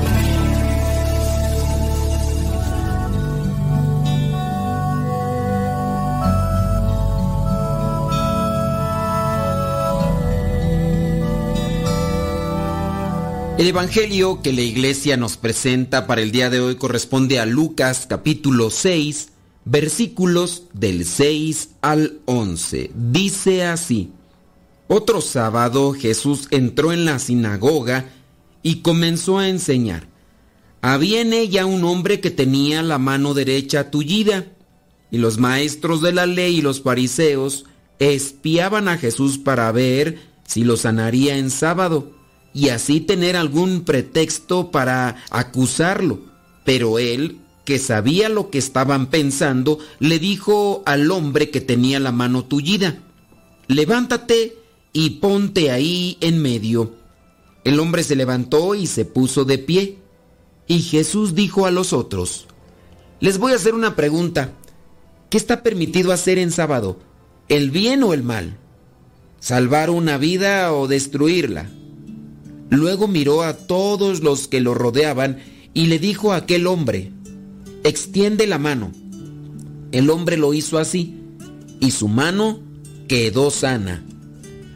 El Evangelio que la iglesia nos presenta para el día de hoy corresponde a Lucas capítulo 6, versículos del 6 al 11. Dice así, Otro sábado Jesús entró en la sinagoga y comenzó a enseñar. Había en ella un hombre que tenía la mano derecha tullida, y los maestros de la ley y los fariseos espiaban a Jesús para ver si lo sanaría en sábado y así tener algún pretexto para acusarlo. Pero él, que sabía lo que estaban pensando, le dijo al hombre que tenía la mano tullida, levántate y ponte ahí en medio. El hombre se levantó y se puso de pie. Y Jesús dijo a los otros, les voy a hacer una pregunta. ¿Qué está permitido hacer en sábado? ¿El bien o el mal? ¿Salvar una vida o destruirla? Luego miró a todos los que lo rodeaban y le dijo a aquel hombre, extiende la mano. El hombre lo hizo así y su mano quedó sana.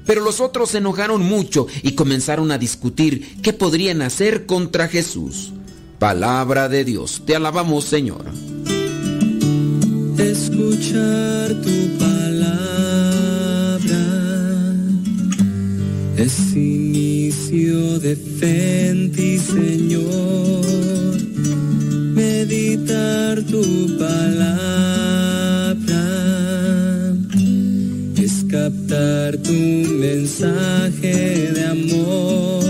Pero los otros se enojaron mucho y comenzaron a discutir qué podrían hacer contra Jesús. Palabra de Dios, te alabamos Señor.
Escuchar tu palabra es de fe en ti, Señor. Meditar tu palabra es captar tu mensaje de amor.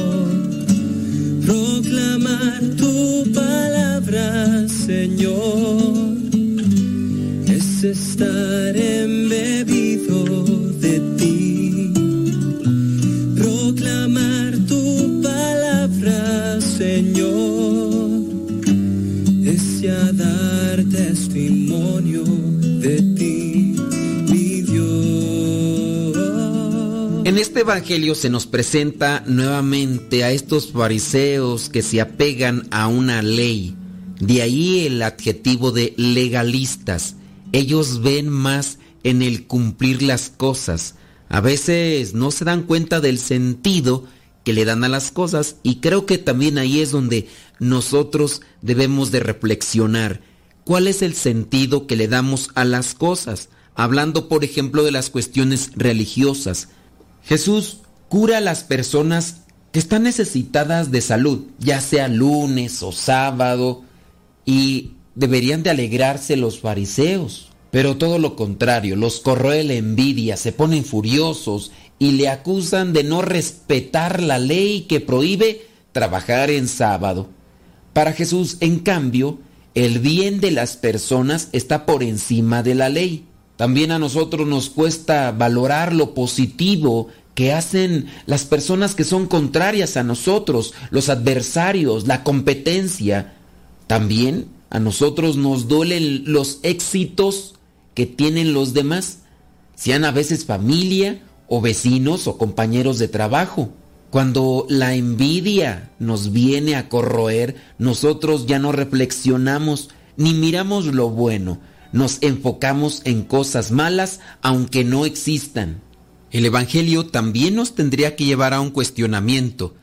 Proclamar tu palabra, Señor, es estar embebido dar testimonio de ti, mi Dios.
En este Evangelio se nos presenta nuevamente a estos fariseos que se apegan a una ley. De ahí el adjetivo de legalistas. Ellos ven más en el cumplir las cosas. A veces no se dan cuenta del sentido que le dan a las cosas y creo que también ahí es donde nosotros debemos de reflexionar. ¿Cuál es el sentido que le damos a las cosas? Hablando, por ejemplo, de las cuestiones religiosas. Jesús cura a las personas que están necesitadas de salud, ya sea lunes o sábado, y deberían de alegrarse los fariseos. Pero todo lo contrario, los corroe la envidia, se ponen furiosos y le acusan de no respetar la ley que prohíbe trabajar en sábado. Para Jesús, en cambio, el bien de las personas está por encima de la ley. También a nosotros nos cuesta valorar lo positivo que hacen las personas que son contrarias a nosotros, los adversarios, la competencia. También a nosotros nos duelen los éxitos que tienen los demás, sean a veces familia o vecinos o compañeros de trabajo. Cuando la envidia nos viene a corroer, nosotros ya no reflexionamos ni miramos lo bueno, nos enfocamos en cosas malas aunque no existan. El Evangelio también nos tendría que llevar a un cuestionamiento,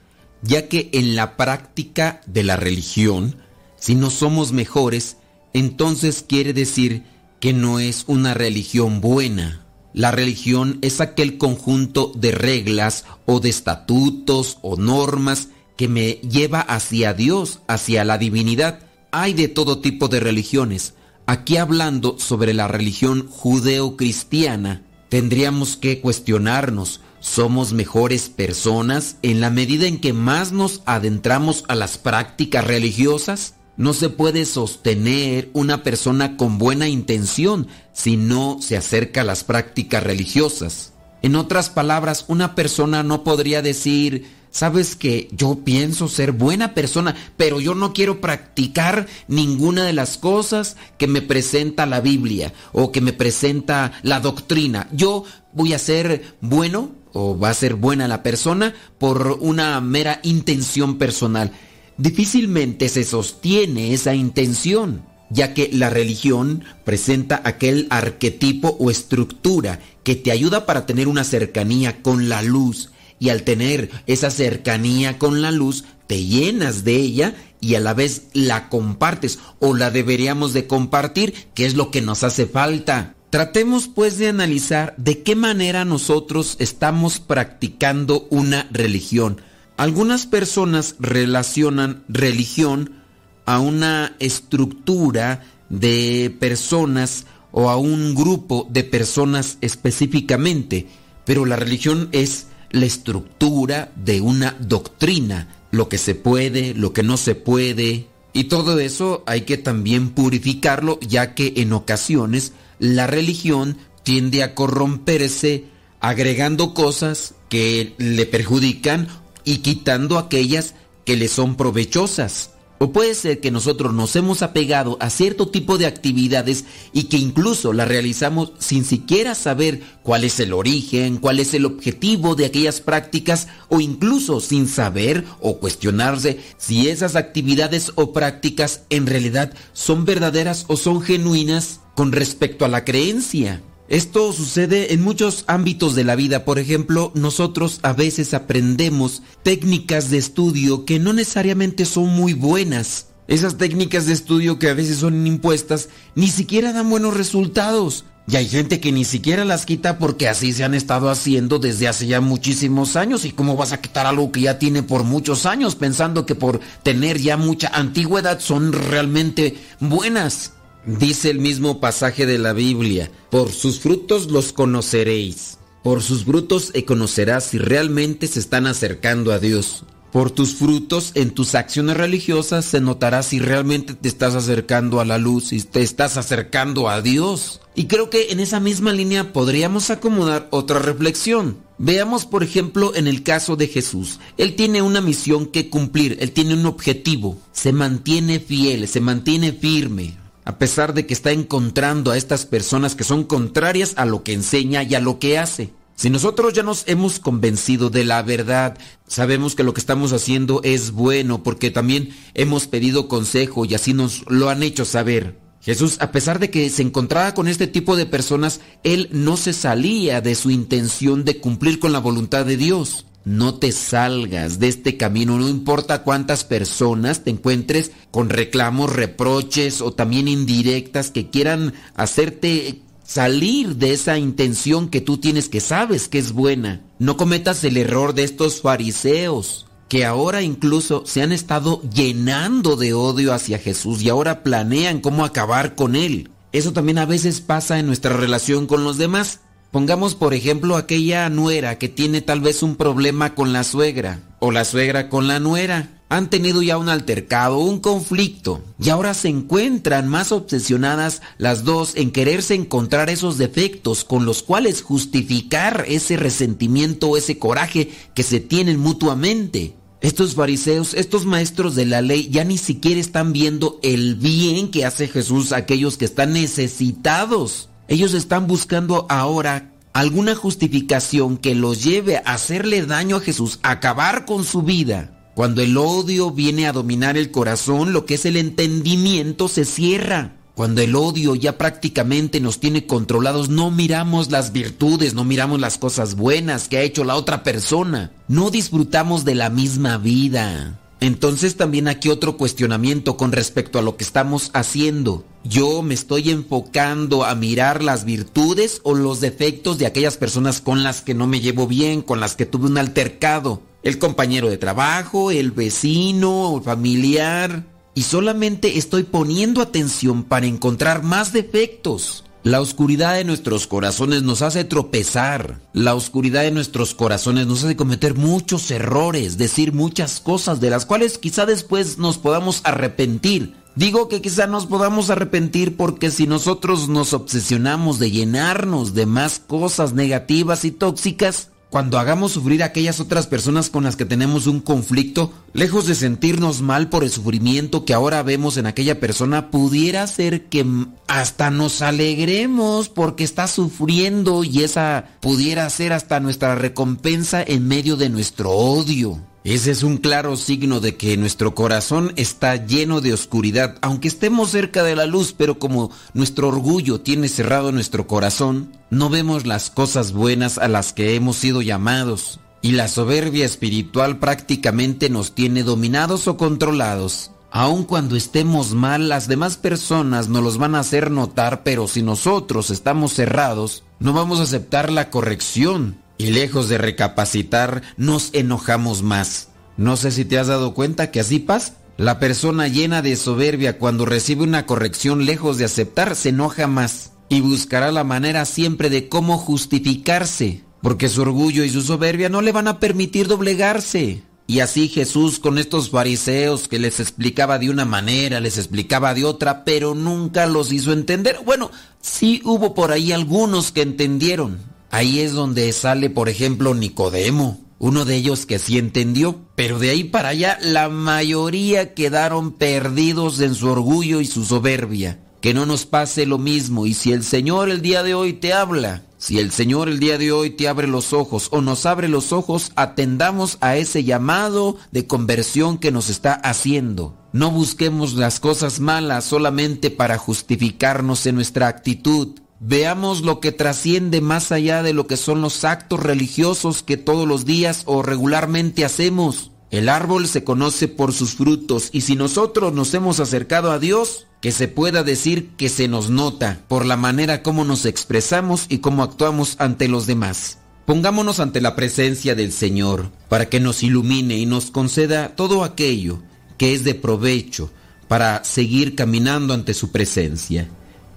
ya que en la práctica de la religión, si no somos mejores, entonces quiere decir que no es una religión buena. La religión es aquel conjunto de reglas o de estatutos o normas que me lleva hacia Dios, hacia la divinidad. Hay de todo tipo de religiones. Aquí hablando sobre la religión judeo-cristiana, tendríamos que cuestionarnos, ¿somos mejores personas en la medida en que más nos adentramos a las prácticas religiosas? No se puede sostener una persona con buena intención si no se acerca a las prácticas religiosas. En otras palabras, una persona no podría decir, sabes que yo pienso ser buena persona, pero yo no quiero practicar ninguna de las cosas que me presenta la Biblia o que me presenta la doctrina. Yo voy a ser bueno o va a ser buena la persona por una mera intención personal difícilmente se sostiene esa intención, ya que la religión presenta aquel arquetipo o estructura que te ayuda para tener una cercanía con la luz y al tener esa cercanía con la luz, te llenas de ella y a la vez la compartes o la deberíamos de compartir, que es lo que nos hace falta. Tratemos pues de analizar de qué manera nosotros estamos practicando una religión. Algunas personas relacionan religión a una estructura de personas o a un grupo de personas específicamente, pero la religión es la estructura de una doctrina, lo que se puede, lo que no se puede, y todo eso hay que también purificarlo, ya que en ocasiones la religión tiende a corromperse agregando cosas que le perjudican y quitando aquellas que le son provechosas. O puede ser que nosotros nos hemos apegado a cierto tipo de actividades y que incluso las realizamos sin siquiera saber cuál es el origen, cuál es el objetivo de aquellas prácticas o incluso sin saber o cuestionarse si esas actividades o prácticas en realidad son verdaderas o son genuinas con respecto a la creencia. Esto sucede en muchos ámbitos de la vida. Por ejemplo, nosotros a veces aprendemos técnicas de estudio que no necesariamente son muy buenas. Esas técnicas de estudio que a veces son impuestas ni siquiera dan buenos resultados. Y hay gente que ni siquiera las quita porque así se han estado haciendo desde hace ya muchísimos años. ¿Y cómo vas a quitar algo que ya tiene por muchos años pensando que por tener ya mucha antigüedad son realmente buenas? Dice el mismo pasaje de la Biblia, por sus frutos los conoceréis. Por sus frutos conocerás si realmente se están acercando a Dios. Por tus frutos en tus acciones religiosas se notará si realmente te estás acercando a la luz, y te estás acercando a Dios. Y creo que en esa misma línea podríamos acomodar otra reflexión. Veamos por ejemplo en el caso de Jesús. Él tiene una misión que cumplir, él tiene un objetivo. Se mantiene fiel, se mantiene firme, a pesar de que está encontrando a estas personas que son contrarias a lo que enseña y a lo que hace. Si nosotros ya nos hemos convencido de la verdad, sabemos que lo que estamos haciendo es bueno porque también hemos pedido consejo y así nos lo han hecho saber. Jesús, a pesar de que se encontraba con este tipo de personas, él no se salía de su intención de cumplir con la voluntad de Dios. No te salgas de este camino, no importa cuántas personas te encuentres con reclamos, reproches o también indirectas que quieran hacerte salir de esa intención que tú tienes que sabes que es buena. No cometas el error de estos fariseos que ahora incluso se han estado llenando de odio hacia Jesús y ahora planean cómo acabar con él. Eso también a veces pasa en nuestra relación con los demás. Pongamos por ejemplo aquella nuera que tiene tal vez un problema con la suegra o la suegra con la nuera. Han tenido ya un altercado, un conflicto y ahora se encuentran más obsesionadas las dos en quererse encontrar esos defectos con los cuales justificar ese resentimiento ese coraje que se tienen mutuamente. Estos fariseos, estos maestros de la ley ya ni siquiera están viendo el bien que hace Jesús a aquellos que están necesitados. Ellos están buscando ahora alguna justificación que los lleve a hacerle daño a Jesús, a acabar con su vida. Cuando el odio viene a dominar el corazón, lo que es el entendimiento se cierra. Cuando el odio ya prácticamente nos tiene controlados, no miramos las virtudes, no miramos las cosas buenas que ha hecho la otra persona. No disfrutamos de la misma vida. Entonces también aquí otro cuestionamiento con respecto a lo que estamos haciendo. ¿Yo me estoy enfocando a mirar las virtudes o los defectos de aquellas personas con las que no me llevo bien, con las que tuve un altercado? El compañero de trabajo, el vecino, el familiar. Y solamente estoy poniendo atención para encontrar más defectos. La oscuridad de nuestros corazones nos hace tropezar. La oscuridad de nuestros corazones nos hace cometer muchos errores, decir muchas cosas de las cuales quizá después nos podamos arrepentir. Digo que quizá nos podamos arrepentir porque si nosotros nos obsesionamos de llenarnos de más cosas negativas y tóxicas, cuando hagamos sufrir a aquellas otras personas con las que tenemos un conflicto, lejos de sentirnos mal por el sufrimiento que ahora vemos en aquella persona, pudiera ser que hasta nos alegremos porque está sufriendo y esa pudiera ser hasta nuestra recompensa en medio de nuestro odio. Ese es un claro signo de que nuestro corazón está lleno de oscuridad, aunque estemos cerca de la luz, pero como nuestro orgullo tiene cerrado nuestro corazón, no vemos las cosas buenas a las que hemos sido llamados. Y la soberbia espiritual prácticamente nos tiene dominados o controlados. Aun cuando estemos mal, las demás personas nos los van a hacer notar, pero si nosotros estamos cerrados, no vamos a aceptar la corrección. Y lejos de recapacitar, nos enojamos más. No sé si te has dado cuenta que así pasa. La persona llena de soberbia cuando recibe una corrección lejos de aceptar se enoja más y buscará la manera siempre de cómo justificarse, porque su orgullo y su soberbia no le van a permitir doblegarse. Y así Jesús con estos fariseos que les explicaba de una manera, les explicaba de otra, pero nunca los hizo entender. Bueno, sí hubo por ahí algunos que entendieron. Ahí es donde sale, por ejemplo, Nicodemo uno de ellos que sí entendió, pero de ahí para allá la mayoría quedaron perdidos en su orgullo y su soberbia. Que no nos pase lo mismo y si el Señor el día de hoy te habla, si el Señor el día de hoy te abre los ojos o nos abre los ojos, atendamos a ese llamado de conversión que nos está haciendo. No busquemos las cosas malas solamente para justificarnos en nuestra actitud. Veamos lo que trasciende más allá de lo que son los actos religiosos que todos los días o regularmente hacemos. El árbol se conoce por sus frutos y si nosotros nos hemos acercado a Dios, que se pueda decir que se nos nota por la manera como nos expresamos y cómo actuamos ante los demás. Pongámonos ante la presencia del Señor para que nos ilumine y nos conceda todo aquello que es de provecho para seguir caminando ante su presencia.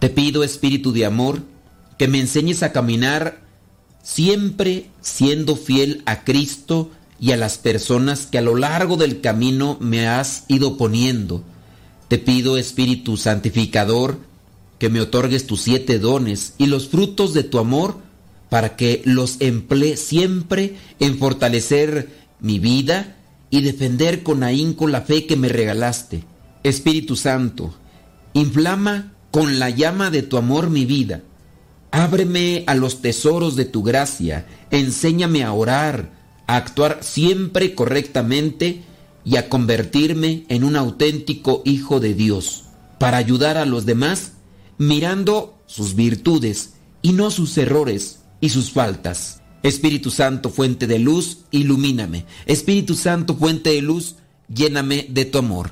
Te pido, Espíritu de Amor, que me enseñes a caminar siempre siendo fiel a Cristo y a las personas que a lo largo del camino me has ido poniendo. Te pido, Espíritu Santificador, que me otorgues tus siete dones y los frutos de tu amor para que los emplee siempre en fortalecer mi vida y defender con ahínco la fe que me regalaste. Espíritu Santo, inflama con la llama de tu amor mi vida. Ábreme a los tesoros de tu gracia, enséñame a orar, a actuar siempre correctamente y a convertirme en un auténtico hijo de Dios, para ayudar a los demás mirando sus virtudes y no sus errores y sus faltas. Espíritu Santo, fuente de luz, ilumíname. Espíritu Santo, fuente de luz, lléname de tu amor.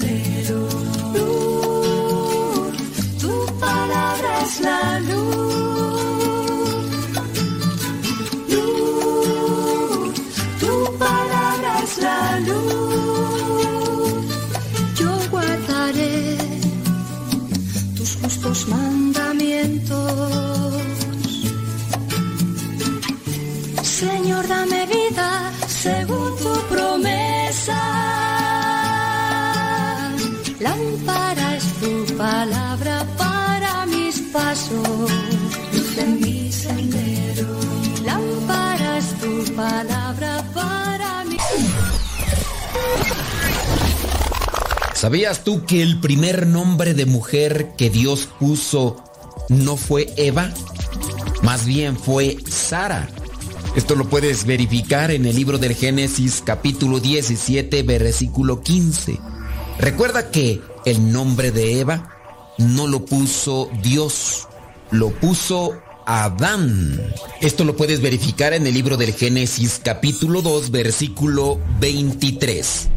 Palabra es la luz. Luz, tu palabra es la luz. Yo guardaré tus justos mandamientos. Señor, dame vida según tu promesa. Lámpara es tu palabra
¿Sabías tú que el primer nombre de mujer que Dios puso no fue Eva? Más bien fue Sara. Esto lo puedes verificar en el libro del Génesis capítulo 17 versículo 15. Recuerda que el nombre de Eva no lo puso Dios, lo puso Adán. Esto lo puedes verificar en el libro del Génesis capítulo 2 versículo 23.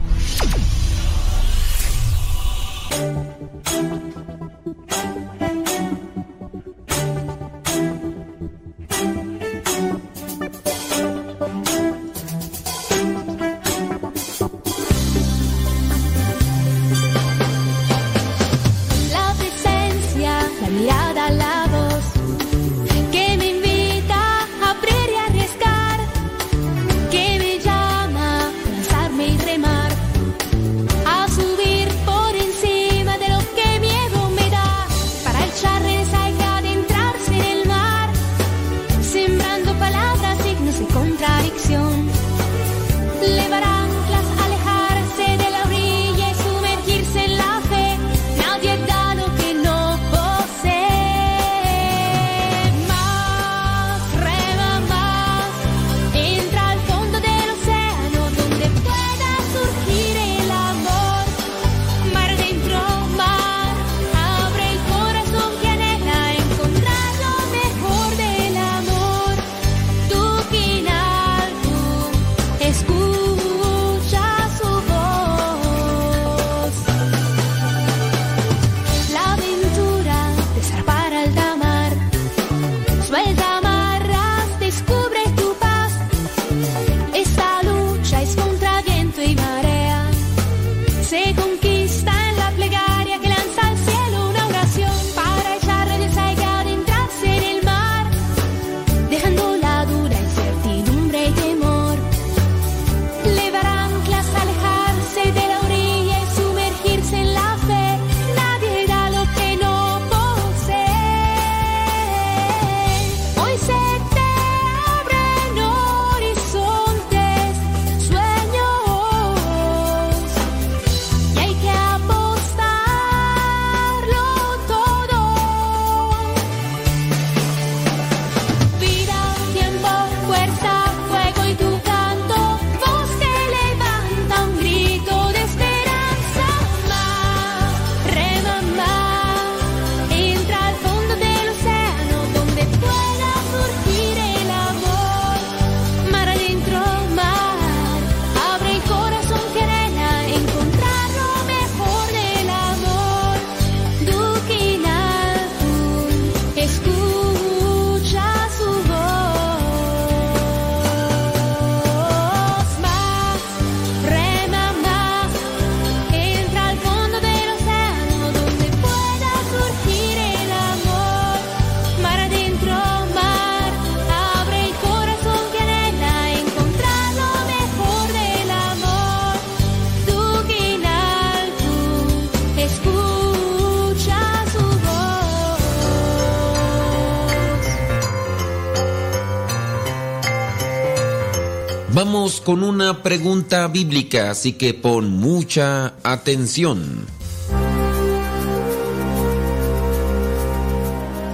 Con una pregunta bíblica, así que pon mucha atención.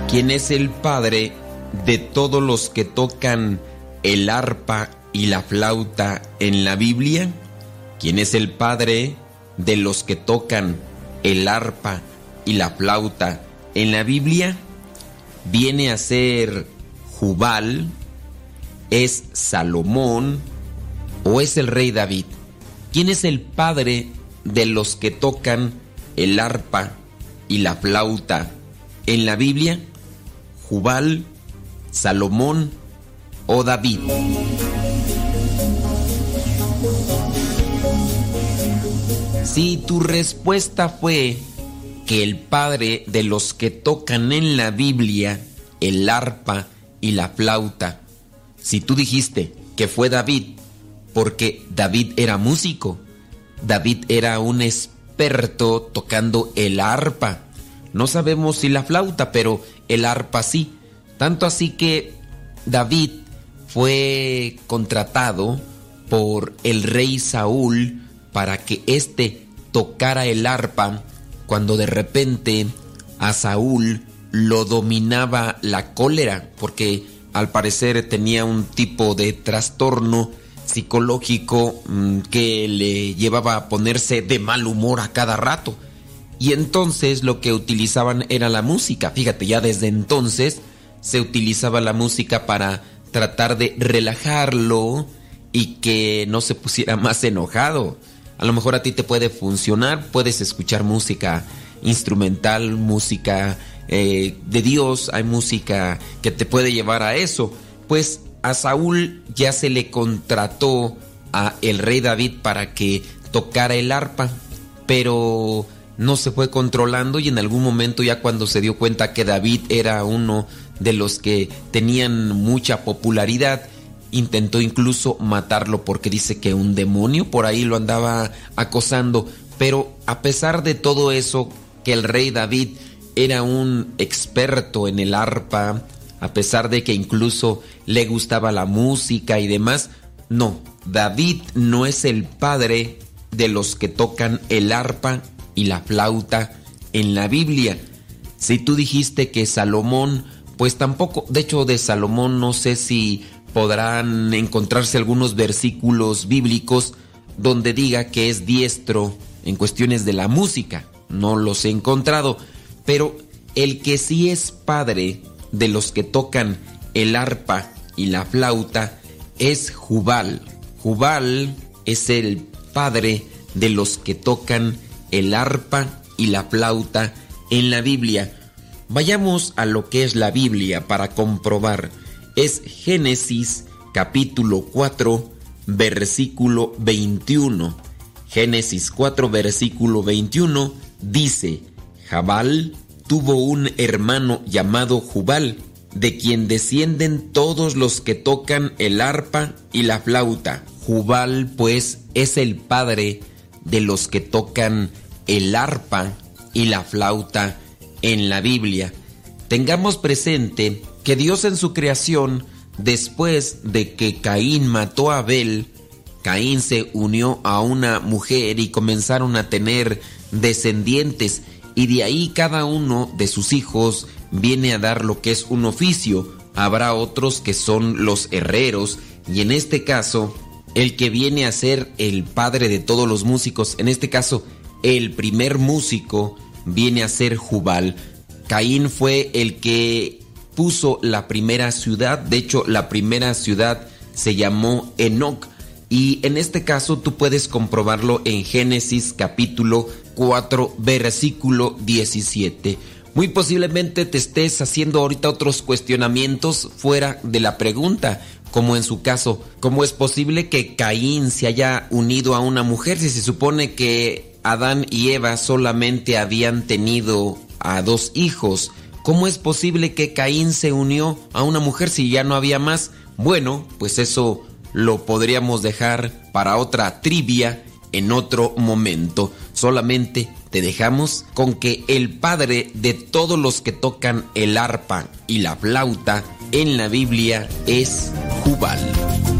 ¿Quién es el padre de todos los que tocan el arpa y la flauta en la Biblia? ¿Quién es el padre de los que tocan el arpa y la flauta en la Biblia? Viene a ser Jubal, es Salomón o es el rey David. ¿Quién es el padre de los que tocan el arpa y la flauta en la Biblia? Jubal, Salomón o David. Si tu respuesta fue que el padre de los que tocan en la Biblia el arpa y la flauta, si tú dijiste que fue David, porque David era músico, David era un experto tocando el arpa, no sabemos si la flauta, pero el arpa sí. Tanto así que David fue contratado por el rey Saúl para que éste tocara el arpa cuando de repente a Saúl lo dominaba la cólera, porque al parecer tenía un tipo de trastorno psicológico mm, que le llevaba a ponerse de mal humor a cada rato. Y entonces lo que utilizaban era la música. Fíjate, ya desde entonces se utilizaba la música para tratar de relajarlo y que no se pusiera más enojado. A lo mejor a ti te puede funcionar, puedes escuchar música instrumental, música eh, de Dios, hay música que te puede llevar a eso. Pues a Saúl ya se le contrató a el rey David para que tocara el arpa, pero no se fue controlando y en algún momento ya cuando se dio cuenta que David era uno de los que tenían mucha popularidad, intentó incluso matarlo porque dice que un demonio por ahí lo andaba acosando. Pero a pesar de todo eso, que el rey David era un experto en el arpa, a pesar de que incluso le gustaba la música y demás, no, David no es el padre de los que tocan el arpa y la flauta en la Biblia. Si tú dijiste que Salomón, pues tampoco, de hecho de Salomón no sé si podrán encontrarse algunos versículos bíblicos donde diga que es diestro en cuestiones de la música. No los he encontrado, pero el que sí es padre de los que tocan el arpa y la flauta es Jubal. Jubal es el padre de los que tocan el arpa y la flauta en la Biblia. Vayamos a lo que es la Biblia para comprobar. Es Génesis capítulo 4 versículo 21. Génesis 4 versículo 21 dice, Jabal tuvo un hermano llamado Jubal, de quien descienden todos los que tocan el arpa y la flauta. Jubal pues es el padre de los que tocan el arpa y la flauta en la Biblia. Tengamos presente que Dios en su creación, después de que Caín mató a Abel, Caín se unió a una mujer y comenzaron a tener descendientes y de ahí cada uno de sus hijos viene a dar lo que es un oficio. Habrá otros que son los herreros y en este caso el que viene a ser el padre de todos los músicos, en este caso el primer músico viene a ser Jubal. Caín fue el que puso la primera ciudad, de hecho la primera ciudad se llamó Enoch y en este caso tú puedes comprobarlo en Génesis capítulo 4 versículo 17. Muy posiblemente te estés haciendo ahorita otros cuestionamientos fuera de la pregunta, como en su caso, ¿cómo es posible que Caín se haya unido a una mujer si se supone que Adán y Eva solamente habían tenido a dos hijos? ¿Cómo es posible que Caín se unió a una mujer si ya no había más? Bueno, pues eso lo podríamos dejar para otra trivia en otro momento. Solamente te dejamos con que el padre de todos los que tocan el arpa y la flauta en la Biblia es Jubal.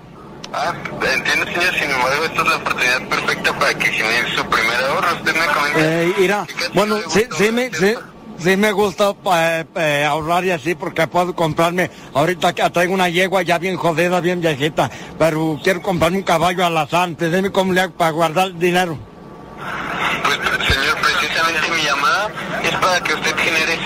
Ah, entiendo, señor. Sin embargo, esta es la oportunidad perfecta para que genere su primer ahorro. Usted me comenta.
Eh, mira, bueno, sí, sí me, sí, sí me gusta eh, eh, ahorrar y así porque puedo comprarme, ahorita que traigo una yegua ya bien jodida, bien viejita, pero quiero comprarme un caballo alazán, dime cómo le hago para guardar dinero.
Pues, señor, precisamente mi llamada es para que usted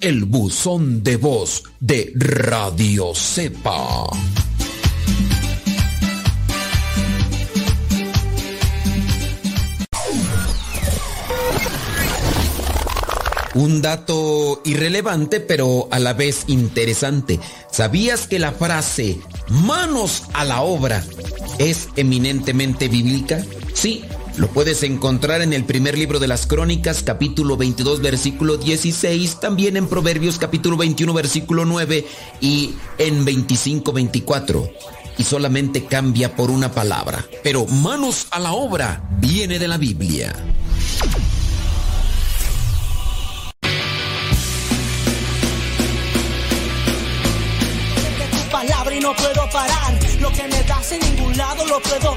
el buzón de voz de Radio Cepa. Un dato irrelevante pero a la vez interesante. ¿Sabías que la frase manos a la obra es eminentemente bíblica? Sí, lo puedes encontrar en el primer libro de las Crónicas, capítulo 22, versículo 16, también en Proverbios, capítulo 21, versículo 9 y en 25, 24. Y solamente cambia por una palabra. Pero manos a la obra viene de la Biblia.
palabra y no puedo parar. Lo que me das en ningún lado lo puedo.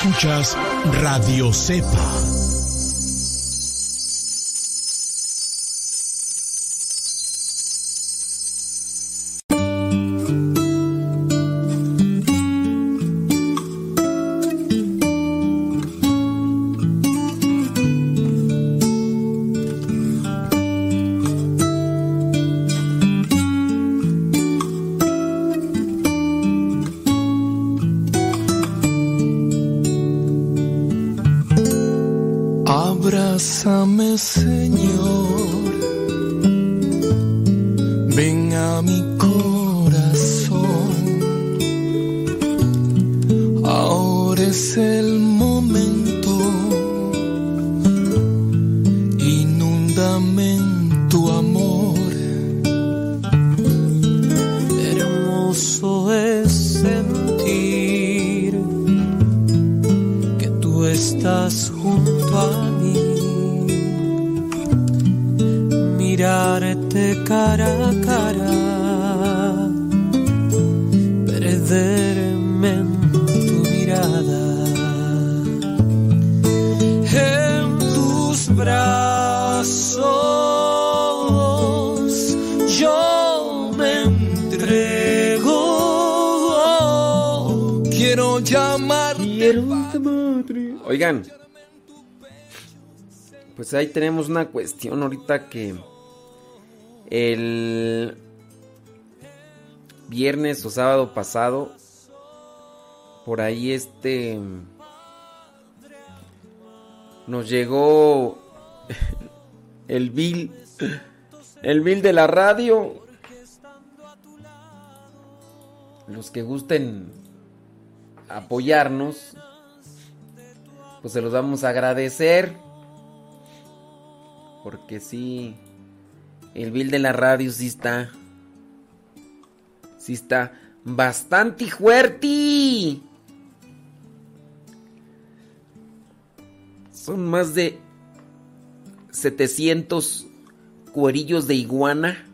Escuchas Radio Cepa.
Pues ahí tenemos una cuestión ahorita que el viernes o sábado pasado, por ahí este nos llegó el bill, el bill de la radio. Los que gusten apoyarnos, pues se los vamos a agradecer. Porque sí, el bill de la radio sí está. Sí está bastante fuerte. Son más de 700 cuerillos de iguana.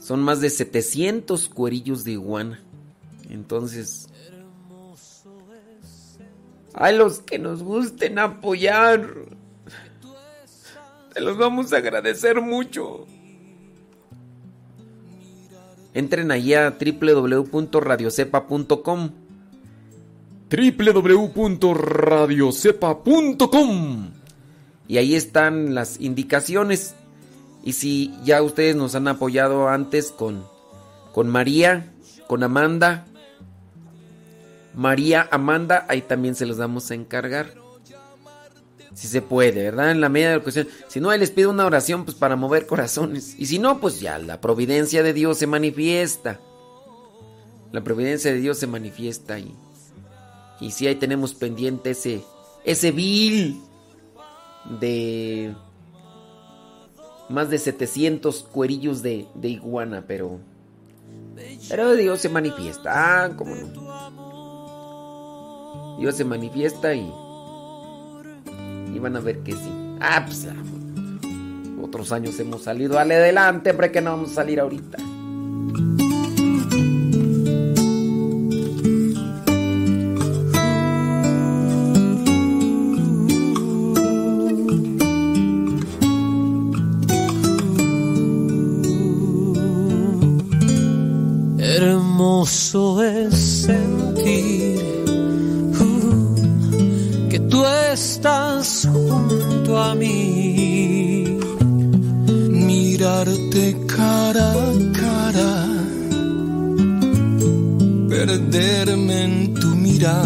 Son más de 700 cuerillos de iguana. Entonces, a los que nos gusten apoyar, te los vamos a agradecer mucho. Entren ahí a www.radiocepa.com www.radiocepa.com y ahí están las indicaciones. Y si ya ustedes nos han apoyado antes con, con María, con Amanda, María, Amanda, ahí también se los vamos a encargar. Si se puede, ¿verdad? En la medida de la cuestión. Si no, ahí les pido una oración pues para mover corazones. Y si no, pues ya la providencia de Dios se manifiesta. La providencia de Dios se manifiesta y y si ahí tenemos pendiente ese ese bill de más de 700 cuerillos de, de iguana, pero pero Dios se manifiesta, ah, cómo no. Dios se manifiesta y y van a ver que sí. Ah, pues, otros años hemos salido dale adelante, hombre, que no vamos a salir ahorita.
En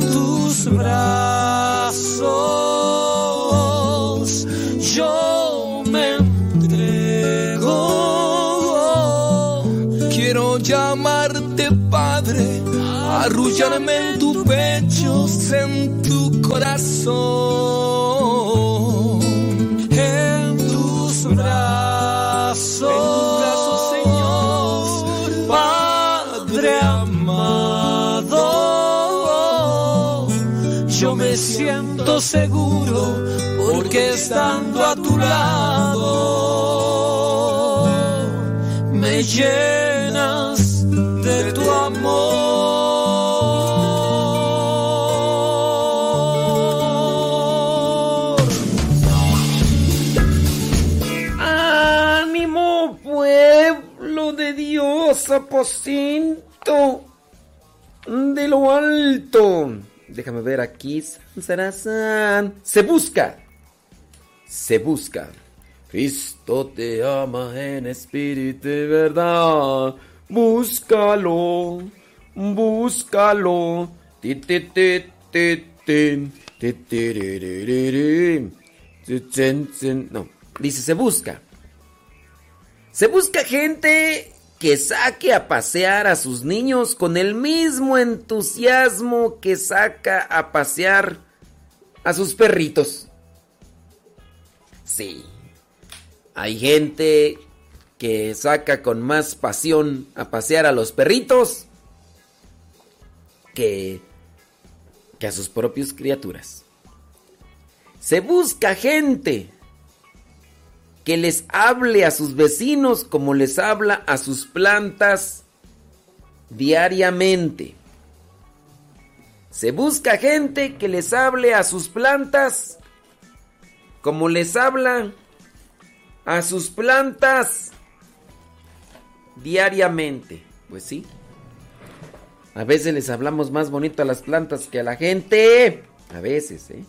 tus brazos yo me entrego.
Quiero llamarte Padre, arrullarme en tu pecho, en tu corazón.
Seguro porque estando a tu lado me llenas de tu amor.
¡Ánimo, pueblo de Dios, aposento de lo alto! Déjame ver aquí. Se busca. Se busca. Cristo te ama en espíritu y verdad. Búscalo. búscalo. No, dice se busca. Se busca gente que saque a pasear a sus niños con el mismo entusiasmo que saca a pasear a sus perritos. Sí, hay gente que saca con más pasión a pasear a los perritos que, que a sus propias criaturas. Se busca gente que les hable a sus vecinos como les habla a sus plantas diariamente. Se busca gente que les hable a sus plantas como les habla a sus plantas diariamente. Pues sí. A veces les hablamos más bonito a las plantas que a la gente. A veces, ¿eh?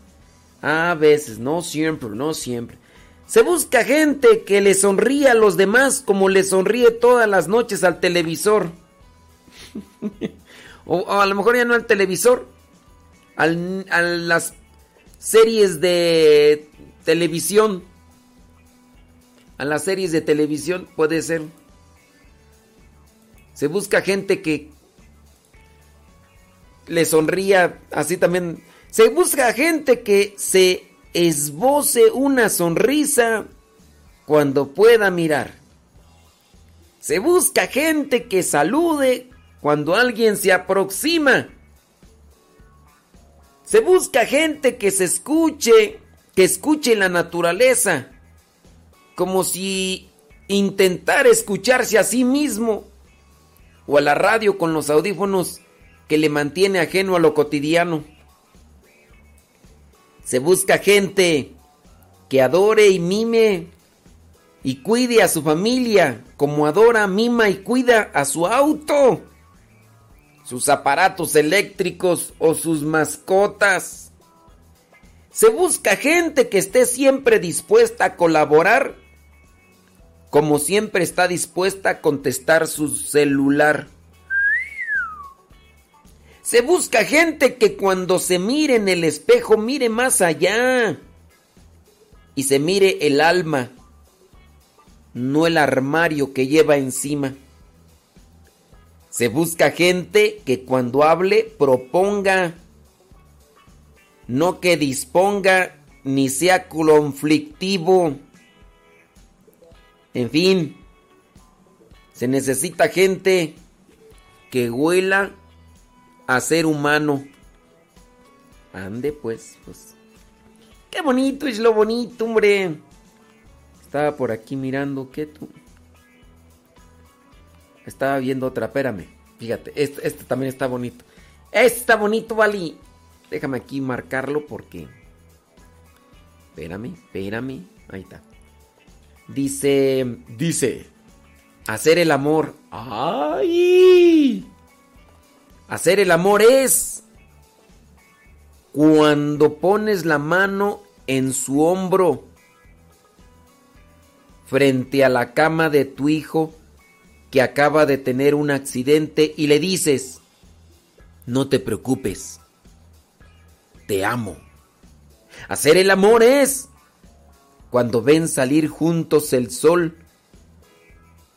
A veces, no siempre, no siempre. Se busca gente que le sonríe a los demás como le sonríe todas las noches al televisor. o, o, a lo mejor ya no al televisor, al, a las series de televisión. A las series de televisión puede ser. Se busca gente que le sonría así también. Se busca gente que se esboce una sonrisa cuando pueda mirar. Se busca gente que salude cuando alguien se aproxima. Se busca gente que se escuche, que escuche la naturaleza, como si intentara escucharse a sí mismo, o a la radio con los audífonos que le mantiene ajeno a lo cotidiano. Se busca gente que adore y mime y cuide a su familia como adora, mima y cuida a su auto, sus aparatos eléctricos o sus mascotas. Se busca gente que esté siempre dispuesta a colaborar como siempre está dispuesta a contestar su celular. Se busca gente que cuando se mire en el espejo mire más allá y se mire el alma, no el armario que lleva encima. Se busca gente que cuando hable proponga, no que disponga ni sea conflictivo. En fin, se necesita gente que huela a ser humano. Ande pues, pues. Qué bonito es lo bonito, hombre. Estaba por aquí mirando, ¿qué tú? Estaba viendo otra, espérame. Fíjate, este, este también está bonito. Este está bonito, Vali. Déjame aquí marcarlo porque... Espérame, espérame. Ahí está. Dice, dice, hacer el amor. ¡Ay! Hacer el amor es cuando pones la mano en su hombro frente a la cama de tu hijo que acaba de tener un accidente y le dices, no te preocupes, te amo. Hacer el amor es cuando ven salir juntos el sol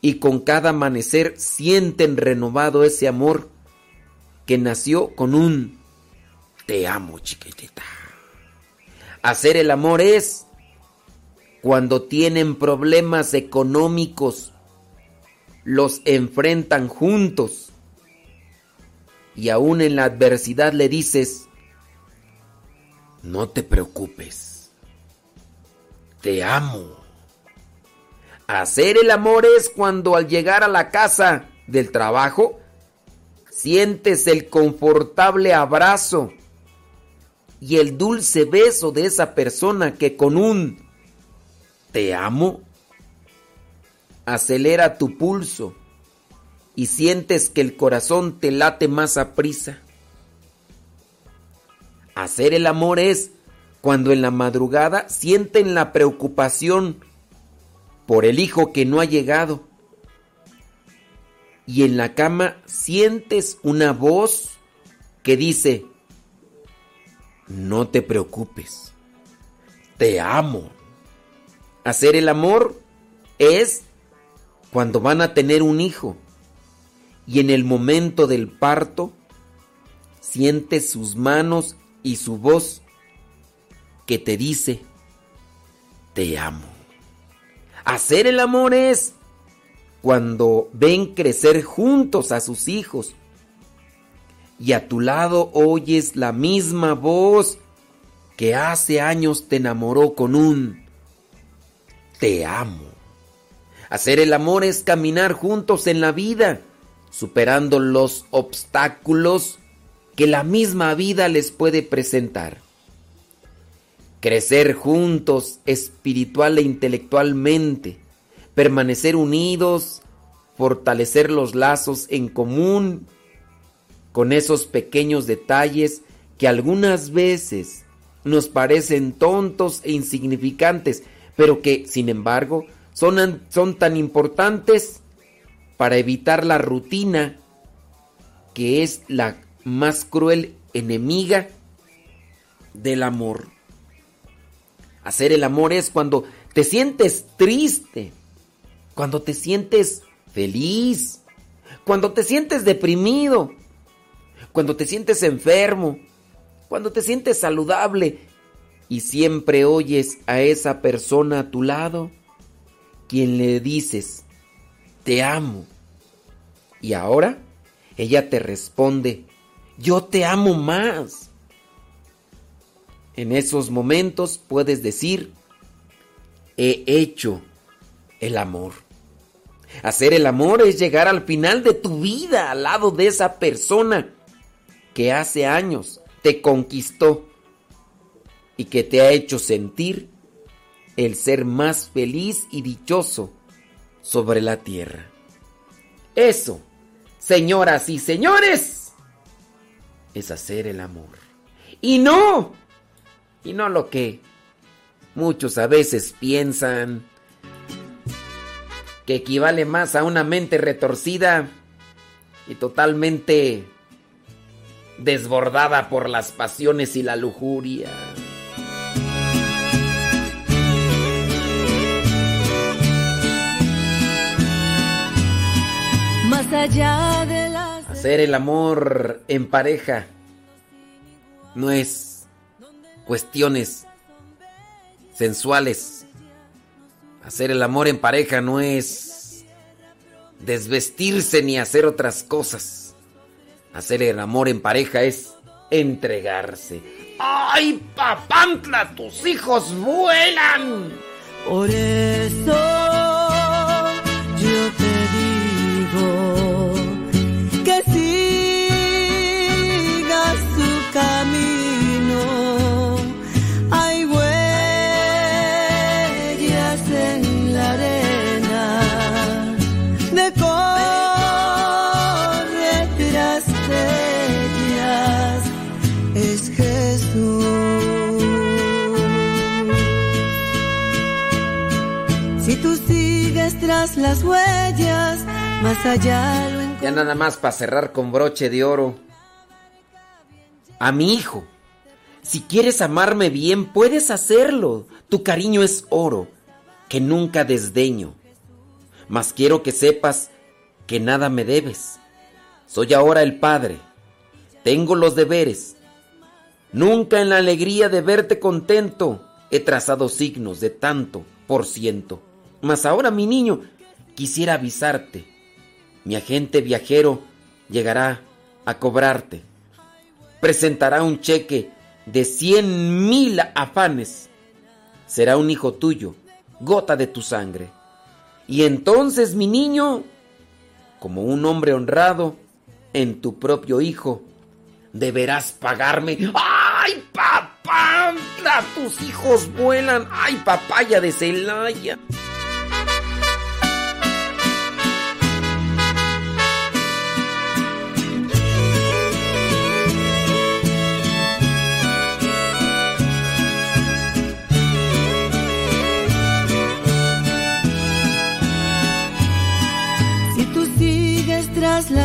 y con cada amanecer sienten renovado ese amor que nació con un te amo chiquitita. Hacer el amor es cuando tienen problemas económicos, los enfrentan juntos y aún en la adversidad le dices, no te preocupes te amo. Hacer el amor es cuando al llegar a la casa del trabajo sientes el confortable abrazo y el dulce beso de esa persona que con un te amo acelera tu pulso y sientes que el corazón te late más a prisa. Hacer el amor es cuando en la madrugada sienten la preocupación por el hijo que no ha llegado. Y en la cama sientes una voz que dice, no te preocupes, te amo. Hacer el amor es cuando van a tener un hijo y en el momento del parto sientes sus manos y su voz que te dice, te amo. Hacer el amor es cuando ven crecer juntos a sus hijos y a tu lado oyes la misma voz que hace años te enamoró con un te amo. Hacer el amor es caminar juntos en la vida, superando los obstáculos que la misma vida les puede presentar. Crecer juntos espiritual e intelectualmente, permanecer unidos, fortalecer los lazos en común con esos pequeños detalles que algunas veces nos parecen tontos e insignificantes, pero que, sin embargo, son, son tan importantes para evitar la rutina, que es la más cruel enemiga del amor. Hacer el amor es cuando te sientes triste, cuando te sientes feliz, cuando te sientes deprimido, cuando te sientes enfermo, cuando te sientes saludable y siempre oyes a esa persona a tu lado, quien le dices, te amo. Y ahora ella te responde, yo te amo más. En esos momentos puedes decir, he hecho el amor. Hacer el amor es llegar al final de tu vida al lado de esa persona que hace años te conquistó y que te ha hecho sentir el ser más feliz y dichoso sobre la tierra. Eso, señoras y señores, es hacer el amor. Y no, y no lo que muchos a veces piensan que equivale más a una mente retorcida y totalmente desbordada por las pasiones y la lujuria.
Más allá de las...
Hacer el amor en pareja no es cuestiones sensuales. Hacer el amor en pareja no es desvestirse ni hacer otras cosas. Hacer el amor en pareja es entregarse. ¡Ay, papantla! ¡Tus hijos vuelan!
Por eso yo te digo las huellas, más allá lo
Ya nada más para cerrar con broche de oro. A mi hijo. Si quieres amarme bien, puedes hacerlo. Tu cariño es oro, que nunca desdeño. Mas quiero que sepas que nada me debes. Soy ahora el Padre. Tengo los deberes. Nunca en la alegría de verte contento he trazado signos de tanto por ciento. Mas ahora, mi niño, quisiera avisarte. Mi agente viajero llegará a cobrarte. Presentará un cheque de cien mil afanes. Será un hijo tuyo, gota de tu sangre. Y entonces, mi niño, como un hombre honrado en tu propio hijo, deberás pagarme. ¡Ay, papá! ¡Tus hijos vuelan! ¡Ay, papaya de Celaya!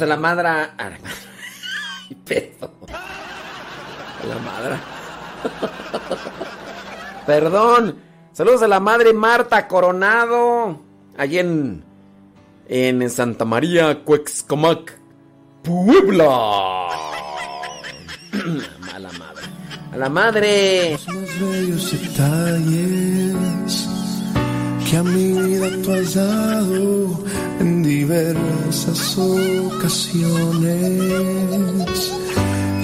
Saludos la madre. a la- pedo. A la madre. Perdón. Saludos a la madre Marta Coronado. Allí en. En Santa María, Cuexcomac, Puebla. A la madre. A la madre.
que a mi vida tú dado en diversas ocasiones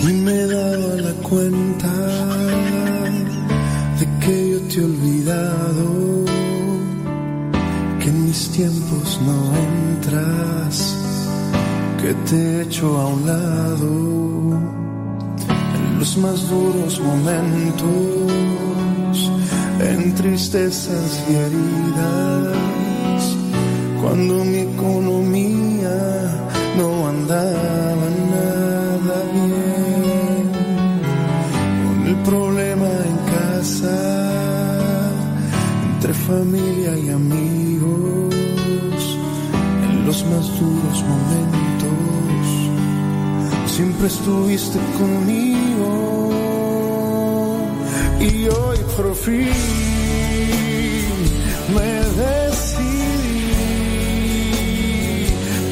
y me he dado la cuenta de que yo te he olvidado que en mis tiempos no entras que te he hecho a un lado en los más duros momentos, en tristezas y heridas, cuando mi economía no andaba nada bien, con el problema en casa, entre familia y amigos, en los más duros momentos siempre estuviste conmigo. Y hoy por fin me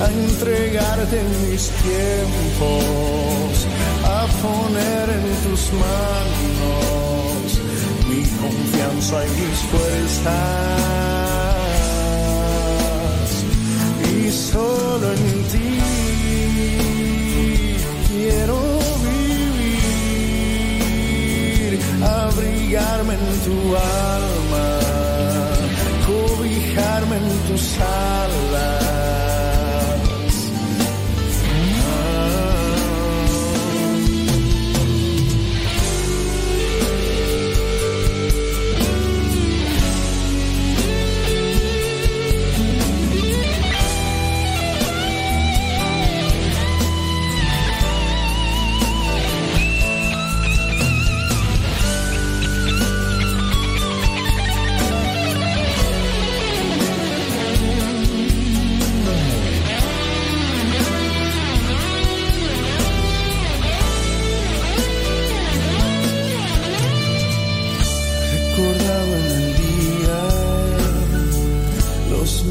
a entregarte mis tiempos, a poner en tus manos mi confianza y mis fuerzas y solo en ti quiero vivir, abrigarme en tu alma, cobijarme en tus alas.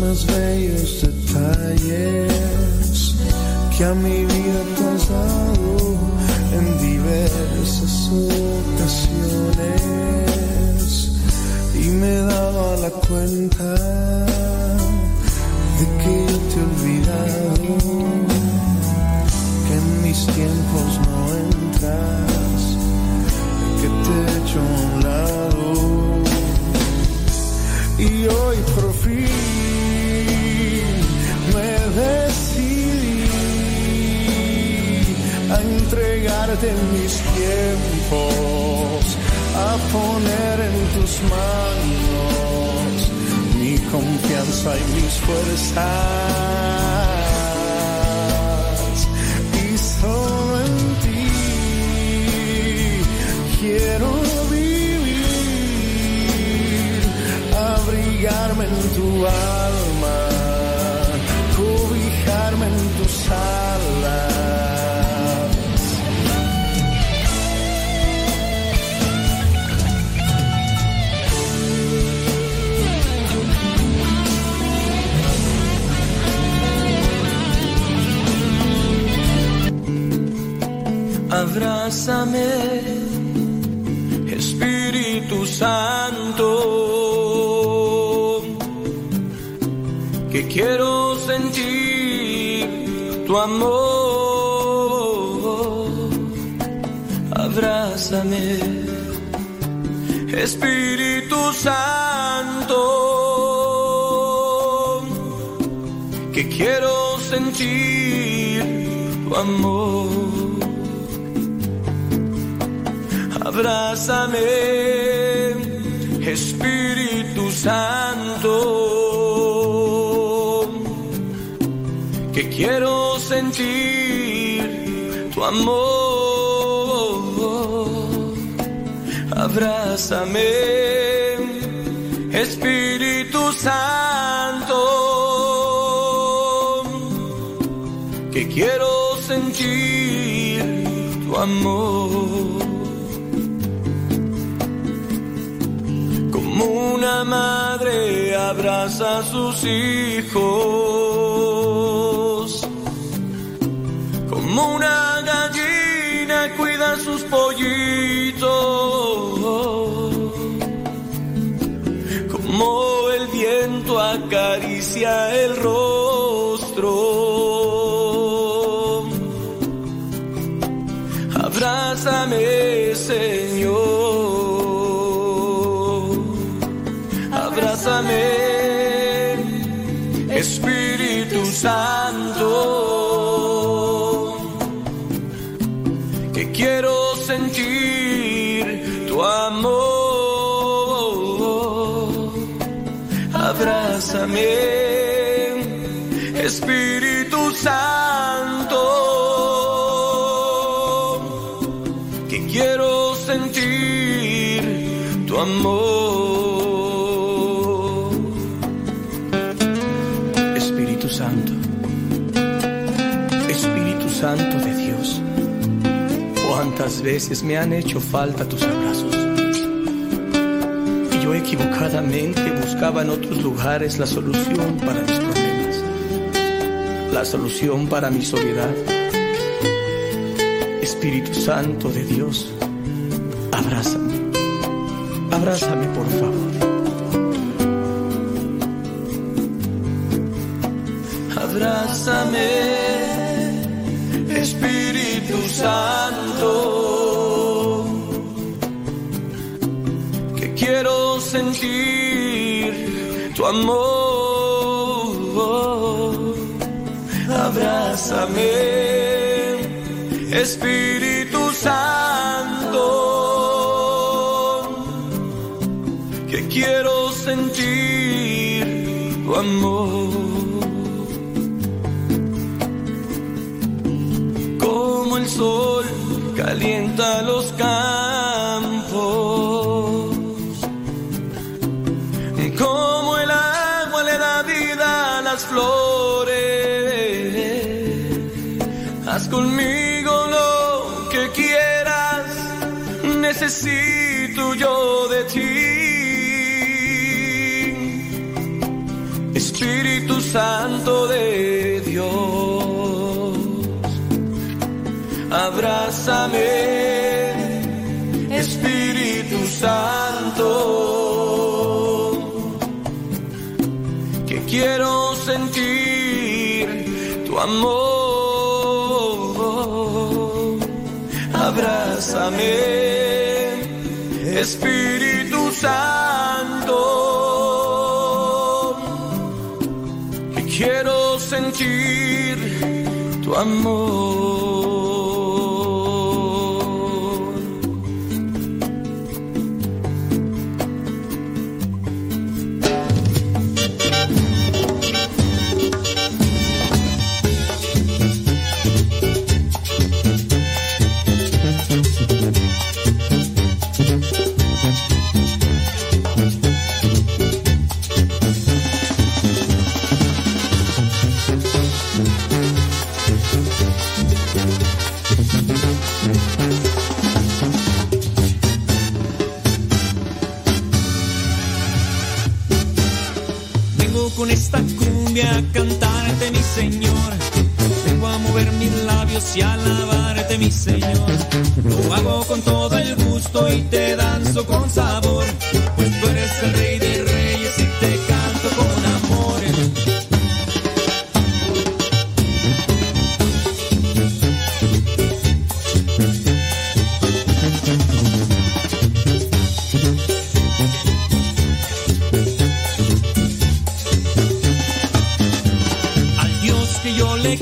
Más bellos detalles que a mi vida tú has en diversas ocasiones. Y me daba la cuenta de que yo te he olvidado que en mis tiempos no entras que te he hecho a un lado. Y hoy por fin entregarte mis tiempos, a poner en tus manos mi confianza y mis fuerzas. Y solo en ti quiero vivir, abrigarme en tu alma,
Abrázame, Espíritu Santo, que quiero sentir tu amor. Abrázame, Espíritu Santo, que quiero sentir tu amor. Abrázame, Espíritu Santo, que quiero sentir tu amor. Abrázame, Espíritu Santo, que quiero sentir tu amor. Una madre abraza a sus hijos, como una gallina cuida a sus pollitos, como el viento acaricia el rostro. Abrázame, Señor. Espíritu Santo. Veces me han hecho falta tus abrazos. Y yo equivocadamente buscaba en otros lugares la solución para mis problemas, la solución para mi soledad. Espíritu Santo de Dios, abrázame, abrázame por favor. Tu amor. Abrázame, Espíritu Santo, que quiero sentir tu amor. Necesito yo de ti. Espíritu Santo de Dios, abrázame, Espíritu Santo, que quiero sentir tu amor. Abrázame, Espíritu Santo, que quiero sentir tu amor.
A cantarte, mi Señor. Vengo a mover mis
labios y alabarte, mi Señor. Lo hago con todo el gusto y te danzo con sabor, pues tú eres el rey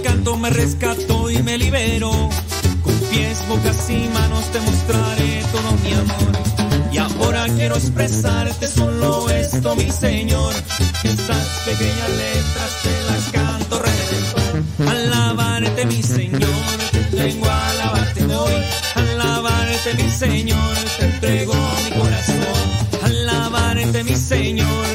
canto me rescató y me liberó. Con pies, bocas y manos te mostraré todo mi amor. Y ahora quiero expresarte solo esto, mi Señor. Estas pequeñas letras te las canto redentor. Alabarte, mi Señor, vengo a alabarte hoy. Alabarte, mi Señor, te entrego mi corazón. Alabarte, mi Señor,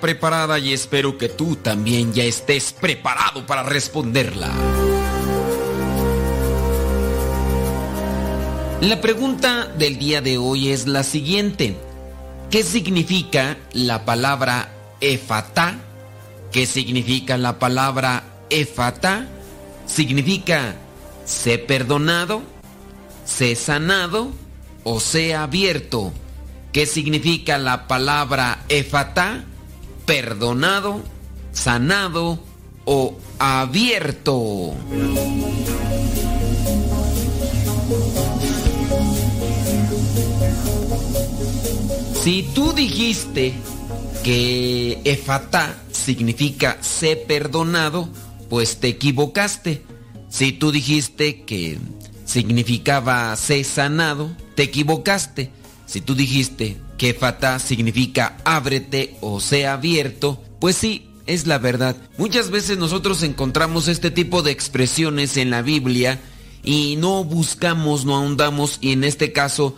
preparada y espero que tú también ya estés preparado para responderla. La pregunta del día de hoy es la siguiente. ¿Qué significa la palabra efatá? ¿Qué significa la palabra efatá? Significa sé perdonado, sé sanado o sé abierto. ¿Qué significa la palabra efatá? Perdonado, sanado o abierto. Si tú dijiste que efatá significa sé perdonado, pues te equivocaste. Si tú dijiste que significaba sé sanado, te equivocaste. Si tú dijiste que efatá significa ábrete o sea abierto, pues sí, es la verdad. Muchas veces nosotros encontramos este tipo de expresiones en la Biblia y no buscamos, no ahondamos y en este caso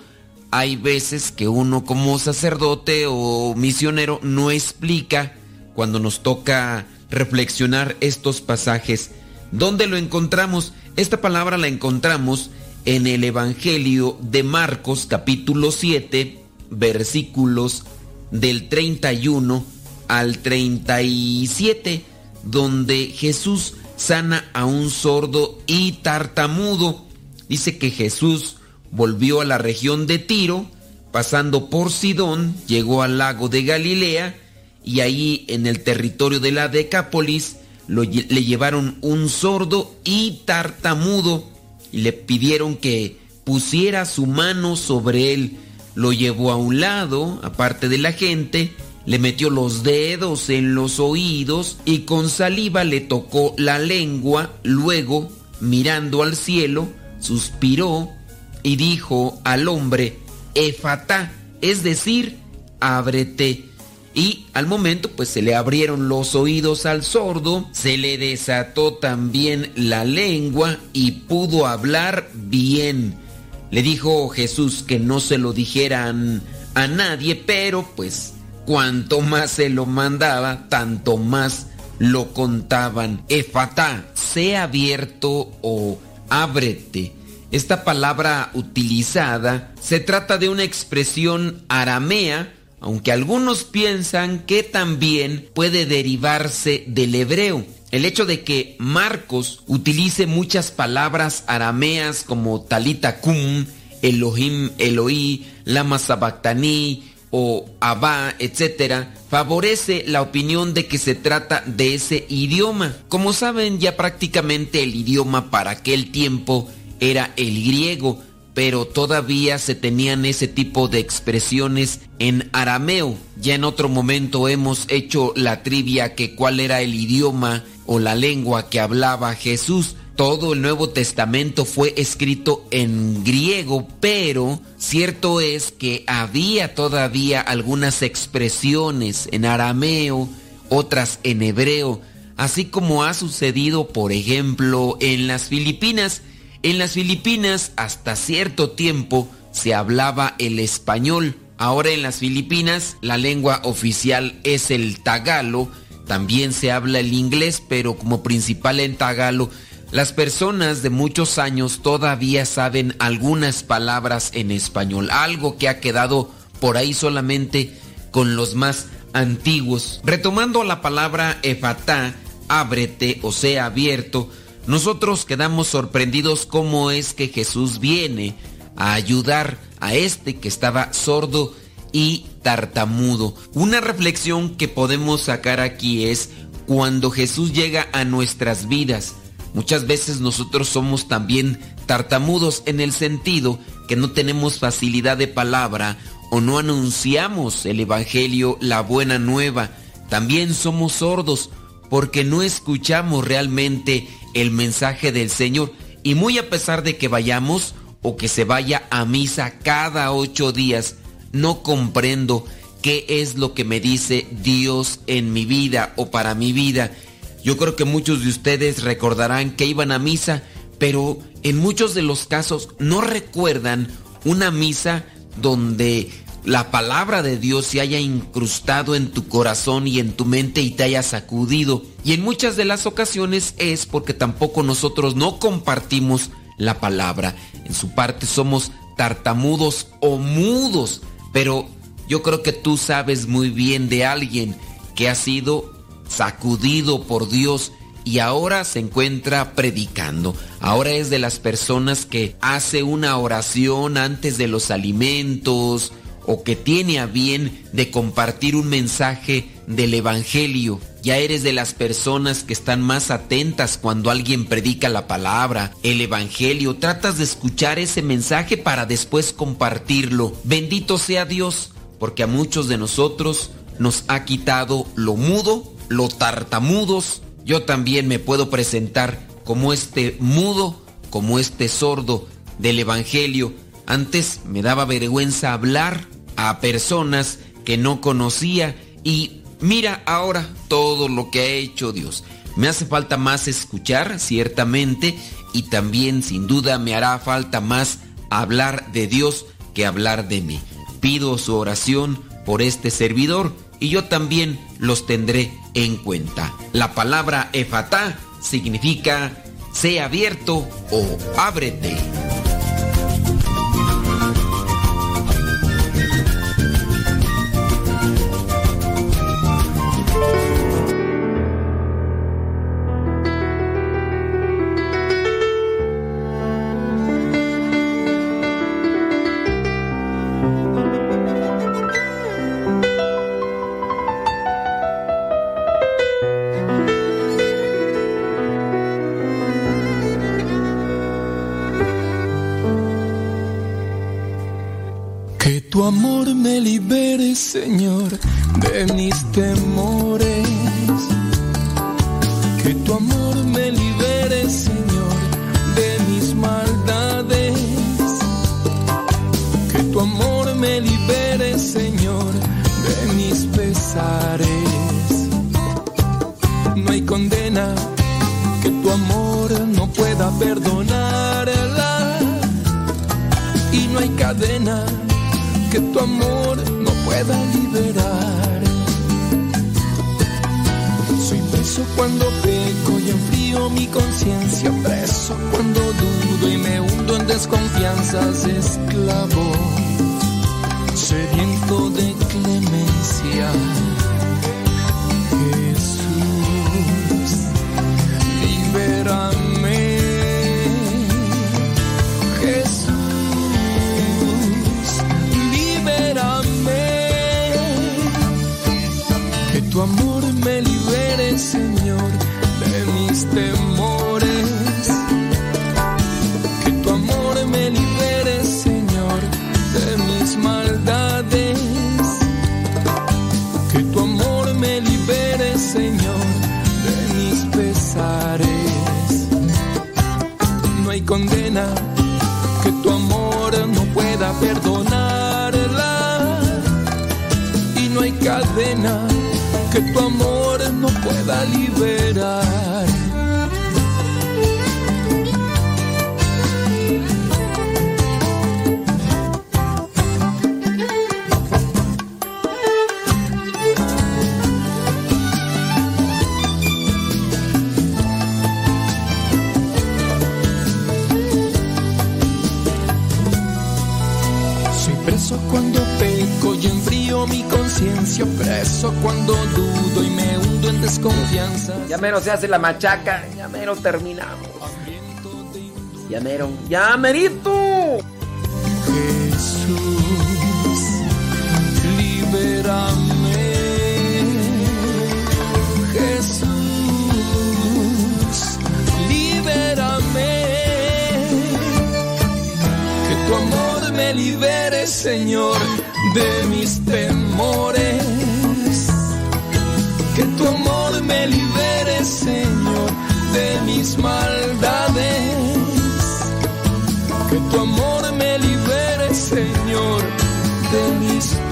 hay veces que uno como sacerdote o misionero no explica cuando nos toca reflexionar estos pasajes. ¿Dónde lo encontramos? Esta palabra la encontramos en el Evangelio de Marcos capítulo 7 versículos del 31 al 37 donde Jesús sana a un sordo y tartamudo. Dice que Jesús volvió a la región de Tiro, pasando por Sidón, llegó al lago de Galilea y ahí en el territorio de la Decápolis le llevaron un sordo y tartamudo y le pidieron que pusiera su mano sobre él. Lo llevó a un lado, aparte de la gente, le metió los dedos en los oídos y con saliva le tocó la lengua, luego, mirando al cielo, suspiró y dijo al hombre, Efatá, es decir, ábrete. Y al momento pues se le abrieron los oídos al sordo, se le desató también la lengua y pudo hablar bien. Le dijo Jesús que no se lo dijeran a nadie, pero pues cuanto más se lo mandaba, tanto más lo contaban. Efata, sea abierto o ábrete. Esta palabra utilizada se trata de una expresión aramea aunque algunos piensan que también puede derivarse del hebreo. El hecho de que Marcos utilice muchas palabras arameas como talita kum, Elohim, Eloí, lama sabactaní o abba, etc., favorece la opinión de que se trata de ese idioma. Como saben, ya prácticamente el idioma para aquel tiempo era el griego, pero todavía se tenían ese tipo de expresiones en arameo. Ya en otro momento hemos hecho la trivia que cuál era el idioma o la lengua que hablaba Jesús. Todo el Nuevo Testamento fue escrito en griego, pero cierto es que había todavía algunas expresiones en arameo, otras en hebreo, así como ha sucedido, por ejemplo, en las Filipinas, en las Filipinas hasta cierto tiempo se hablaba el español. Ahora en las Filipinas la lengua oficial es el tagalo. También se habla el inglés, pero como principal en tagalo, las personas de muchos años todavía saben algunas palabras en español. Algo que ha quedado por ahí solamente con los más antiguos. Retomando la palabra efatá, ábrete o sea abierto, nosotros quedamos sorprendidos cómo es que Jesús viene a ayudar a este que estaba sordo y tartamudo. Una reflexión que podemos sacar aquí es cuando Jesús llega a nuestras vidas. Muchas veces nosotros somos también tartamudos en el sentido que no tenemos facilidad de palabra o no anunciamos el Evangelio, la buena nueva. También somos sordos porque no escuchamos realmente el mensaje del Señor. Y muy a pesar de que vayamos o que se vaya a misa cada ocho días, no comprendo qué es lo que me dice Dios en mi vida o para mi vida. Yo creo que muchos de ustedes recordarán que iban a misa, pero en muchos de los casos no recuerdan una misa donde la palabra de Dios se haya incrustado en tu corazón y en tu mente y te haya sacudido. Y en muchas de las ocasiones es porque tampoco nosotros no compartimos la palabra. En su parte somos tartamudos o mudos. Pero yo creo que tú sabes muy bien de alguien que ha sido sacudido por Dios y ahora se encuentra predicando. Ahora es de las personas que hace una oración antes de los alimentos, o que tiene a bien de compartir un mensaje del Evangelio. Ya eres de las personas que están más atentas cuando alguien predica la palabra, el Evangelio. Tratas de escuchar ese mensaje para después compartirlo. Bendito sea Dios, porque a muchos de nosotros nos ha quitado lo mudo, lo tartamudos. Yo también me puedo presentar como este mudo, como este sordo del Evangelio. Antes me daba vergüenza hablar a personas que no conocía y mira ahora todo lo que ha hecho Dios. Me hace falta más escuchar, ciertamente, y también sin duda me hará falta más hablar de Dios que hablar de mí. Pido su oración por este servidor y yo también los tendré en cuenta. La palabra efatá significa sea abierto o ábrete.
De
la machaca, ya mero terminamos. Ya mero, ya merito.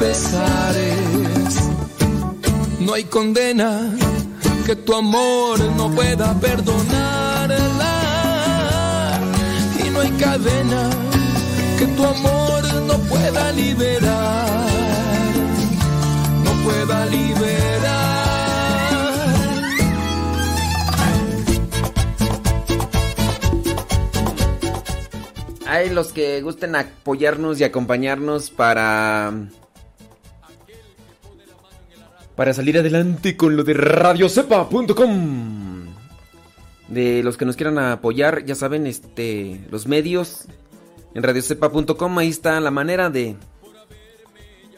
Pesares. No hay condena que tu amor no pueda perdonarla. Y no hay cadena que tu amor no pueda liberar. No pueda liberar.
Hay los que gusten apoyarnos y acompañarnos para. Para salir adelante con lo de radiocepa.com. De los que nos quieran apoyar, ya saben, este. Los medios. En radiocepa.com, ahí está la manera de.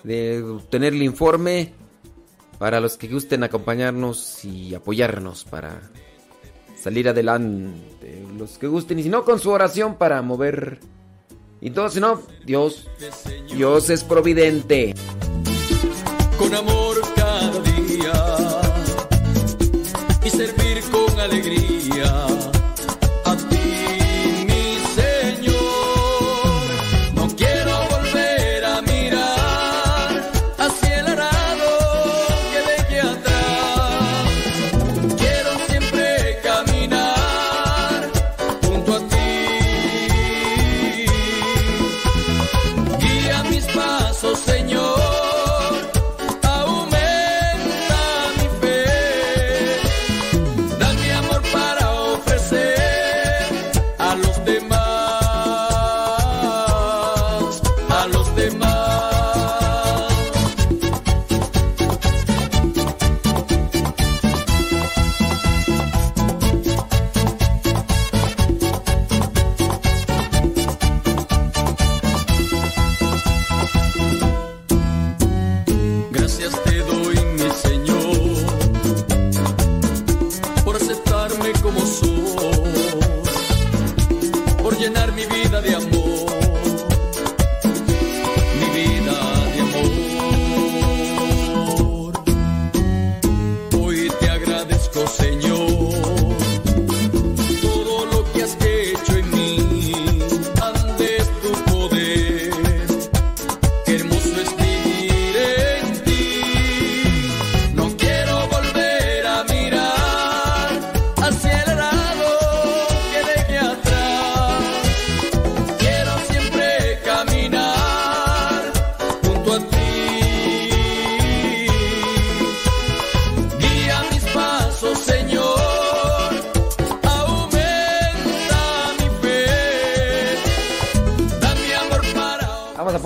De obtener el informe. Para los que gusten acompañarnos y apoyarnos para salir adelante. Los que gusten. Y si no, con su oración para mover. Y todo, si no, Dios. Dios es providente.
con amor alegría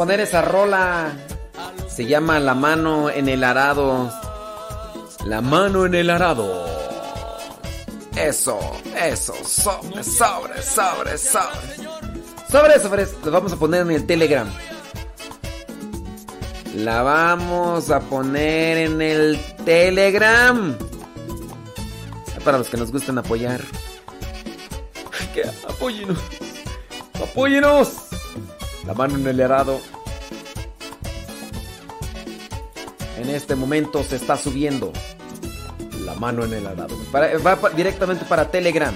poner esa rola. Se llama La mano en el arado. La mano en el arado. Eso, eso, sobre, sobre, sobre, sobre. Sobre, sobre, lo vamos a poner en el Telegram. La vamos a poner en el Telegram. Para los que nos gusten apoyar. Que apóyenos. Apóyenos. La mano en el arado. En este momento se está subiendo. La mano en el arado. Para- va directamente para Telegram.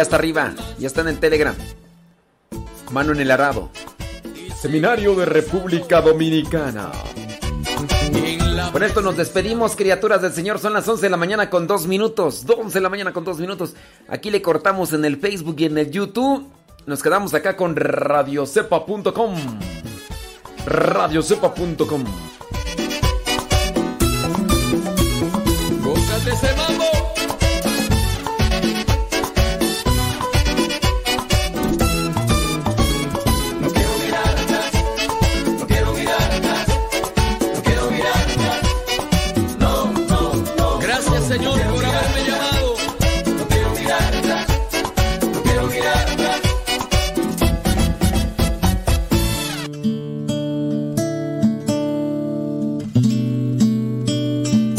Ya está arriba. Ya está en el Telegram. Mano en el arado. Seminario de República Dominicana. Con esto nos despedimos, criaturas del Señor. Son las 11 de la mañana con dos minutos. 11 de la mañana con dos minutos. Aquí le cortamos en el Facebook y en el YouTube. Nos quedamos acá con radiocepa.com. Radiocepa.com.
Gózate ese mambo.